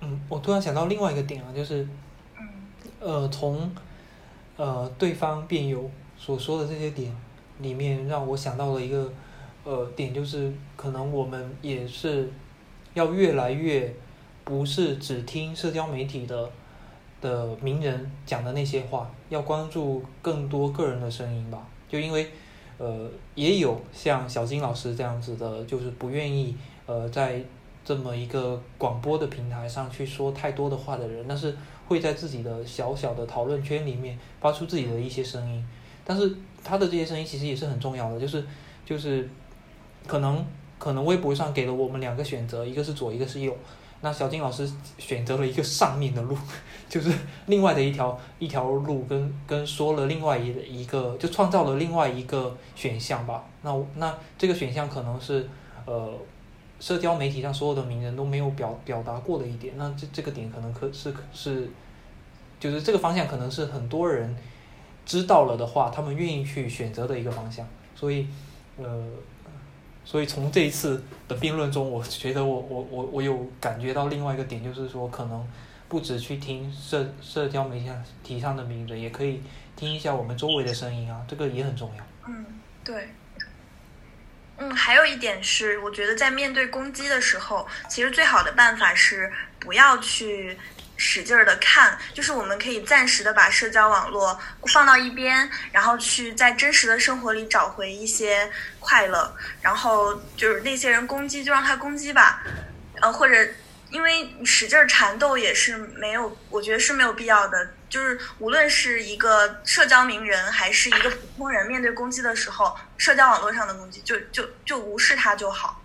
Speaker 1: 嗯，我突然想到另外一个点啊，就是，
Speaker 3: 嗯，
Speaker 1: 呃，从呃对方辩友。所说的这些点里面，让我想到了一个呃点，就是可能我们也是要越来越不是只听社交媒体的的名人讲的那些话，要关注更多个人的声音吧。就因为呃也有像小金老师这样子的，就是不愿意呃在这么一个广播的平台上去说太多的话的人，但是会在自己的小小的讨论圈里面发出自己的一些声音。但是他的这些声音其实也是很重要的，就是就是，可能可能微博上给了我们两个选择，一个是左，一个是右。那小金老师选择了一个上面的路，就是另外的一条一条路，跟跟说了另外一一个，就创造了另外一个选项吧。那那这个选项可能是呃，社交媒体上所有的名人都没有表表达过的一点。那这这个点可能可是是，就是这个方向可能是很多人。知道了的话，他们愿意去选择的一个方向。所以，呃，所以从这一次的辩论中，我觉得我我我我有感觉到另外一个点，就是说，可能不止去听社社交媒体上的名人，也可以听一下我们周围的声音啊，这个也很重要。
Speaker 3: 嗯，对。嗯，还有一点是，我觉得在面对攻击的时候，其实最好的办法是不要去。使劲儿的看，就是我们可以暂时的把社交网络放到一边，然后去在真实的生活里找回一些快乐。然后就是那些人攻击，就让他攻击吧。呃，或者因为使劲儿缠斗也是没有，我觉得是没有必要的。就是无论是一个社交名人，还是一个普通人，面对攻击的时候，社交网络上的攻击，就就就无视他就好。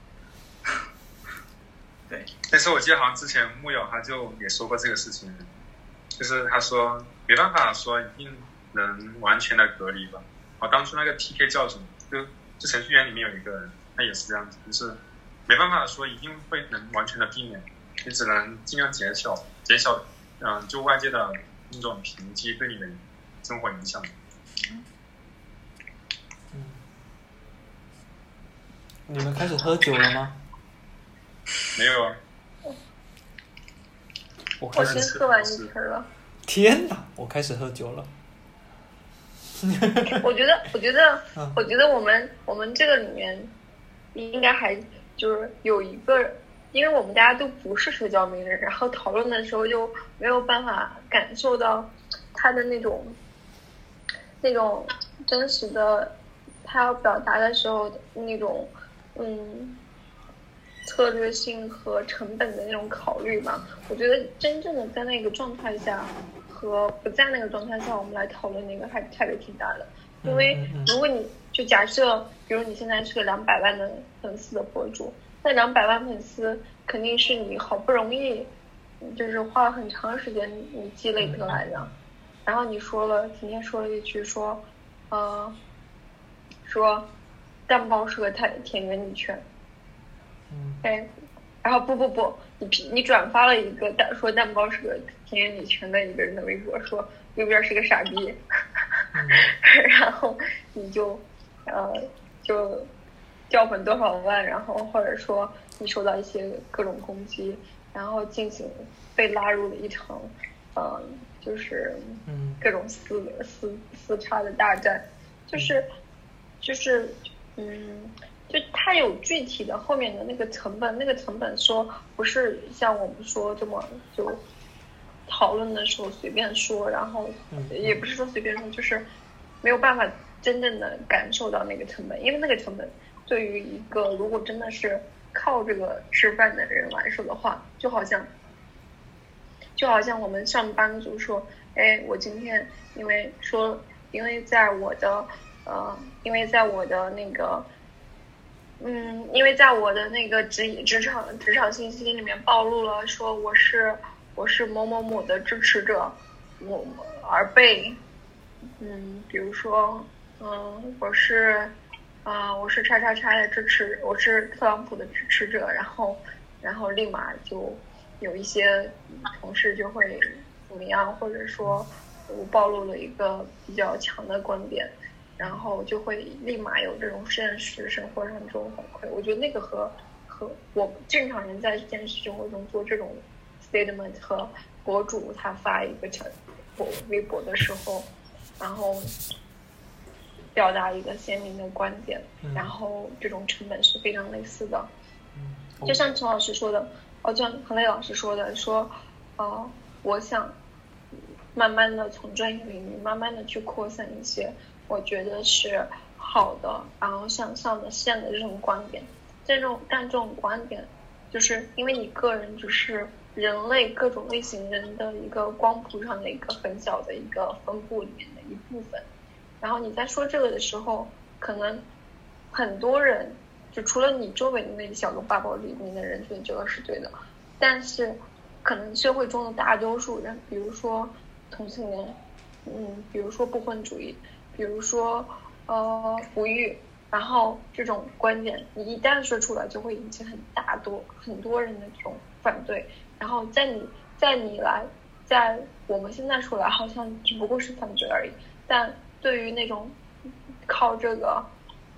Speaker 5: 对，但是我记得好像之前木友他就也说过这个事情，就是他说没办法说一定能完全的隔离吧。哦，当初那个 PK 叫什么？就就程序员里面有一个人，他也是这样子，就是没办法说一定会能完全的避免，你只能尽量减少减少，嗯，就外界的那种评击对你的生活影响。
Speaker 1: 你们开始喝酒了吗？
Speaker 5: 没有啊，
Speaker 1: 我
Speaker 2: 我先喝完一瓶了。
Speaker 1: 天哪，我开始喝酒了。
Speaker 2: 我觉得，我觉得，我觉得我们我们这个里面应该还就是有一个，因为我们大家都不是社交名人，然后讨论的时候就没有办法感受到他的那种那种真实的，他要表达的时候那种嗯策略性和成本的那种考虑嘛。我觉得真正的在那个状态下和不在那个状态下，我们来讨论那个还差别挺大的。因为如果你就假设，比如你现在是个两百万的粉丝的博主，那两百万粉丝肯定是你好不容易，就是花了很长时间你积累得来的。然后你说了，今天说了一句说，呃，说蛋包是个太田园女权。
Speaker 1: 嗯。
Speaker 2: 哎，然后不不不，你你转发了一个蛋说蛋糕是个田园女权的一个人的微博，说右边是个傻逼。然后你就，呃，就掉粉多少万，然后或者说你受到一些各种攻击，然后进行被拉入了一场，呃，就是各种撕撕撕叉的大战，就是就是嗯，就它有具体的后面的那个成本，那个成本说不是像我们说这么就。讨论的时候随便说，然后也不是说随便说，就是没有办法真正的感受到那个成本，因为那个成本对于一个如果真的是靠这个吃饭的人来说的话，就好像就好像我们上班族说，哎，我今天因为说，因为在我的呃，因为在我的那个，嗯，因为在我的那个职职场职场信息里面暴露了，说我是。我是某某某的支持者，我而被，嗯，比如说，嗯，我是，啊，我是叉叉叉的支持，我是特朗普的支持者，然后，然后立马就有一些同事就会怎么样，或者说我暴露了一个比较强的观点，然后就会立马有这种现实生活上这种反馈。我觉得那个和和我正常人在现实生活中做这种。statement 和博主他发一个微博的时候，然后表达一个鲜明的观点，然后这种成本是非常类似的。就像陈老师说的，哦，就像何磊老师说的，说，呃，我想慢慢的从专业领域慢慢的去扩散一些，我觉得是好的，然后向上的线的这种观点。这种但这种观点，就是因为你个人只是。人类各种类型人的一个光谱上的一个很小的一个分布里面的一部分，然后你在说这个的时候，可能很多人就除了你周围的那一小个 bubble 里面的人觉得这个是对的，但是可能社会中的大多数人，比如说同性恋，嗯，比如说不婚主义，比如说呃不育，然后这种观点你一旦说出来，就会引起很大多很多人的这种反对。然后在你，在你来，在我们现在说来，好像只不过是反对而已。但对于那种靠这个，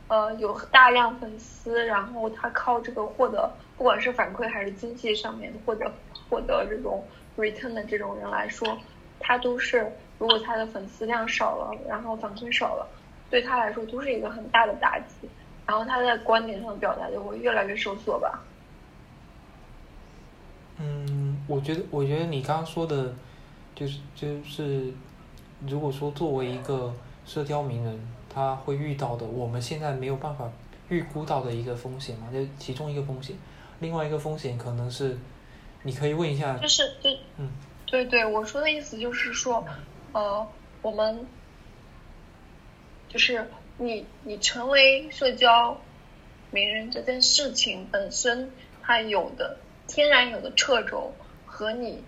Speaker 2: 呃，有大量粉丝，然后他靠这个获得，不管是反馈还是经济上面或者获得这种 return 的这种人来说，他都是如果他的粉丝量少了，然后反馈少了，对他来说都是一个很大的打击。然后他在观点上的表达就会越来越收缩吧。
Speaker 1: 嗯，我觉得，我觉得你刚刚说的，就是就是，如果说作为一个社交名人，他会遇到的，我们现在没有办法预估到的一个风险嘛，就其中一个风险。另外一个风险可能是，你可以问一下，
Speaker 2: 就是就嗯，对对，我说的意思就是说，呃，我们就是你你成为社交名人这件事情本身，它有的。天然有的掣肘和你，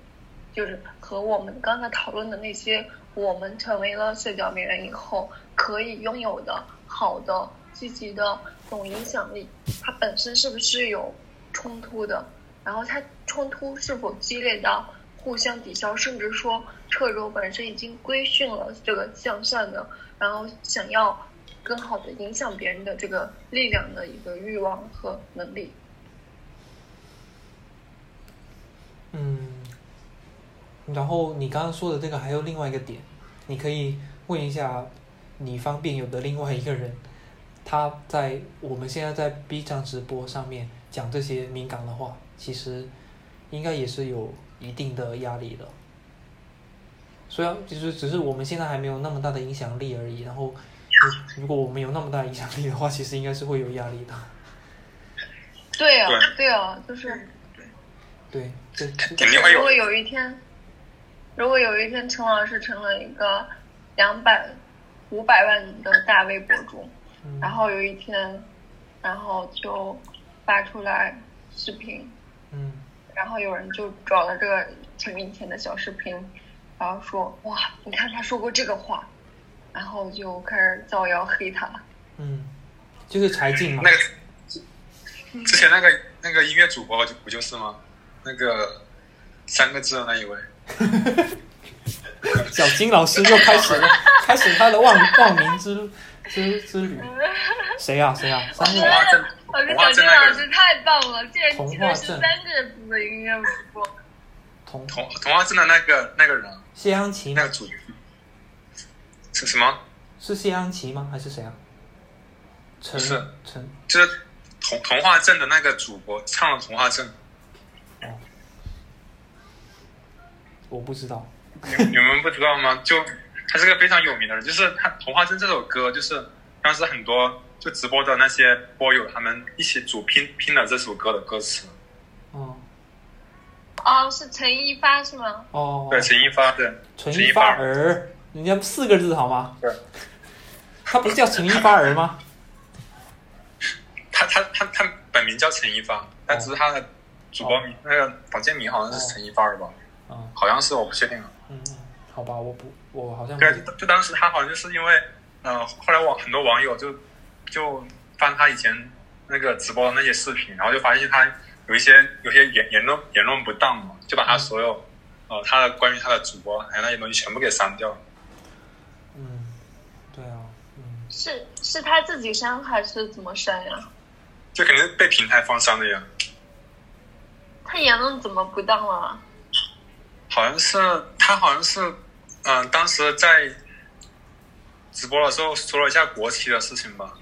Speaker 2: 就是和我们刚才讨论的那些，我们成为了社交名人以后可以拥有的好的、积极的这种影响力，它本身是不是有冲突的？然后它冲突是否激烈到互相抵消，甚至说掣肘本身已经规训了这个向善的，然后想要更好的影响别人的这个力量的一个欲望和能力。
Speaker 1: 嗯，然后你刚刚说的这个还有另外一个点，你可以问一下你方便有的另外一个人，他在我们现在在 B 站直播上面讲这些敏感的话，其实应该也是有一定的压力的。虽然就是只是我们现在还没有那么大的影响力而已。然后，如果我们有那么大影响力的话，其实应该是会有压力的。
Speaker 2: 对啊，对啊，就是
Speaker 1: 对，这
Speaker 5: 肯定会有。
Speaker 2: 如果有一天，如果有一天陈老师成了一个两百、五百万的大微博主，然后有一天，然后就发出来视频，
Speaker 1: 嗯，
Speaker 2: 然后有人就找了这个陈明前的小视频，然后说哇，你看他说过这个话，然后就开始造谣黑他。
Speaker 1: 嗯，就是柴静嘛。
Speaker 5: 那个之前那个那个音乐主播就不就是吗？那个三个字的那一位。
Speaker 1: 小金老师又开始了，开始他的忘忘名之之之旅。谁呀？谁呀？三个。
Speaker 5: 童话镇，
Speaker 2: 我觉得
Speaker 5: 童话
Speaker 2: 小金老师太棒了，竟然记得是三个字的音乐主播。
Speaker 1: 童
Speaker 5: 童童话镇的那个那个人，
Speaker 1: 谢安琪吗
Speaker 5: 那个？主是什么？
Speaker 1: 是谢安琪吗？还是谁啊？陈
Speaker 5: 是
Speaker 1: 陈
Speaker 5: 就是童童话镇的那个主播唱了童话镇，
Speaker 1: 我不知道。
Speaker 5: 你你们不知道吗？就他是个非常有名的人，就是他童话镇这首歌，就是当时很多就直播的那些播友他们一起组拼拼了这首歌的歌词。
Speaker 1: 哦
Speaker 2: 哦，是陈一发是吗？
Speaker 1: 哦，
Speaker 5: 对，陈一发对，
Speaker 1: 陈一发儿，人家四个字好吗？
Speaker 5: 对，
Speaker 1: 他不是叫陈一发儿吗？
Speaker 5: 他他他他本名叫陈一发，但只是他的主播名、那个房间名好像是陈一发儿吧？
Speaker 1: 嗯
Speaker 5: 好像是，我不确定了。
Speaker 1: 嗯嗯，好吧，我不，我好像
Speaker 5: 对，就就当时他好像就是因为，呃，后来网很多网友就就翻他以前那个直播的那些视频，然后就发现他有一些有些言言论言论不当嘛，就把他所有呃他的关于他的主播还有那些东西全部给删掉了。
Speaker 1: 嗯，对啊，嗯
Speaker 2: 是是他自己删还是怎么删呀？
Speaker 5: 就肯定是被平台封删的呀。
Speaker 2: 他言论怎么不当了？
Speaker 5: 好像是他好像是，嗯、当时在直播的时候说了一下国旗的事情吧，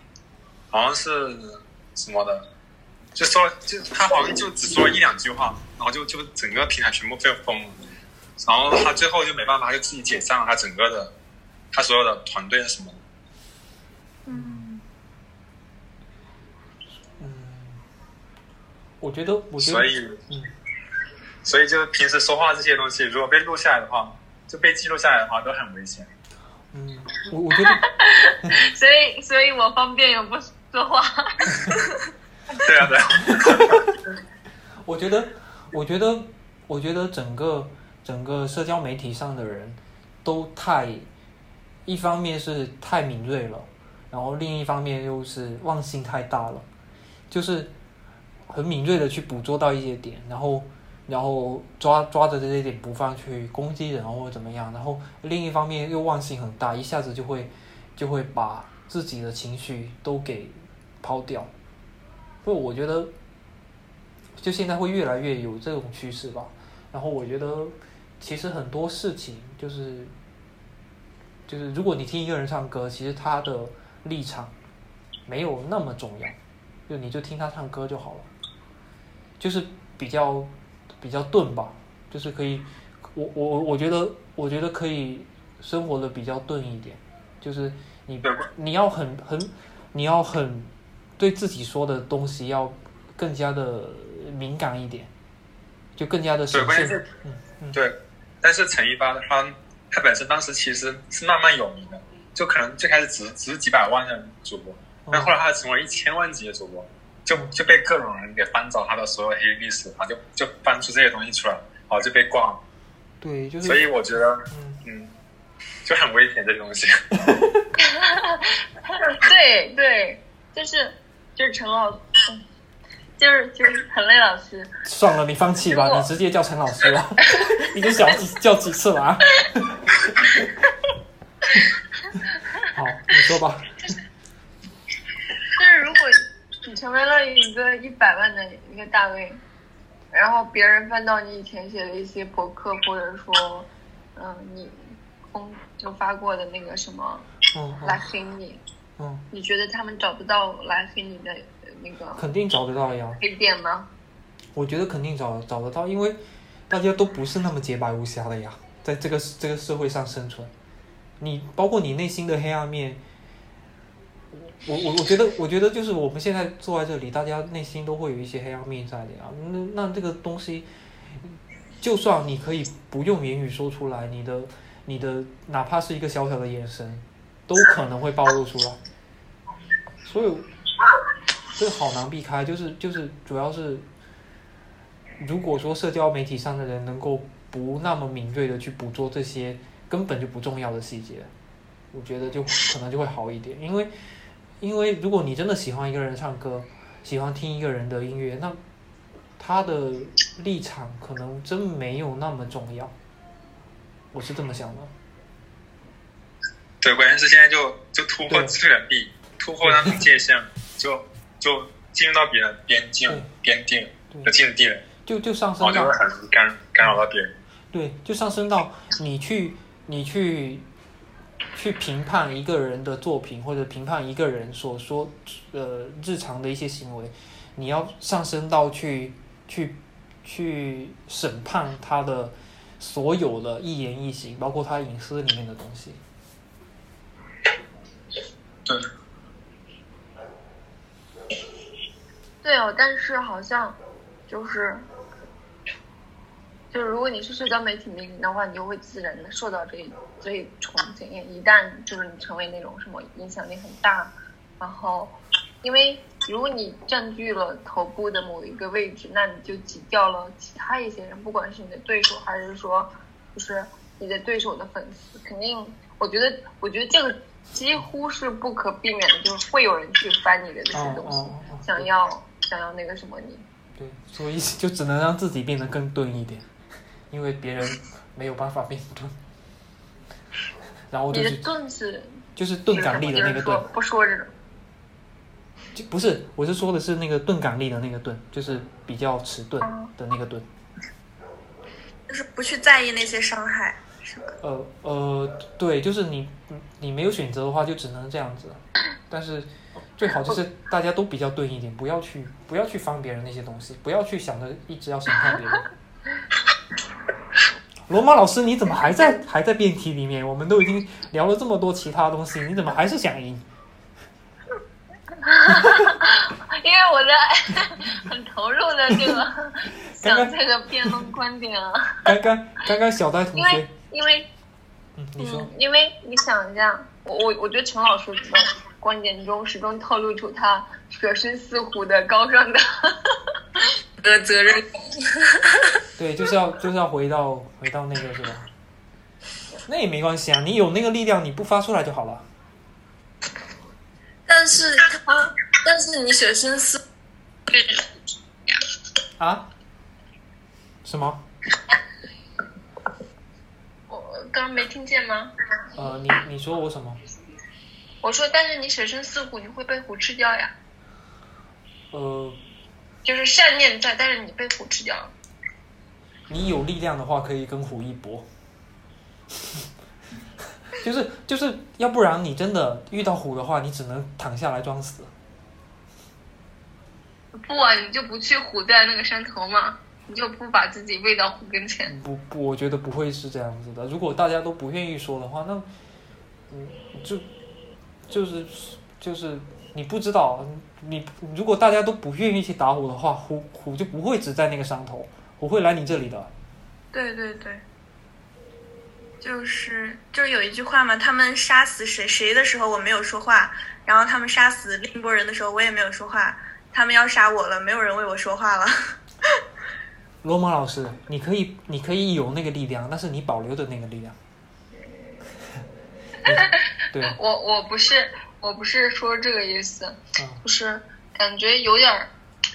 Speaker 5: 好像是什么的，就说了就他好像就只说了一两句话，然后就就整个平台全部被封了，然后他最后就没办法，就自己解散了他整个的他所有的团队什么的。
Speaker 2: 嗯，
Speaker 1: 嗯，我觉得，我觉得
Speaker 5: 所，以，
Speaker 1: 嗯
Speaker 5: 所以就平时说话这些东西，如果被录下来的话，就被记录下来的话，都很危险。
Speaker 1: 嗯，我我觉得，
Speaker 2: 所以所以我方便又不说话。
Speaker 5: 对啊，对啊。
Speaker 1: 我觉得，我觉得，我觉得整个整个社交媒体上的人都太，一方面是太敏锐了，然后另一方面又是忘性太大了，就是很敏锐的去捕捉到一些点，然后然后抓抓着这些点不放去攻击人或者怎么样，然后另一方面又忘性很大，一下子就会就会把自己的情绪都给抛掉。不，我觉得就现在会越来越有这种趋势吧。然后我觉得其实很多事情就是就是如果你听一个人唱歌，其实他的立场没有那么重要，就你就听他唱歌就好了，就是比较比较钝吧，就是可以，我我我觉得我觉得可以生活的比较钝一点，就是你你要很很你要很对自己说的东西要更加的敏感一点，就更加的
Speaker 5: 对，关键是，
Speaker 1: 嗯嗯。
Speaker 5: 对，但是陈一发他他本身当时其实是慢慢有名的，就可能最开始只只是几百万的主播，但后来他成为一千万级的主播，就就被各种人给翻找他的所有黑历史，他就就翻出这些东西出来，然后就被挂了。
Speaker 1: 对，就是
Speaker 5: 所以我觉得，
Speaker 1: 嗯。
Speaker 5: 嗯，就很危险这东西。
Speaker 2: 对对，就是就是陈老，嗯就是就是陈磊老师，
Speaker 1: 算了，你放弃吧，你直接叫陈老师吧，你就叫几叫几次了啊？好，你说吧。
Speaker 2: 就是如果你成为了一个一百万的一个大 V，然后别人翻到你以前写的一些博客，或者说，嗯、你公就发过的那个什么
Speaker 1: 嗯
Speaker 2: 来黑你，
Speaker 1: 嗯，
Speaker 2: 你觉得他们找不到来黑你的呃那个
Speaker 1: 肯定找得到呀，
Speaker 2: 黑点吗？
Speaker 1: 我觉得肯定找找得到，因为大家都不是那么洁白无瑕的呀，在这个这个社会上生存。你包括你内心的黑暗面，我我我觉得我觉得就是我们现在坐在这里，大家内心都会有一些黑暗面在的啊。那那这个东西，就算你可以不用言语说出来，你的你的哪怕是一个小小的眼神，都可能会暴露出来。所以这个好难避开，就是就是主要是，如果说社交媒体上的人能够不那么敏锐的去捕捉这些。根本就不重要的细节，我觉得就可能就会好一点，因为，因为如果你真的喜欢一个人唱歌，喜欢听一个人的音乐，那他的立场可能真没有那么重要，我是这么想的。
Speaker 5: 对，关键是现在就就突破次元壁，突破那种界限，就就进入到别人边境边境的境地了，
Speaker 1: 就就上升到
Speaker 5: 就会很干干扰到别人。
Speaker 1: 对，就上升到你去。你去去评判一个人的作品，或者评判一个人所说呃日常的一些行为，你要上升到去去去审判他的所有的一言一行，包括他隐私里面的东西。
Speaker 5: 对。
Speaker 2: 对哦，但是好像就是。就是如果你是社交媒体名人的话，你就会自然的受到这这一重检验。一旦就是你成为那种什么影响力很大，然后，因为如果你占据了头部的某一个位置，那你就挤掉了其他一些人，不管是你的对手还是说，就是你的对手的粉丝，肯定，我觉得，我觉得这个几乎是不可避免的，就是会有人去翻你的这些东西，想要想要那个什么你。
Speaker 1: 对，所以就只能让自己变得更钝一点。因为别人没有办法变钝，然后就是
Speaker 2: 钝是
Speaker 1: 就是钝感力的那个钝，
Speaker 2: 不说这种，
Speaker 1: 就不是，我是说的是那个钝感力的那个钝，就是比较迟钝的那个钝，
Speaker 3: 就是不去在意那些伤害，
Speaker 1: 呃呃，对，就是你你没有选择的话，就只能这样子，但是最好就是大家都比较钝一点，不要去不要去翻别人那些东西，不要去想着一直要审判别人。罗马老师，你怎么还在还在辩题里面？我们都已经聊了这么多其他东西，你怎么还是想赢？
Speaker 2: 因为我在 很投入的这个讲这个辩论观点啊。
Speaker 1: 刚刚刚刚小呆同学，
Speaker 2: 因为
Speaker 1: 嗯，你说，
Speaker 2: 因为你想一下，我我我觉得陈老师的观点中始终透露出他舍身似虎的高尚的。
Speaker 3: 的责任，
Speaker 1: 对，就是要就是要回到回到那个是吧？那也没关系啊，你有那个力量，你不发出来就好了。
Speaker 3: 但是他，但是你舍身思，
Speaker 1: 啊？什么？
Speaker 2: 刚没听见吗？
Speaker 1: 呃，你你说我什么？
Speaker 2: 我说，但是你舍身饲虎，你会被虎吃掉呀。
Speaker 1: 呃。
Speaker 2: 就是善念在，但是你被虎吃掉了。
Speaker 1: 你有力量的话，可以跟虎一搏。就是就是要不然你真的遇到虎的话，你只能躺下来装死。
Speaker 2: 不啊，你就不去虎在那个山头吗？你就不把自己喂到虎跟前？
Speaker 1: 不不，我觉得不会是这样子的。如果大家都不愿意说的话，那嗯，就就是就是。你不知道，你如果大家都不愿意去打虎的话，虎虎就不会只在那个山头，虎会来你这里的。
Speaker 3: 对对对，就是就是有一句话嘛，他们杀死谁谁的时候我没有说话，然后他们杀死另一波人的时候我也没有说话，他们要杀我了，没有人为我说话了。
Speaker 1: 罗马老师，你可以你可以有那个力量，但是你保留的那个力量。对，
Speaker 2: 我我不是。我不是说这个意思，就是感觉有点儿，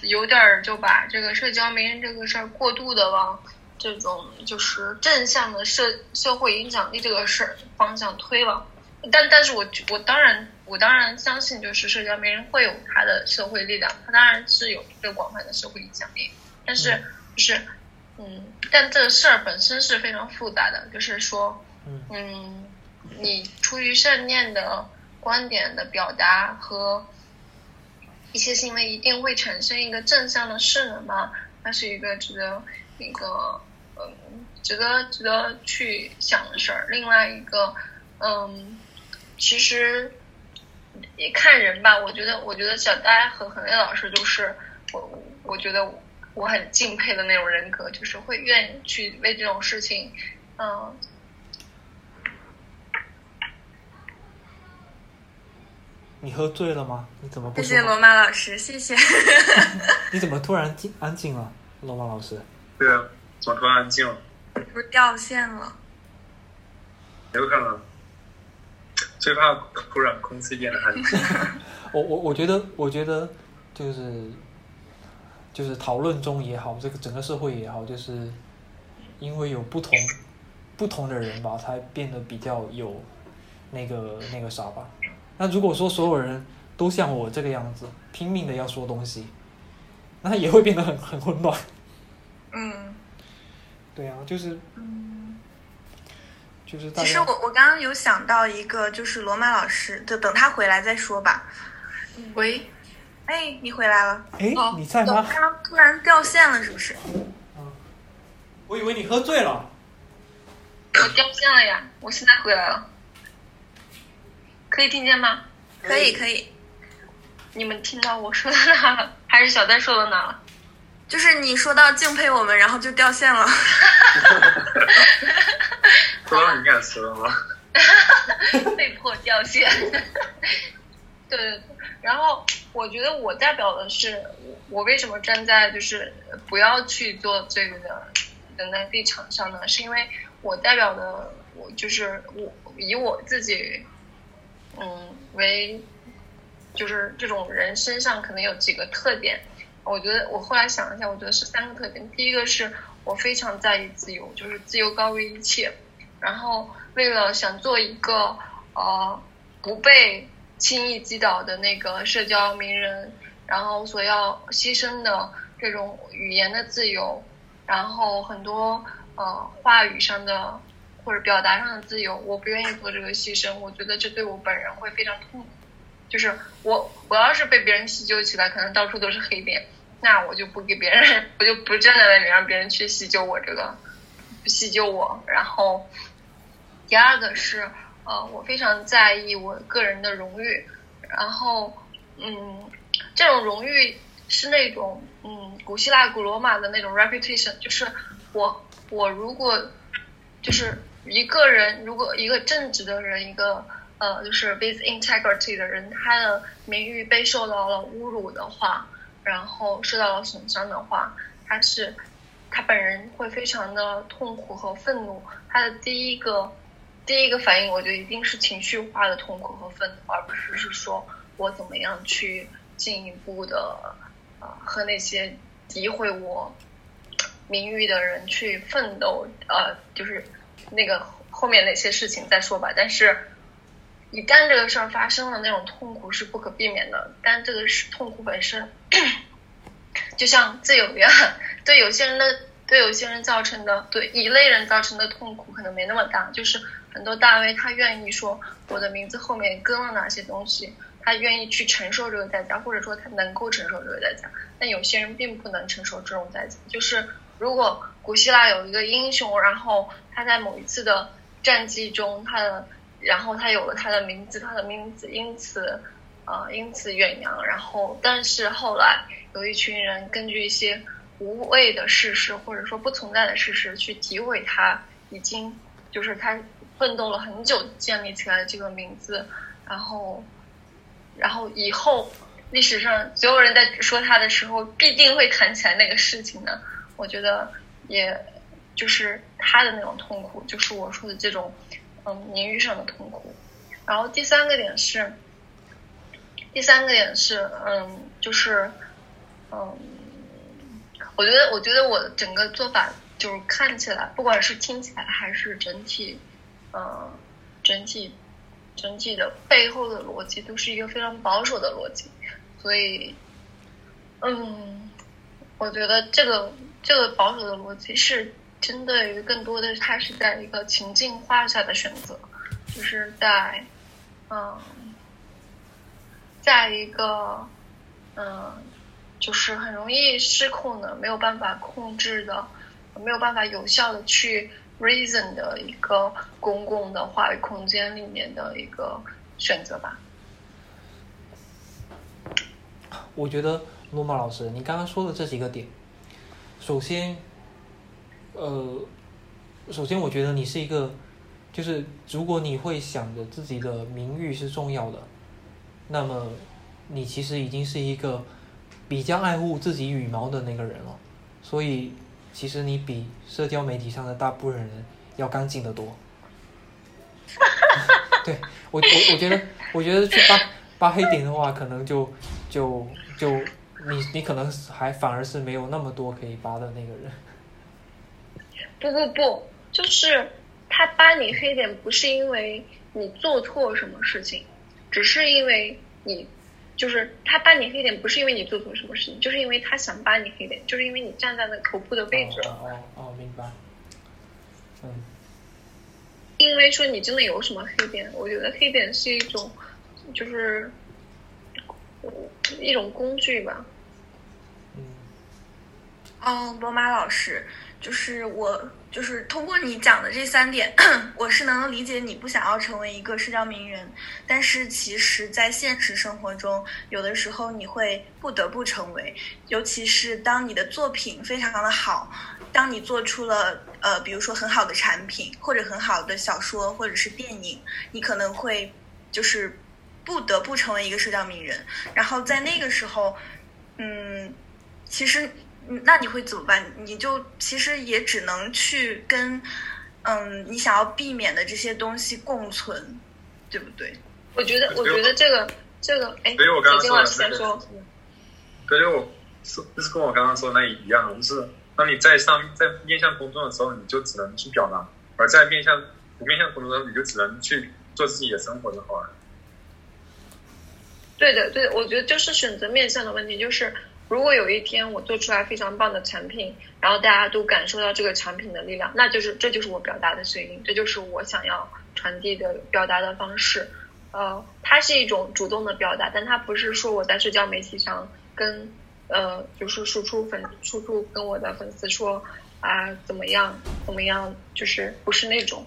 Speaker 2: 有点儿就把这个社交媒人这个事儿过度的往这种就是正向的社社会影响力这个事儿方向推了。但但是我我当然我当然相信，就是社交媒人会有他的社会力量，他当然是有一个广泛的社会影响力。但是就是嗯，但这个事儿本身是非常复杂的，就是说嗯，你出于善念的。观点的表达和一些行为一定会产生一个正向的势能吗？那是一个值得那个嗯，值得值得去想的事儿。另外一个，嗯，其实也看人吧。我觉得，我觉得小呆和何磊老师就是我，我觉得我很敬佩的那种人格，就是会愿意去为这种事情，嗯。
Speaker 1: 你喝醉了吗？你怎么不？
Speaker 3: 谢谢罗马老师，谢谢。
Speaker 1: 你怎么突然静安静了，罗马老师？
Speaker 5: 对啊，怎么突然安静了？
Speaker 3: 不是掉线了？
Speaker 5: 有可能。最怕突然空气变得安静。
Speaker 1: 我我我觉得，我觉得就是就是讨论中也好，这个整个社会也好，就是因为有不同不同的人吧，才变得比较有那个那个啥吧。那如果说所有人都像我这个样子，拼命的要说东西，那也会变得很很混乱。
Speaker 3: 嗯，
Speaker 1: 对啊，就是，
Speaker 3: 嗯，
Speaker 1: 就是
Speaker 3: 其实我我刚刚有想到一个，就是罗马老师，就等他回来再说吧。
Speaker 2: 喂，
Speaker 3: 哎，你回来了？
Speaker 1: 哎，你在吗？
Speaker 3: 刚刚突然掉线了，是不是？
Speaker 1: 嗯，我以为你喝醉了。
Speaker 2: 我掉线了呀，我现在回来了。可以听见吗？
Speaker 3: 可以可以。
Speaker 2: 你们听到我说的哪了？还是小戴说的哪了？
Speaker 3: 就是你说到敬佩我们，然后就掉线了。
Speaker 5: 说到敏感词了吗？
Speaker 2: 被迫掉线。对 对对。然后我觉得我代表的是我为什么站在就是不要去做这个的的那立场上呢？是因为我代表的我就是我以我自己。嗯，为就是这种人身上可能有几个特点，我觉得我后来想了一下，我觉得是三个特点。第一个是我非常在意自由，就是自由高于一切。然后为了想做一个呃不被轻易击倒的那个社交名人，然后所要牺牲的这种语言的自由，然后很多呃话语上的。或者表达上的自由，我不愿意做这个牺牲。我觉得这对我本人会非常痛苦。就是我，我要是被别人细究起来，可能到处都是黑点，那我就不给别人，我就不站在那里让别人去细究我这个，细究我。然后，第二个是，呃，我非常在意我个人的荣誉。然后，嗯，这种荣誉是那种，嗯，古希腊、古罗马的那种 reputation，就是我，我如果，就是。一个人如果一个正直的人，一个呃就是 with integrity 的人，他的名誉被受到了侮辱的话，然后受到了损伤的话，他是他本人会非常的痛苦和愤怒。他的第一个第一个反应，我觉得一定是情绪化的痛苦和愤怒，而不是是说我怎么样去进一步的呃和那些诋毁我名誉的人去奋斗，呃就是。那个后面那些事情再说吧，但是，一旦这个事儿发生了，那种痛苦是不可避免的。但这个是痛苦本身，就像自由一样，对有些人的对有些人造成的，对一类人造成的痛苦可能没那么大。就是很多大 V 他愿意说我的名字后面跟了哪些东西，他愿意去承受这个代价，或者说他能够承受这个代价。但有些人并不能承受这种代价，就是。如果古希腊有一个英雄，然后他在某一次的战绩中，他的，然后他有了他的名字，他的名字因此，呃，因此远扬。然后，但是后来有一群人根据一些无谓的事实，或者说不存在的事实，去诋毁他已经就是他奋斗了很久建立起来这个名字。然后，然后以后历史上所有人在说他的时候，必定会谈起来那个事情的。我觉得，也就是他的那种痛苦，就是我说的这种，嗯，名誉上的痛苦。然后第三个点是，第三个点是，嗯，就是，嗯，我觉得，我觉得我整个做法就是看起来，不管是听起来还是整体，嗯，整体，整体的背后的逻辑都是一个非常保守的逻辑，所以，嗯，我觉得这个。这个保守的逻辑是针对于更多的，它是在一个情境化下的选择，就是在，嗯，在一个，嗯，就是很容易失控的、没有办法控制的没有办法有效的去 reason 的一个公共的话语空间里面的一个选择吧。
Speaker 1: 我觉得罗马老师，你刚刚说的这几个点，首先，呃，首先我觉得你是一个，就是如果你会想着自己的名誉是重要的，那么你其实已经是一个比较爱护自己羽毛的那个人了，所以其实你比社交媒体上的大部分人要干净的多。对我我我觉得我觉得去扒扒黑点的话，可能就就。就你，你可能还反而是没有那么多可以扒的那个人。
Speaker 2: 不不不，就是他扒你黑点，不是因为你做错什么事情，只是因为你，就是他扒你黑点，不是因为你做错什么事情，就是因为他想扒你黑点，就是因为你站在那头部的位置。
Speaker 1: 哦哦，明白。嗯。
Speaker 2: 因为说你真的有什么黑点，我觉得黑点是一种，就是。一种工具吧。
Speaker 3: 嗯。哦，罗马老师，就是我，就是通过你讲的这三点，我是能理解你不想要成为一个社交名人，但是其实，在现实生活中，有的时候你会不得不成为，尤其是当你的作品非常的好，当你做出了呃，比如说很好的产品，或者很好的小说，或者是电影，你可能会就是。不得不成为一个社交名人，然后在那个时候，嗯，其实，那你会怎么办？你就其实也只能去跟，嗯，你想要避免的这些东西共存，对不对？
Speaker 2: 我觉得，我觉得这个，这个，哎，
Speaker 5: 所以我刚刚说的
Speaker 2: 先说，
Speaker 5: 所以我说就是跟我刚刚说那一样，就是当你在上在面向公众的时候，你就只能去表达；而在面向不面向公众的时候，你就只能去做自己的生活就好了。
Speaker 2: 对的，对，我觉得就是选择面向的问题。就是如果有一天我做出来非常棒的产品，然后大家都感受到这个产品的力量，那就是这就是我表达的声音，这就是我想要传递的表达的方式。呃，它是一种主动的表达，但它不是说我在社交媒体上跟呃，就是输出粉输出跟我的粉丝说啊怎么样怎么样，就是不是那种。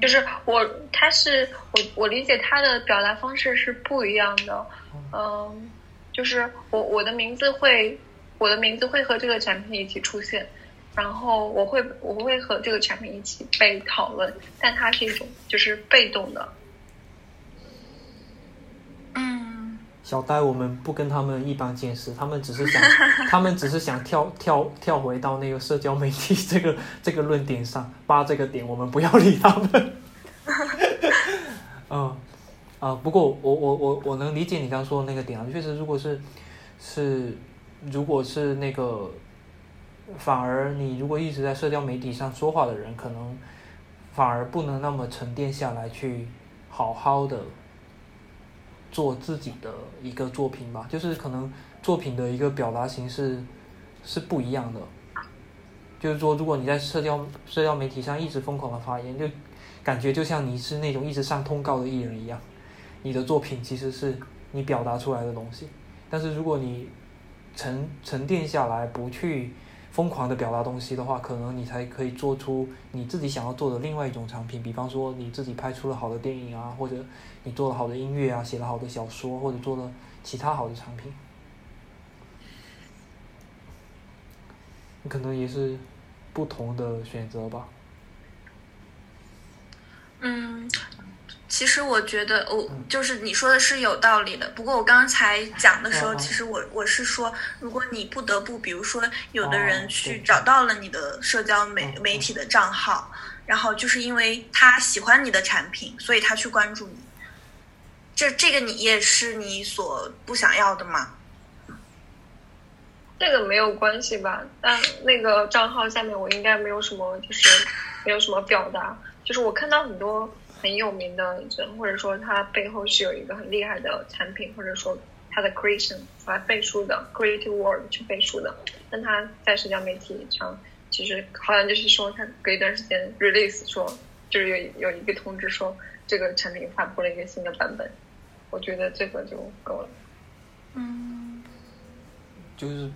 Speaker 2: 就是我，他是我，我理解他的表达方式是不一样的。嗯，就是我我的名字会，我的名字会和这个产品一起出现，然后我会我会和这个产品一起被讨论，但它是一种就是被动的。
Speaker 1: 嗯小呆，我们不跟他们一般见识，他们只是想，他们只是想跳跳跳回到那个社交媒体这个这个论点上，扒这个点，我们不要理他们。嗯，啊，不过我我我我能理解你刚说的那个点啊，确实，如果是是如果是那个，反而你如果一直在社交媒体上说话的人，可能反而不能那么沉淀下来，去好好的。做自己的一个作品吧，就是可能作品的一个表达形式是不一样的。就是说，如果你在社交社交媒体上一直疯狂的发言，就感觉就像你是那种一直上通告的艺人一样，你的作品其实是你表达出来的东西。但是如果你沉沉淀下来，不去。疯狂的表达东西的话，可能你才可以做出你自己想要做的另外一种产品。比方说，你自己拍出了好的电影啊，或者你做了好的音乐啊，写了好的小说，或者做了其他好的产品，可能也是不同的选择吧。
Speaker 3: 嗯。其实我觉得，我就是你说的是有道理的。不过我刚才讲的时候，其实我我是说，如果你不得不，比如说有的人去找到了你的社交媒媒体的账号，然后就是因为他喜欢你的产品，所以他去关注你。这这个你也是你所不想要的吗？
Speaker 2: 这个没有关系吧？但那个账号下面我应该没有什么，就是没有什么表达。就是我看到很多。很有名的人，或者说他背后是有一个很厉害的产品，或者说他的 creation 来背书的 creative word 去背书的，但他在社交媒体上，其实好像就是说他隔一段时间 release 说，就是有有一个通知说这个产品发布了一个新的版本，我觉得这个就够了。
Speaker 3: 嗯，
Speaker 1: 就是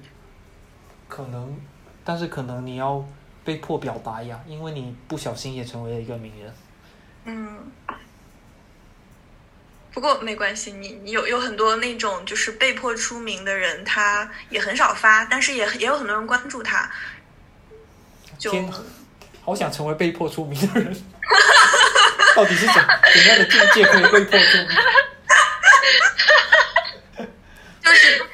Speaker 1: 可能但是可能你要被迫表白呀，因为你不小心也成为了一个名人。
Speaker 3: 嗯。不过没关系，你你有有很多那种就是被迫出名的人，他也很少发，但是也也有很多人关注他。
Speaker 1: 天，好想成为被迫出名的人。到底是怎怎样的境界可以被迫出名？
Speaker 3: 就是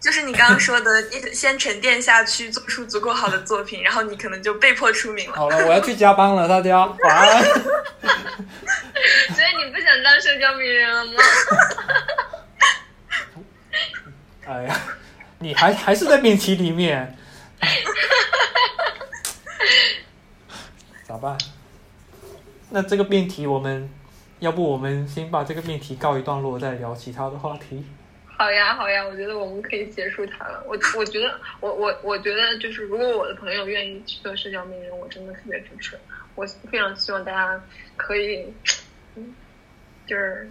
Speaker 3: 就是你刚刚说的，你先沉淀下去，做出足够好的作品，然后你可能就被迫出名了。
Speaker 1: 好了，我要去加班了，大家晚安。
Speaker 2: 所以你不想当社交名人了吗？
Speaker 1: 哎呀，你还还是在辩题里面，咋办？那这个辩题，我们要不我们先把这个辩题告一段落，再聊其他的话题。
Speaker 2: 好呀，好呀，我觉得我们可以结束它了。我我觉得，我我我觉得，就是如果我的朋友愿意去做社交名人，我真的特别支持。我非常希望大家可以。就是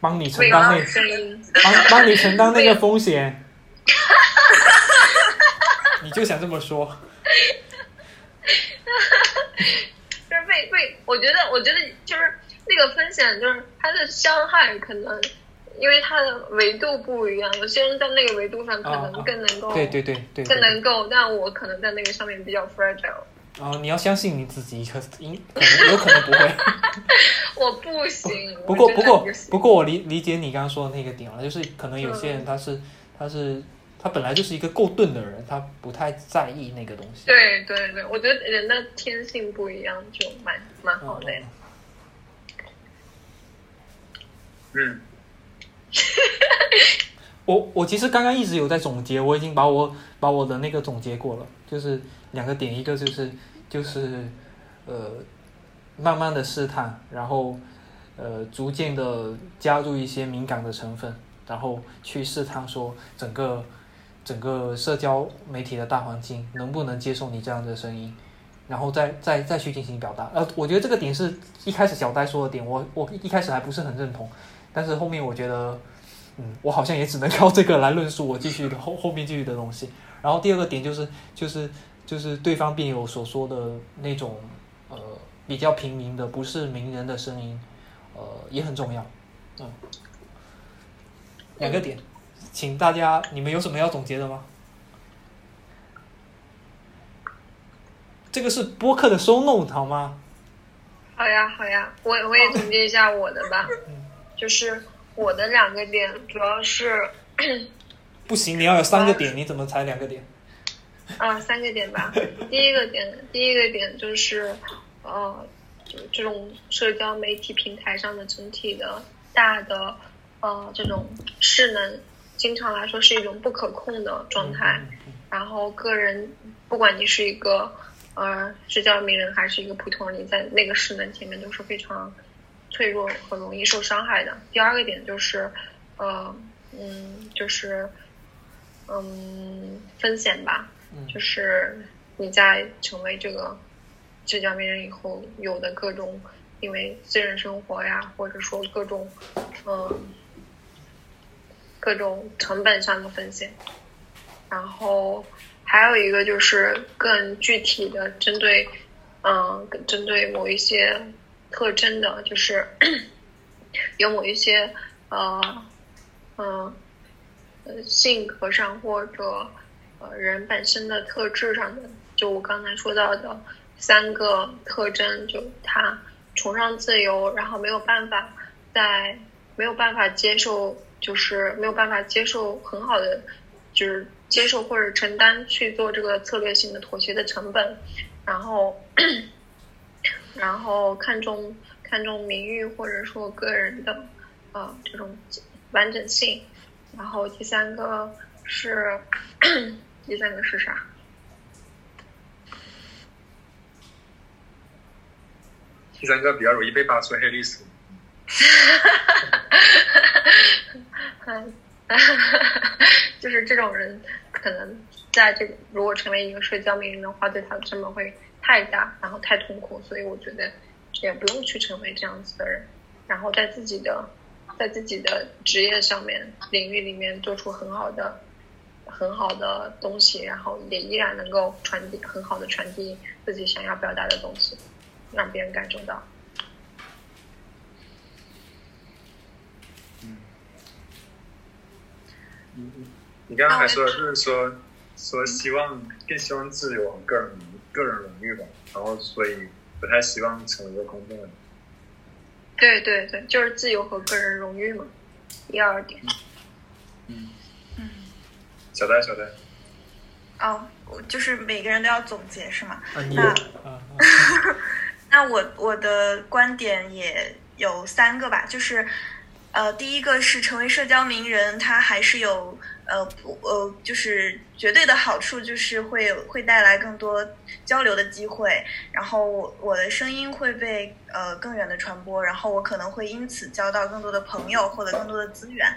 Speaker 1: 帮你承担那帮帮你承担那个风险，你就想这么说？
Speaker 2: 就是被被，我觉得，我觉得就是那个风险，就是它的伤害可能因为它的维度不一样，有些人在那个维度上可能更能够，
Speaker 1: 对对对对，
Speaker 2: 更能够，但我可能在那个上面比较 fragile。
Speaker 1: 哦，你要相信你自己，可应可能 有可能不会。
Speaker 2: 我不行。
Speaker 1: 不过不过不过，我理理解你刚刚说的那个点了，就是可能有些人他是他是他本来就是一个够钝的人，他不太在意那个东西。
Speaker 2: 对对对，我觉得人的天性不一样，就蛮蛮好的。嗯。
Speaker 1: 我我其实刚刚一直有在总结，我已经把我把我的那个总结过了，就是两个点，一个就是就是呃慢慢的试探，然后呃逐渐的加入一些敏感的成分，然后去试探说整个整个社交媒体的大环境能不能接受你这样的声音，然后再再再去进行表达。呃，我觉得这个点是一开始小呆说的点，我我一开始还不是很认同，但是后面我觉得。嗯，我好像也只能靠这个来论述我继续的后后面继续的东西。然后第二个点就是就是就是对方辩友所说的那种呃比较平民的不是名人的声音，呃也很重要。嗯，两个点，请大家你们有什么要总结的吗？这个是播客的收 note 好吗？
Speaker 2: 好呀好呀，我我也总结一下我的吧，就是。我的两个点主要是，
Speaker 1: 不行，你要有三个点，你怎么才两个点？
Speaker 2: 啊，三个点吧。第一个点，第一个点就是，呃，就这种社交媒体平台上的整体的大的呃这种势能，经常来说是一种不可控的状态。然后个人，不管你是一个呃社交名人还是一个普通人，你在那个势能前面都是非常。脆弱和容易受伤害的。第二个点就是，呃，嗯，就是，嗯，风险吧。就是你在成为这个社交名人以后，有的各种因为私人生活呀，或者说各种，嗯，各种成本上的风险。然后还有一个就是更具体的针对，嗯，针对某一些。特征的，就是 有某一些呃嗯呃性格上或者呃人本身的特质上的，就我刚才说到的三个特征，就他崇尚自由，然后没有办法在没有办法接受，就是没有办法接受很好的，就是接受或者承担去做这个策略性的妥协的成本，然后。然后看重看重名誉或者说个人的呃这种完整性，然后第三个是 第三个是啥？
Speaker 5: 第三个比较容易被扒出黑历史。
Speaker 2: 就是这种人可能在这个如果成为一个社交名人的话，对他的成本会。太大，然后太痛苦，所以我觉得也不用去成为这样子的人，然后在自己的在自己的职业上面领域里面做出很好的很好的东西，然后也依然能够传递很好的传递自己想要表达的东西，让别人感受到。
Speaker 5: 嗯，你你刚刚还说就是说说希望更希望自由和个人个人荣誉吧，然后所以不太希望成为一个公众人物。
Speaker 2: 对对对，就是自由和个人荣誉嘛，第二点。
Speaker 5: 嗯嗯，小戴小戴。
Speaker 3: 哦，我就是每个人都要总结是吗？那
Speaker 1: 啊，
Speaker 3: 那我我的观点也有三个吧，就是呃，第一个是成为社交名人，它还是有呃不呃，就是绝对的好处，就是会会带来更多交流的机会，然后我我的声音会被呃更远的传播，然后我可能会因此交到更多的朋友，获得更多的资源。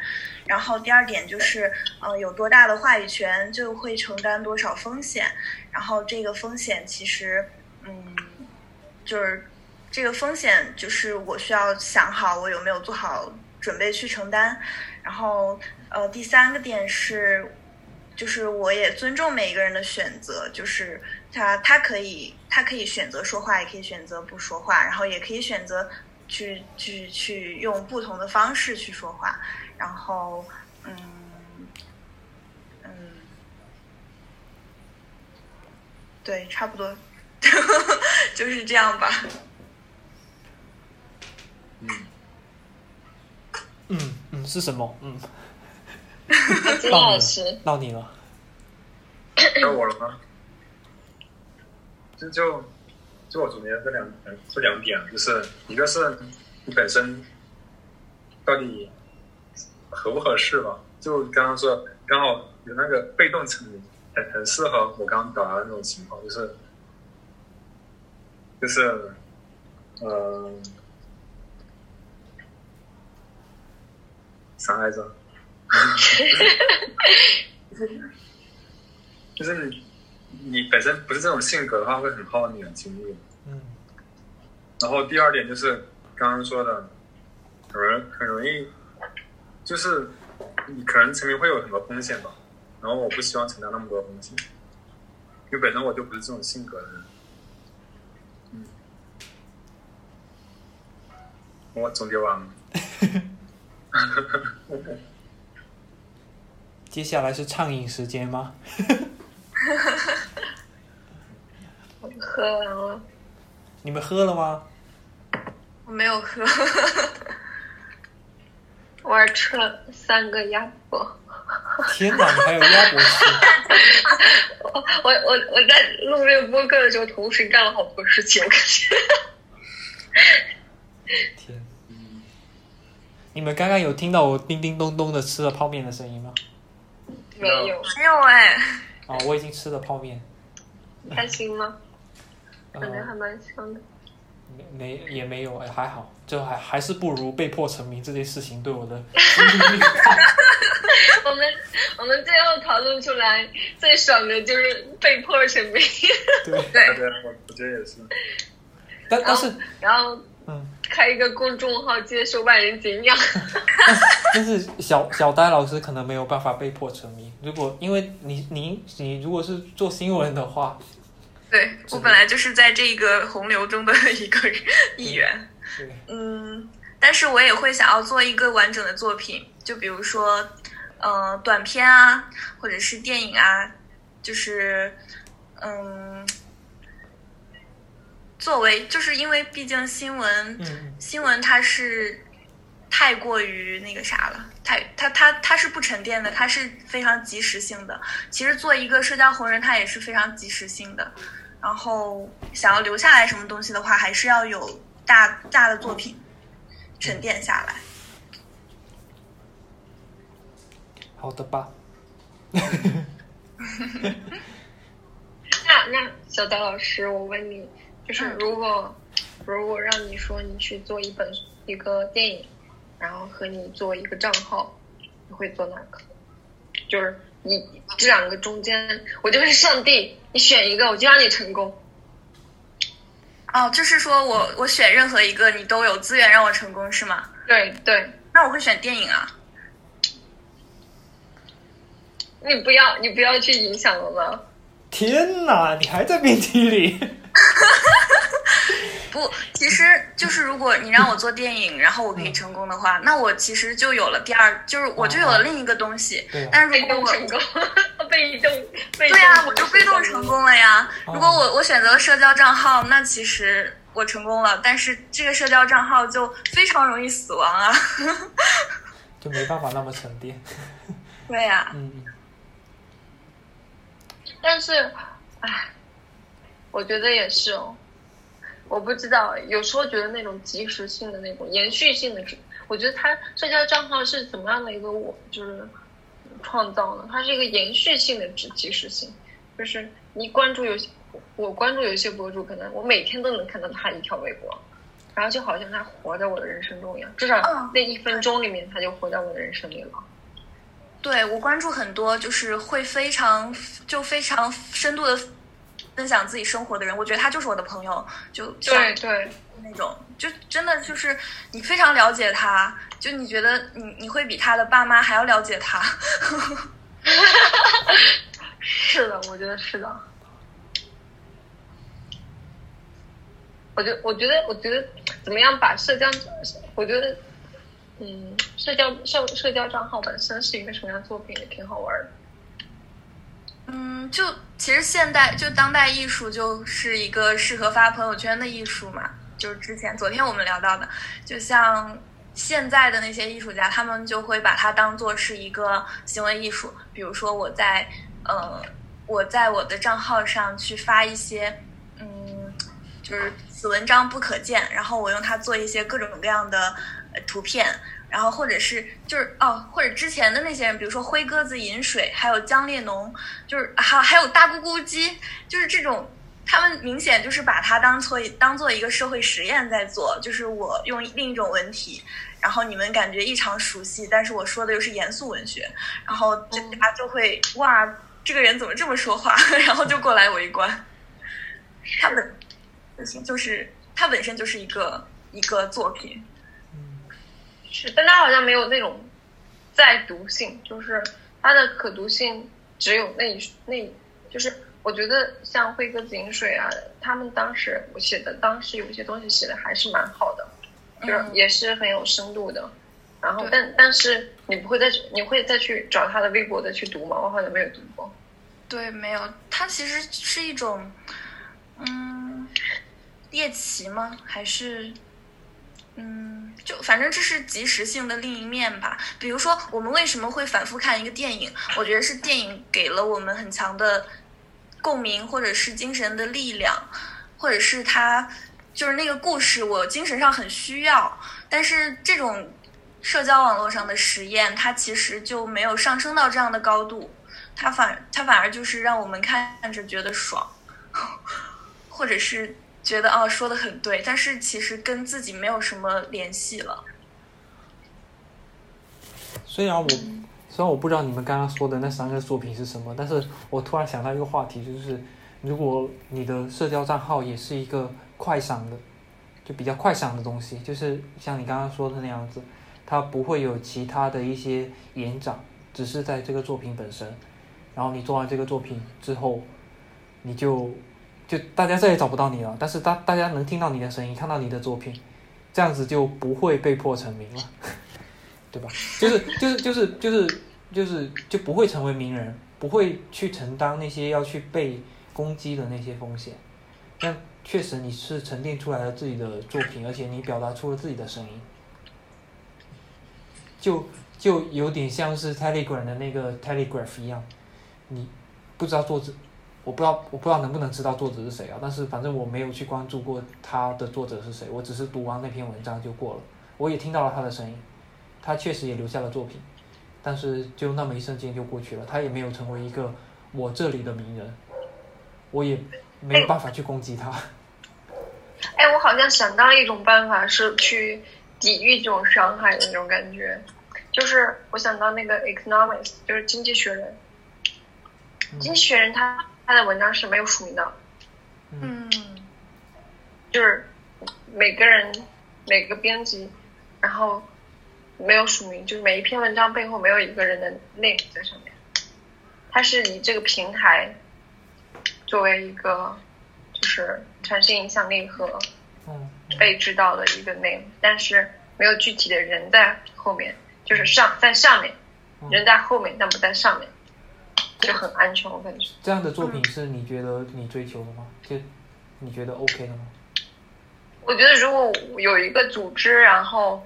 Speaker 3: 然后第二点就是，呃，有多大的话语权就会承担多少风险，然后这个风险其实，嗯，就是这个风险就是我需要想好我有没有做好准备去承担。然后，呃，第三个点是，就是我也尊重每一个人的选择，就是他他可以他可以选择说话，也可以选择不说话，然后也可以选择去去去用不同的方式去说话。然后，嗯，嗯，对，差不多 就是这样吧。
Speaker 5: 嗯，
Speaker 1: 嗯嗯，是什么？嗯，
Speaker 2: 金老师，
Speaker 1: 到你了。
Speaker 5: 到我了吗？就就就我总结这两这两点，就是一个是你本身到底合不合适吧？就刚刚说，刚好有那个被动成名，很很适合我刚刚表达的那种情况，就是就是呃啥来着？就是你你本身不是这种性格的话，会很耗你的精力。
Speaker 1: 嗯
Speaker 5: 然后第二点就是刚刚说的，很容很容易，就是你可能成名会有很多风险吧，然后我不希望承担那么多风险，因为本身我就不是这种性格的人。嗯，我总结完了。
Speaker 1: 接下来是畅饮时间吗？
Speaker 2: 我喝完了。
Speaker 1: 你们喝了吗？
Speaker 3: 我没有喝，
Speaker 2: 我还吃了三个鸭脖。
Speaker 1: 天哪，你还有鸭脖吃？
Speaker 2: 我我我我在录这个播客的时候，同时干了好多事情，我感觉。
Speaker 1: 天！你们刚刚有听到我叮叮咚咚的吃了泡面的声音吗？
Speaker 2: 没有，
Speaker 3: 没有哎。
Speaker 1: 啊，我已经吃了泡面。
Speaker 2: 开心吗？
Speaker 1: 呃
Speaker 2: 感觉还蛮香的。
Speaker 1: 没没也没有哎，还好，就还还是不如被迫成名这件事情对我的。
Speaker 2: 我们我们最后讨论出来最爽的就是被迫成名，
Speaker 1: 对，
Speaker 3: 对，
Speaker 5: 对，我我觉得也是。
Speaker 1: 但但是
Speaker 2: 然后
Speaker 1: 嗯，
Speaker 2: 开一个公众号接受万人景仰。
Speaker 1: 但是小小呆老师可能没有办法被迫成名。如果因为你你你如果是做新闻的话，
Speaker 3: 对我本来就是在这个洪流中的一个一员。
Speaker 1: 对，
Speaker 3: 嗯，但是我也会想要做一个完整的作品，就比如说，呃，短片啊，或者是电影啊，就是，嗯，作为，就是因为毕竟新闻，
Speaker 1: 嗯
Speaker 3: 新闻它是太过于那个啥了，太它它它是不沉淀的，它是非常及时性的。其实做一个社交红人，它也是非常及时性的。然后想要留下来什么东西的话，还是要有大大的作品沉淀下来。
Speaker 1: 好的吧。
Speaker 2: 那那小戴老师，我问你，就是如果、如果让你说你去做一本一个电影，然后和你做一个账号，你会做哪个？就是你这两个中间，我就是上帝，你选一个，我就让你成功。
Speaker 3: 哦，就是说我我选任何一个，你都有资源让我成功，是吗？
Speaker 2: 对对，
Speaker 3: 那我会选电影啊。
Speaker 2: 你不要，你不要去影响了吗？
Speaker 1: 天哪，你还在辩题里？
Speaker 3: 不，其实就是如果你让我做电影，然后我可以成功的话，那我其实就有了第二，就是我就有了另一个东西。
Speaker 1: 对啊
Speaker 3: 但是如果我
Speaker 2: 动成功，被动，被
Speaker 3: 对呀、我就被动成功了呀。
Speaker 1: 哦
Speaker 3: 如果我我选择了社交账号，那其实我成功了，但是这个社交账号就非常容易死亡啊。
Speaker 1: 就没办法那么沉淀。
Speaker 3: 对呀、
Speaker 1: 嗯，
Speaker 2: 但是，唉，我觉得也是哦。我不知道，有时候觉得那种即时性的那种延续性的，我觉得它社交账号是怎么样的一个我就是创造呢？它是一个延续性的即即时性，就是你关注有些我关注有些博主，可能我每天都能看到他一条微博，然后就好像他活在我的人生中一样，至少
Speaker 3: 嗯
Speaker 2: 那一分钟里面他就活在我的人生里了。
Speaker 3: 对我关注很多，就是会非常就非常深度的分享自己生活的人，我觉得他就是我的朋友，就
Speaker 2: 对对，
Speaker 3: 那种，就真的就是你非常了解他，就你觉得你你会比他的爸妈还要了解他。
Speaker 2: 是的，我觉得是的。我觉我觉得我觉得怎么样把社交，我觉得嗯，社交社社交账号本身是一个什么样的作品也挺好玩的。
Speaker 3: 嗯，就其实现代就当代艺术就是一个适合发朋友圈的艺术嘛，就是之前昨天我们聊到的，就像现在的那些艺术家，他们就会把它当做是一个行为艺术，比如说我在呃我在我的账号上去发一些嗯，就是此文章不可见，然后我用它做一些各种各样的图片。然后或者是就是哦，或者之前的那些人，比如说灰鸽子饮水，还有姜烈农，就是还还有大咕咕鸡，就是这种，他们明显就是把它当做当做一个社会实验在做，就是我用另一种文体，然后你们感觉异常熟悉，但是我说的又是严肃文学，然后大家就会哇，这个人怎么这么说话，然后就过来围观。他本就是他本身就是一个一个作品。
Speaker 2: 是，但它好像没有那种再读性，就是它的可读性只有那一那，就是我觉得像灰鸽子饮水啊，他们当时我写的，当时有些东西写的还是蛮好的，就是
Speaker 3: 嗯
Speaker 2: 也是很有深度的。然后，但但是你不会再去，你会再去找他的微博的去读吗？我好像没有读过。
Speaker 3: 对，没有，它其实是一种，嗯，猎奇吗？还是，嗯，就反正这是即时性的另一面吧。比如说，我们为什么会反复看一个电影？我觉得是电影给了我们很强的共鸣，或者是精神的力量，或者是它就是那个故事，我精神上很需要。但是这种社交网络上的实验，它其实就没有上升到这样的高度。它反它反而就是让我们看着觉得爽，或者是觉得哦说的很对，但是其实跟自己没有什么联系了。
Speaker 1: 虽然我虽然我不知道你们刚刚说的那三个作品是什么，但是我突然想到一个话题，就是如果你的社交账号也是一个快闪的，就比较快闪的东西，就是像你刚刚说的那样子，它不会有其他的一些延展，只是在这个作品本身。然后你做完这个作品之后，你就就大家再也找不到你了，但是大大家能听到你的声音，看到你的作品，这样子就不会被迫成名了，对吧？就是就是就是就是就是就不会成为名人，不会去承担那些要去被攻击的那些风险。但确实你是沉淀出来了自己的作品，而且你表达出了自己的声音，就就有点像是 Telegram 的那个 Telegraph 一样。你不知道作者，我不知道我不知道能不能知道作者是谁啊？但是反正我没有去关注过他的作者是谁，我只是读完那篇文章就过了。我也听到了他的声音，他确实也留下了作品，但是就那么一瞬间就过去了，他也没有成为一个我这里的名人，我也没有办法去攻击他。
Speaker 2: 哎，我好像想到一种办法是去抵御这种伤害的那种感觉，就是我想到那个 Economics，就是经济学人。经济学人他他的文章是没有署名的，
Speaker 3: 嗯。
Speaker 2: 就是每个人每个编辑，然后没有署名，就是每一篇文章背后没有一个人的 name 在上面。它是以这个平台作为一个就是产生影响力和被知道的一个 name，，但是没有具体的人在后面，就是上在上面，人在后面但不在上面，就很安全，我感觉。
Speaker 1: 这样的作品是你觉得你追求的吗？就你觉得 OK 的吗？
Speaker 2: 我觉得如果有一个组织，然后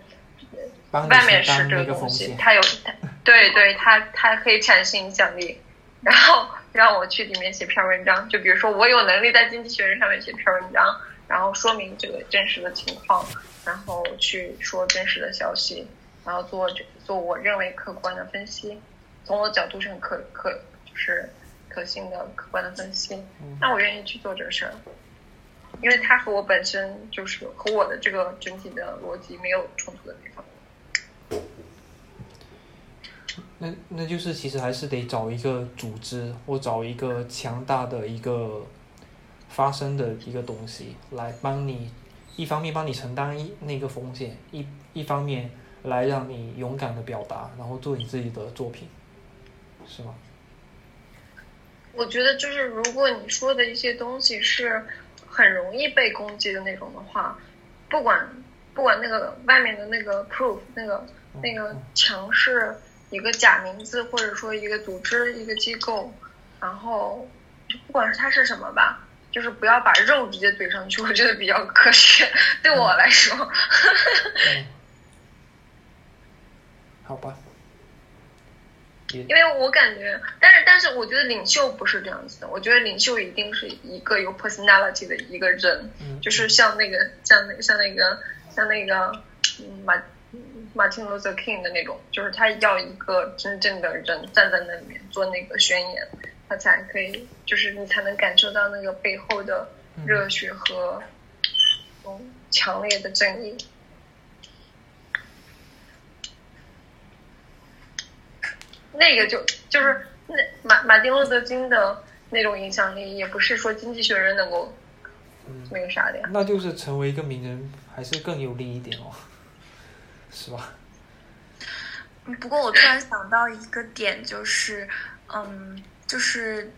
Speaker 2: 外面是这个东西，它有它，对对，它它可以产生影响力，然后 让我去里面写篇文章。就比如说，我有能力在经济学人上面写篇文章，然后说明这个真实的情况，然后去说真实的消息，然后做做我认为客观的分析，从我的角度是很可可就是可信的客观的分析。那我愿意去做这个事儿。因为它和我本身就是和我的这个整体的逻辑没有冲突的地方。
Speaker 1: 那那就是其实还是得找一个组织或找一个强大的一个发生的一个东西来帮你，一方面帮你承担一那个风险，一一方面来让你勇敢的表达，然后做你自己的作品，是吗？
Speaker 2: 我觉得就是如果你说的一些东西是。很容易被攻击的那种的话，不管不管那个外面的那个 proof 那个那个墙是一个假名字，或者说一个组织一个机构，然后不管是它是什么吧，就是不要把肉直接怼上去，我觉得比较科学。对我来说，
Speaker 1: 好吧。
Speaker 2: 因为我感觉，但是但是，我觉得领袖不是这样子的。我觉得领袖一定是一个有 personality 的一个人，就是像那个像那个像那个像那个马马丁路德 king 的那种，就是他要一个真正的人站在那里面做那个宣言，他才可以，就是你才能感受到那个背后的热血和嗯强烈的正义。那个就就是那马马丁路德金的那种影响力，也不是说经济学人能够那个啥的呀。
Speaker 1: 那就是成为一个名人还是更有利一点哦，是吧？
Speaker 3: 不过我突然想到一个点，就是嗯，就是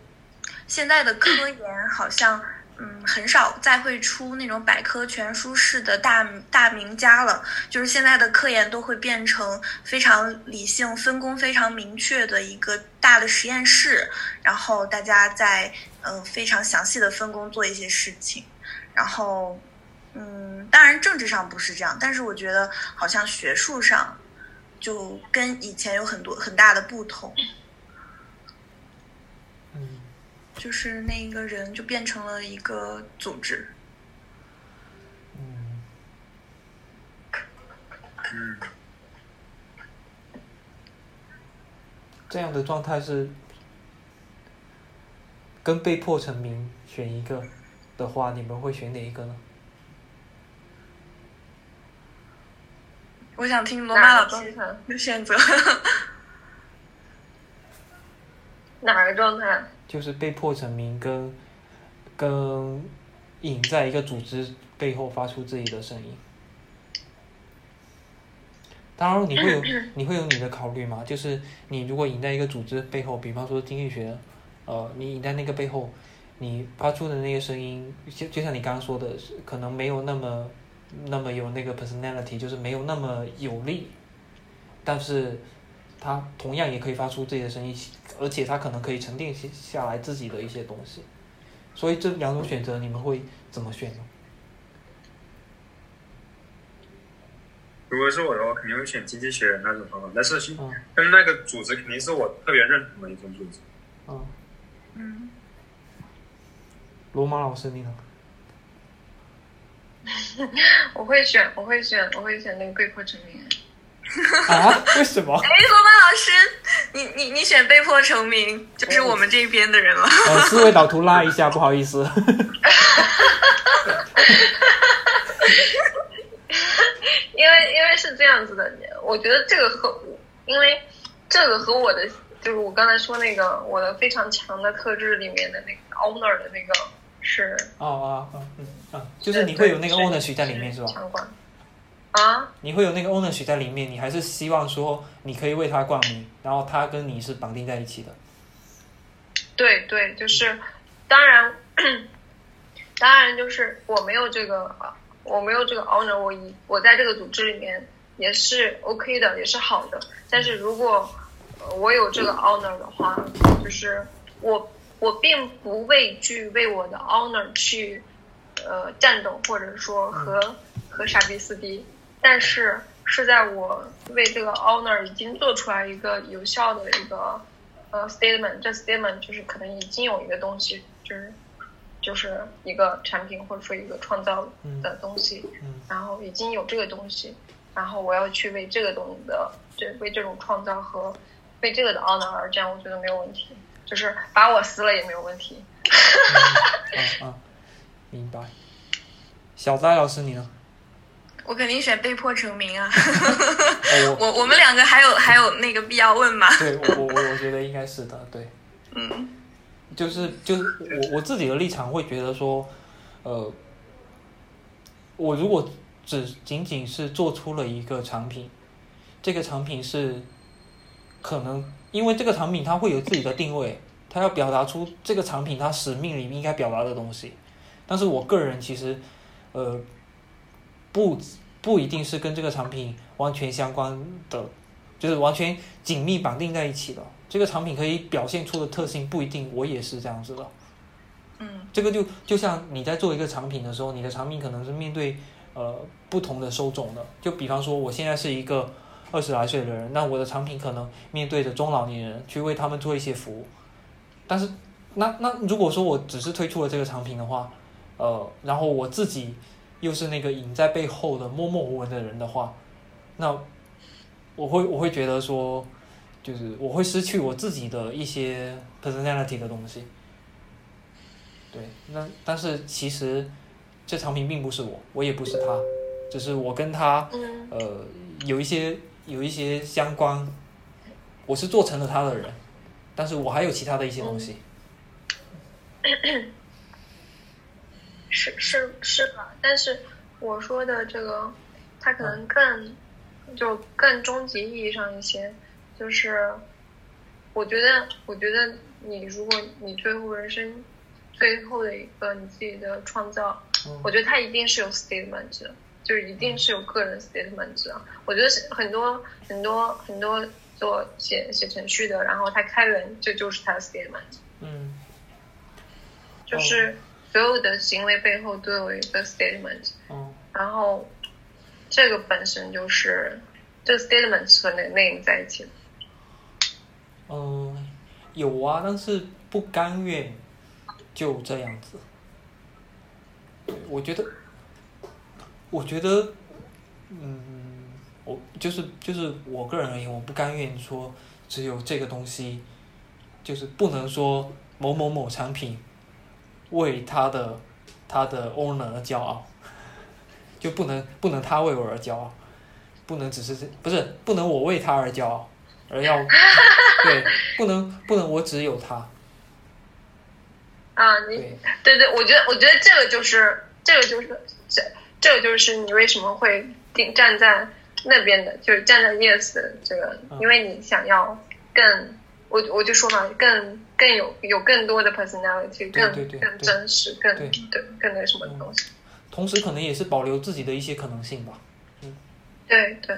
Speaker 3: 现在的科研好像。嗯，很少再会出那种百科全书式的大大名家了。就是现在的科研都会变成非常理性、分工非常明确的一个大的实验室，然后大家在嗯非常详细的分工做一些事情。然后嗯，当然政治上不是这样，但是我觉得好像学术上就跟以前有很多很大的不同。就是那个人就变成了一个组织。
Speaker 1: 嗯。
Speaker 5: 嗯。
Speaker 1: 这样的状态是跟被迫成名选一个的话，你们会选哪一个呢？
Speaker 3: 我想听罗马老师的选择。
Speaker 2: 哪个状态？
Speaker 1: 就是被迫成名，跟跟隐在一个组织背后发出自己的声音。当然，你会有 你会有你的考虑嘛？就是你如果隐在一个组织背后，比方说经济学，呃，你隐在那个背后，你发出的那个声音，就就像你刚刚说的，可能没有那么那么有那个 personality，就是没有那么有力，但是。他同样也可以发出自己的声音，而且他可能可以沉淀下下来自己的一些东西，所以这两种选择你们会怎么选呢？
Speaker 5: 如果是我的话，肯定会选经济学那种方法，但是跟那个组织肯定是我特别认同的一种组织。
Speaker 1: 嗯。嗯。罗马老师，你呢？
Speaker 2: 我会选，我会选，我会选那个被迫成名。
Speaker 1: 啊？为什么？哎，
Speaker 3: 罗曼老师，你你你选被迫成名，就是我们这边的人了。
Speaker 1: 呃，思维导图拉一下，不好意思。
Speaker 2: 因为因为是这样子的，我觉得这个和因为这个和我的就是我刚才说那个我的非常强的特质里面的那个 owner 的那个是
Speaker 1: 哦哦嗯嗯，就是你会有那个 owner 在里面是吧？
Speaker 2: 相关。啊！
Speaker 1: 你会有那个 ownership 在里面，你还是希望说你可以为他冠名，然后他跟你是绑定在一起的。
Speaker 2: 对对，就是当然，当然就是我没有这个，我没有这个 honor，我一我在这个组织里面也是 OK 的，也是好的。但是如果我有这个 honor 的话，就是我我并不畏惧为我的 honor 去呃战斗，或者说和和傻逼撕逼，但是是在我为这个 honor 已经做出来一个有效的一个呃 statement，这 statement 就是可能已经有一个东西，就是就是一个产品或者说一个创造的东西，然后已经有这个东西，然后我要去为这个东西的，这为这种创造和。为这个的 honor 而战，我觉得没有问题，就是把我撕了也没有问题。
Speaker 1: 嗯 嗯，明白。小戴老师，你呢？
Speaker 3: 我肯定选被迫成名啊！我 我们两个还有还有那个必要问吗？
Speaker 1: 对，我我我觉得应该是的，对。
Speaker 3: 嗯。
Speaker 1: 就是就是我我自己的立场会觉得说，呃，我如果只仅仅是做出了一个产品，这个产品是。可能因为这个产品它会有自己的定位，它要表达出这个产品它使命里面应该表达的东西。但是我个人其实，呃，不不一定是跟这个产品完全相关的，就是完全紧密绑定在一起的。这个产品可以表现出的特性不一定，我也是这样子的。
Speaker 3: 嗯，
Speaker 1: 这个就就像你在做一个产品的时候，你的产品可能是面对呃不同的受众的。就比方说，我现在是一个。二十来岁的人，那我的产品可能面对着中老年人，去为他们做一些服务。但是，那那如果说我只是推出了这个产品的话，呃，然后我自己又是那个隐在背后的默默无闻的人的话，那我会我会觉得说，就是我会失去我自己的一些 personality 的东西。对，那但是其实这产品并不是我，我也不是他，只是我跟他呃有一些。有一些相关，我是做成了他的人，但是我还有其他的一些东西。
Speaker 2: 是是是吧？但是我说的这个，它可能更就更终极意义上一些，就是我觉得，我觉得你如果你最后人生最后的一个你自己的创造，我觉得它一定是有 statement 的。就是一定是有个人 statement 啊，我觉得很多很多很多做写写程序的，然后他开源，这就是他的 statement。
Speaker 1: 嗯，
Speaker 2: 就是所有的行为背后都有一个 statement。
Speaker 1: 嗯，
Speaker 2: 然后这个本身就是这个 statement 是和那 name 在一起。
Speaker 1: 嗯，有啊，但是不甘愿就这样子。我觉得。我觉得，嗯，我就是就是我个人而言，我不甘愿说只有这个东西，就是不能说某某某产品为他的他的 owner 而骄傲，就不能不能他为我而骄傲，不能只是这不是不能我为他而骄傲，而要对不能不能我只有他。
Speaker 2: 啊，你对。对，我觉得我觉得这个就是这个就是这。这个就是你为什么会定站在那边的，就是站在 yes 的这个，因为你想要更，我我就说嘛，更更有有更多的 personality，更更真实，更对更那什么东西。
Speaker 1: 同时，可能也是保留自己的一些可能性吧。
Speaker 2: 嗯，对对。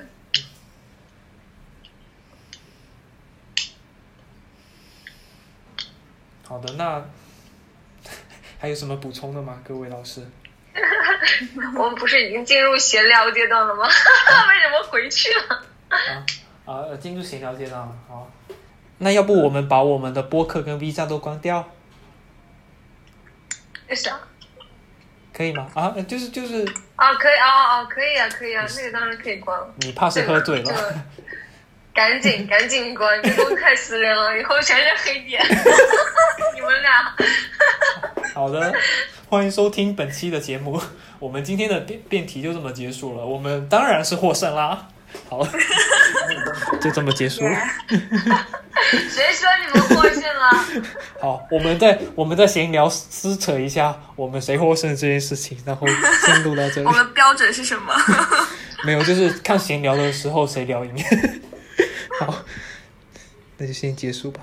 Speaker 1: 好的，那 还有什么补充的吗，各位老师？
Speaker 2: 我们不是已经进入闲聊阶段了吗？为什么回去了？啊
Speaker 1: 啊！进入闲聊阶段了，好。那要不我们把我们的播客跟 V 站都关掉？
Speaker 2: 为啥？
Speaker 1: 可以吗？啊，就是就是。
Speaker 2: 啊，可以啊啊，可以啊，可以啊，那个当然可以关。
Speaker 1: 你怕是喝醉了？
Speaker 2: 赶紧 赶紧关，这都太私人了，以后全是黑点。你们俩。
Speaker 1: 好的。欢迎收听本期的节目，我们今天的辩辩题就这么结束了。我们当然是获胜啦！好，就这么结束了。
Speaker 2: 谁说你们获胜了？
Speaker 1: 好，我们在我们在闲聊撕扯一下我们谁获胜这件事情，然后先录到这里。
Speaker 3: 我们标准是什么？
Speaker 1: 没有，就是看闲聊的时候谁聊赢。好，那就先结束吧。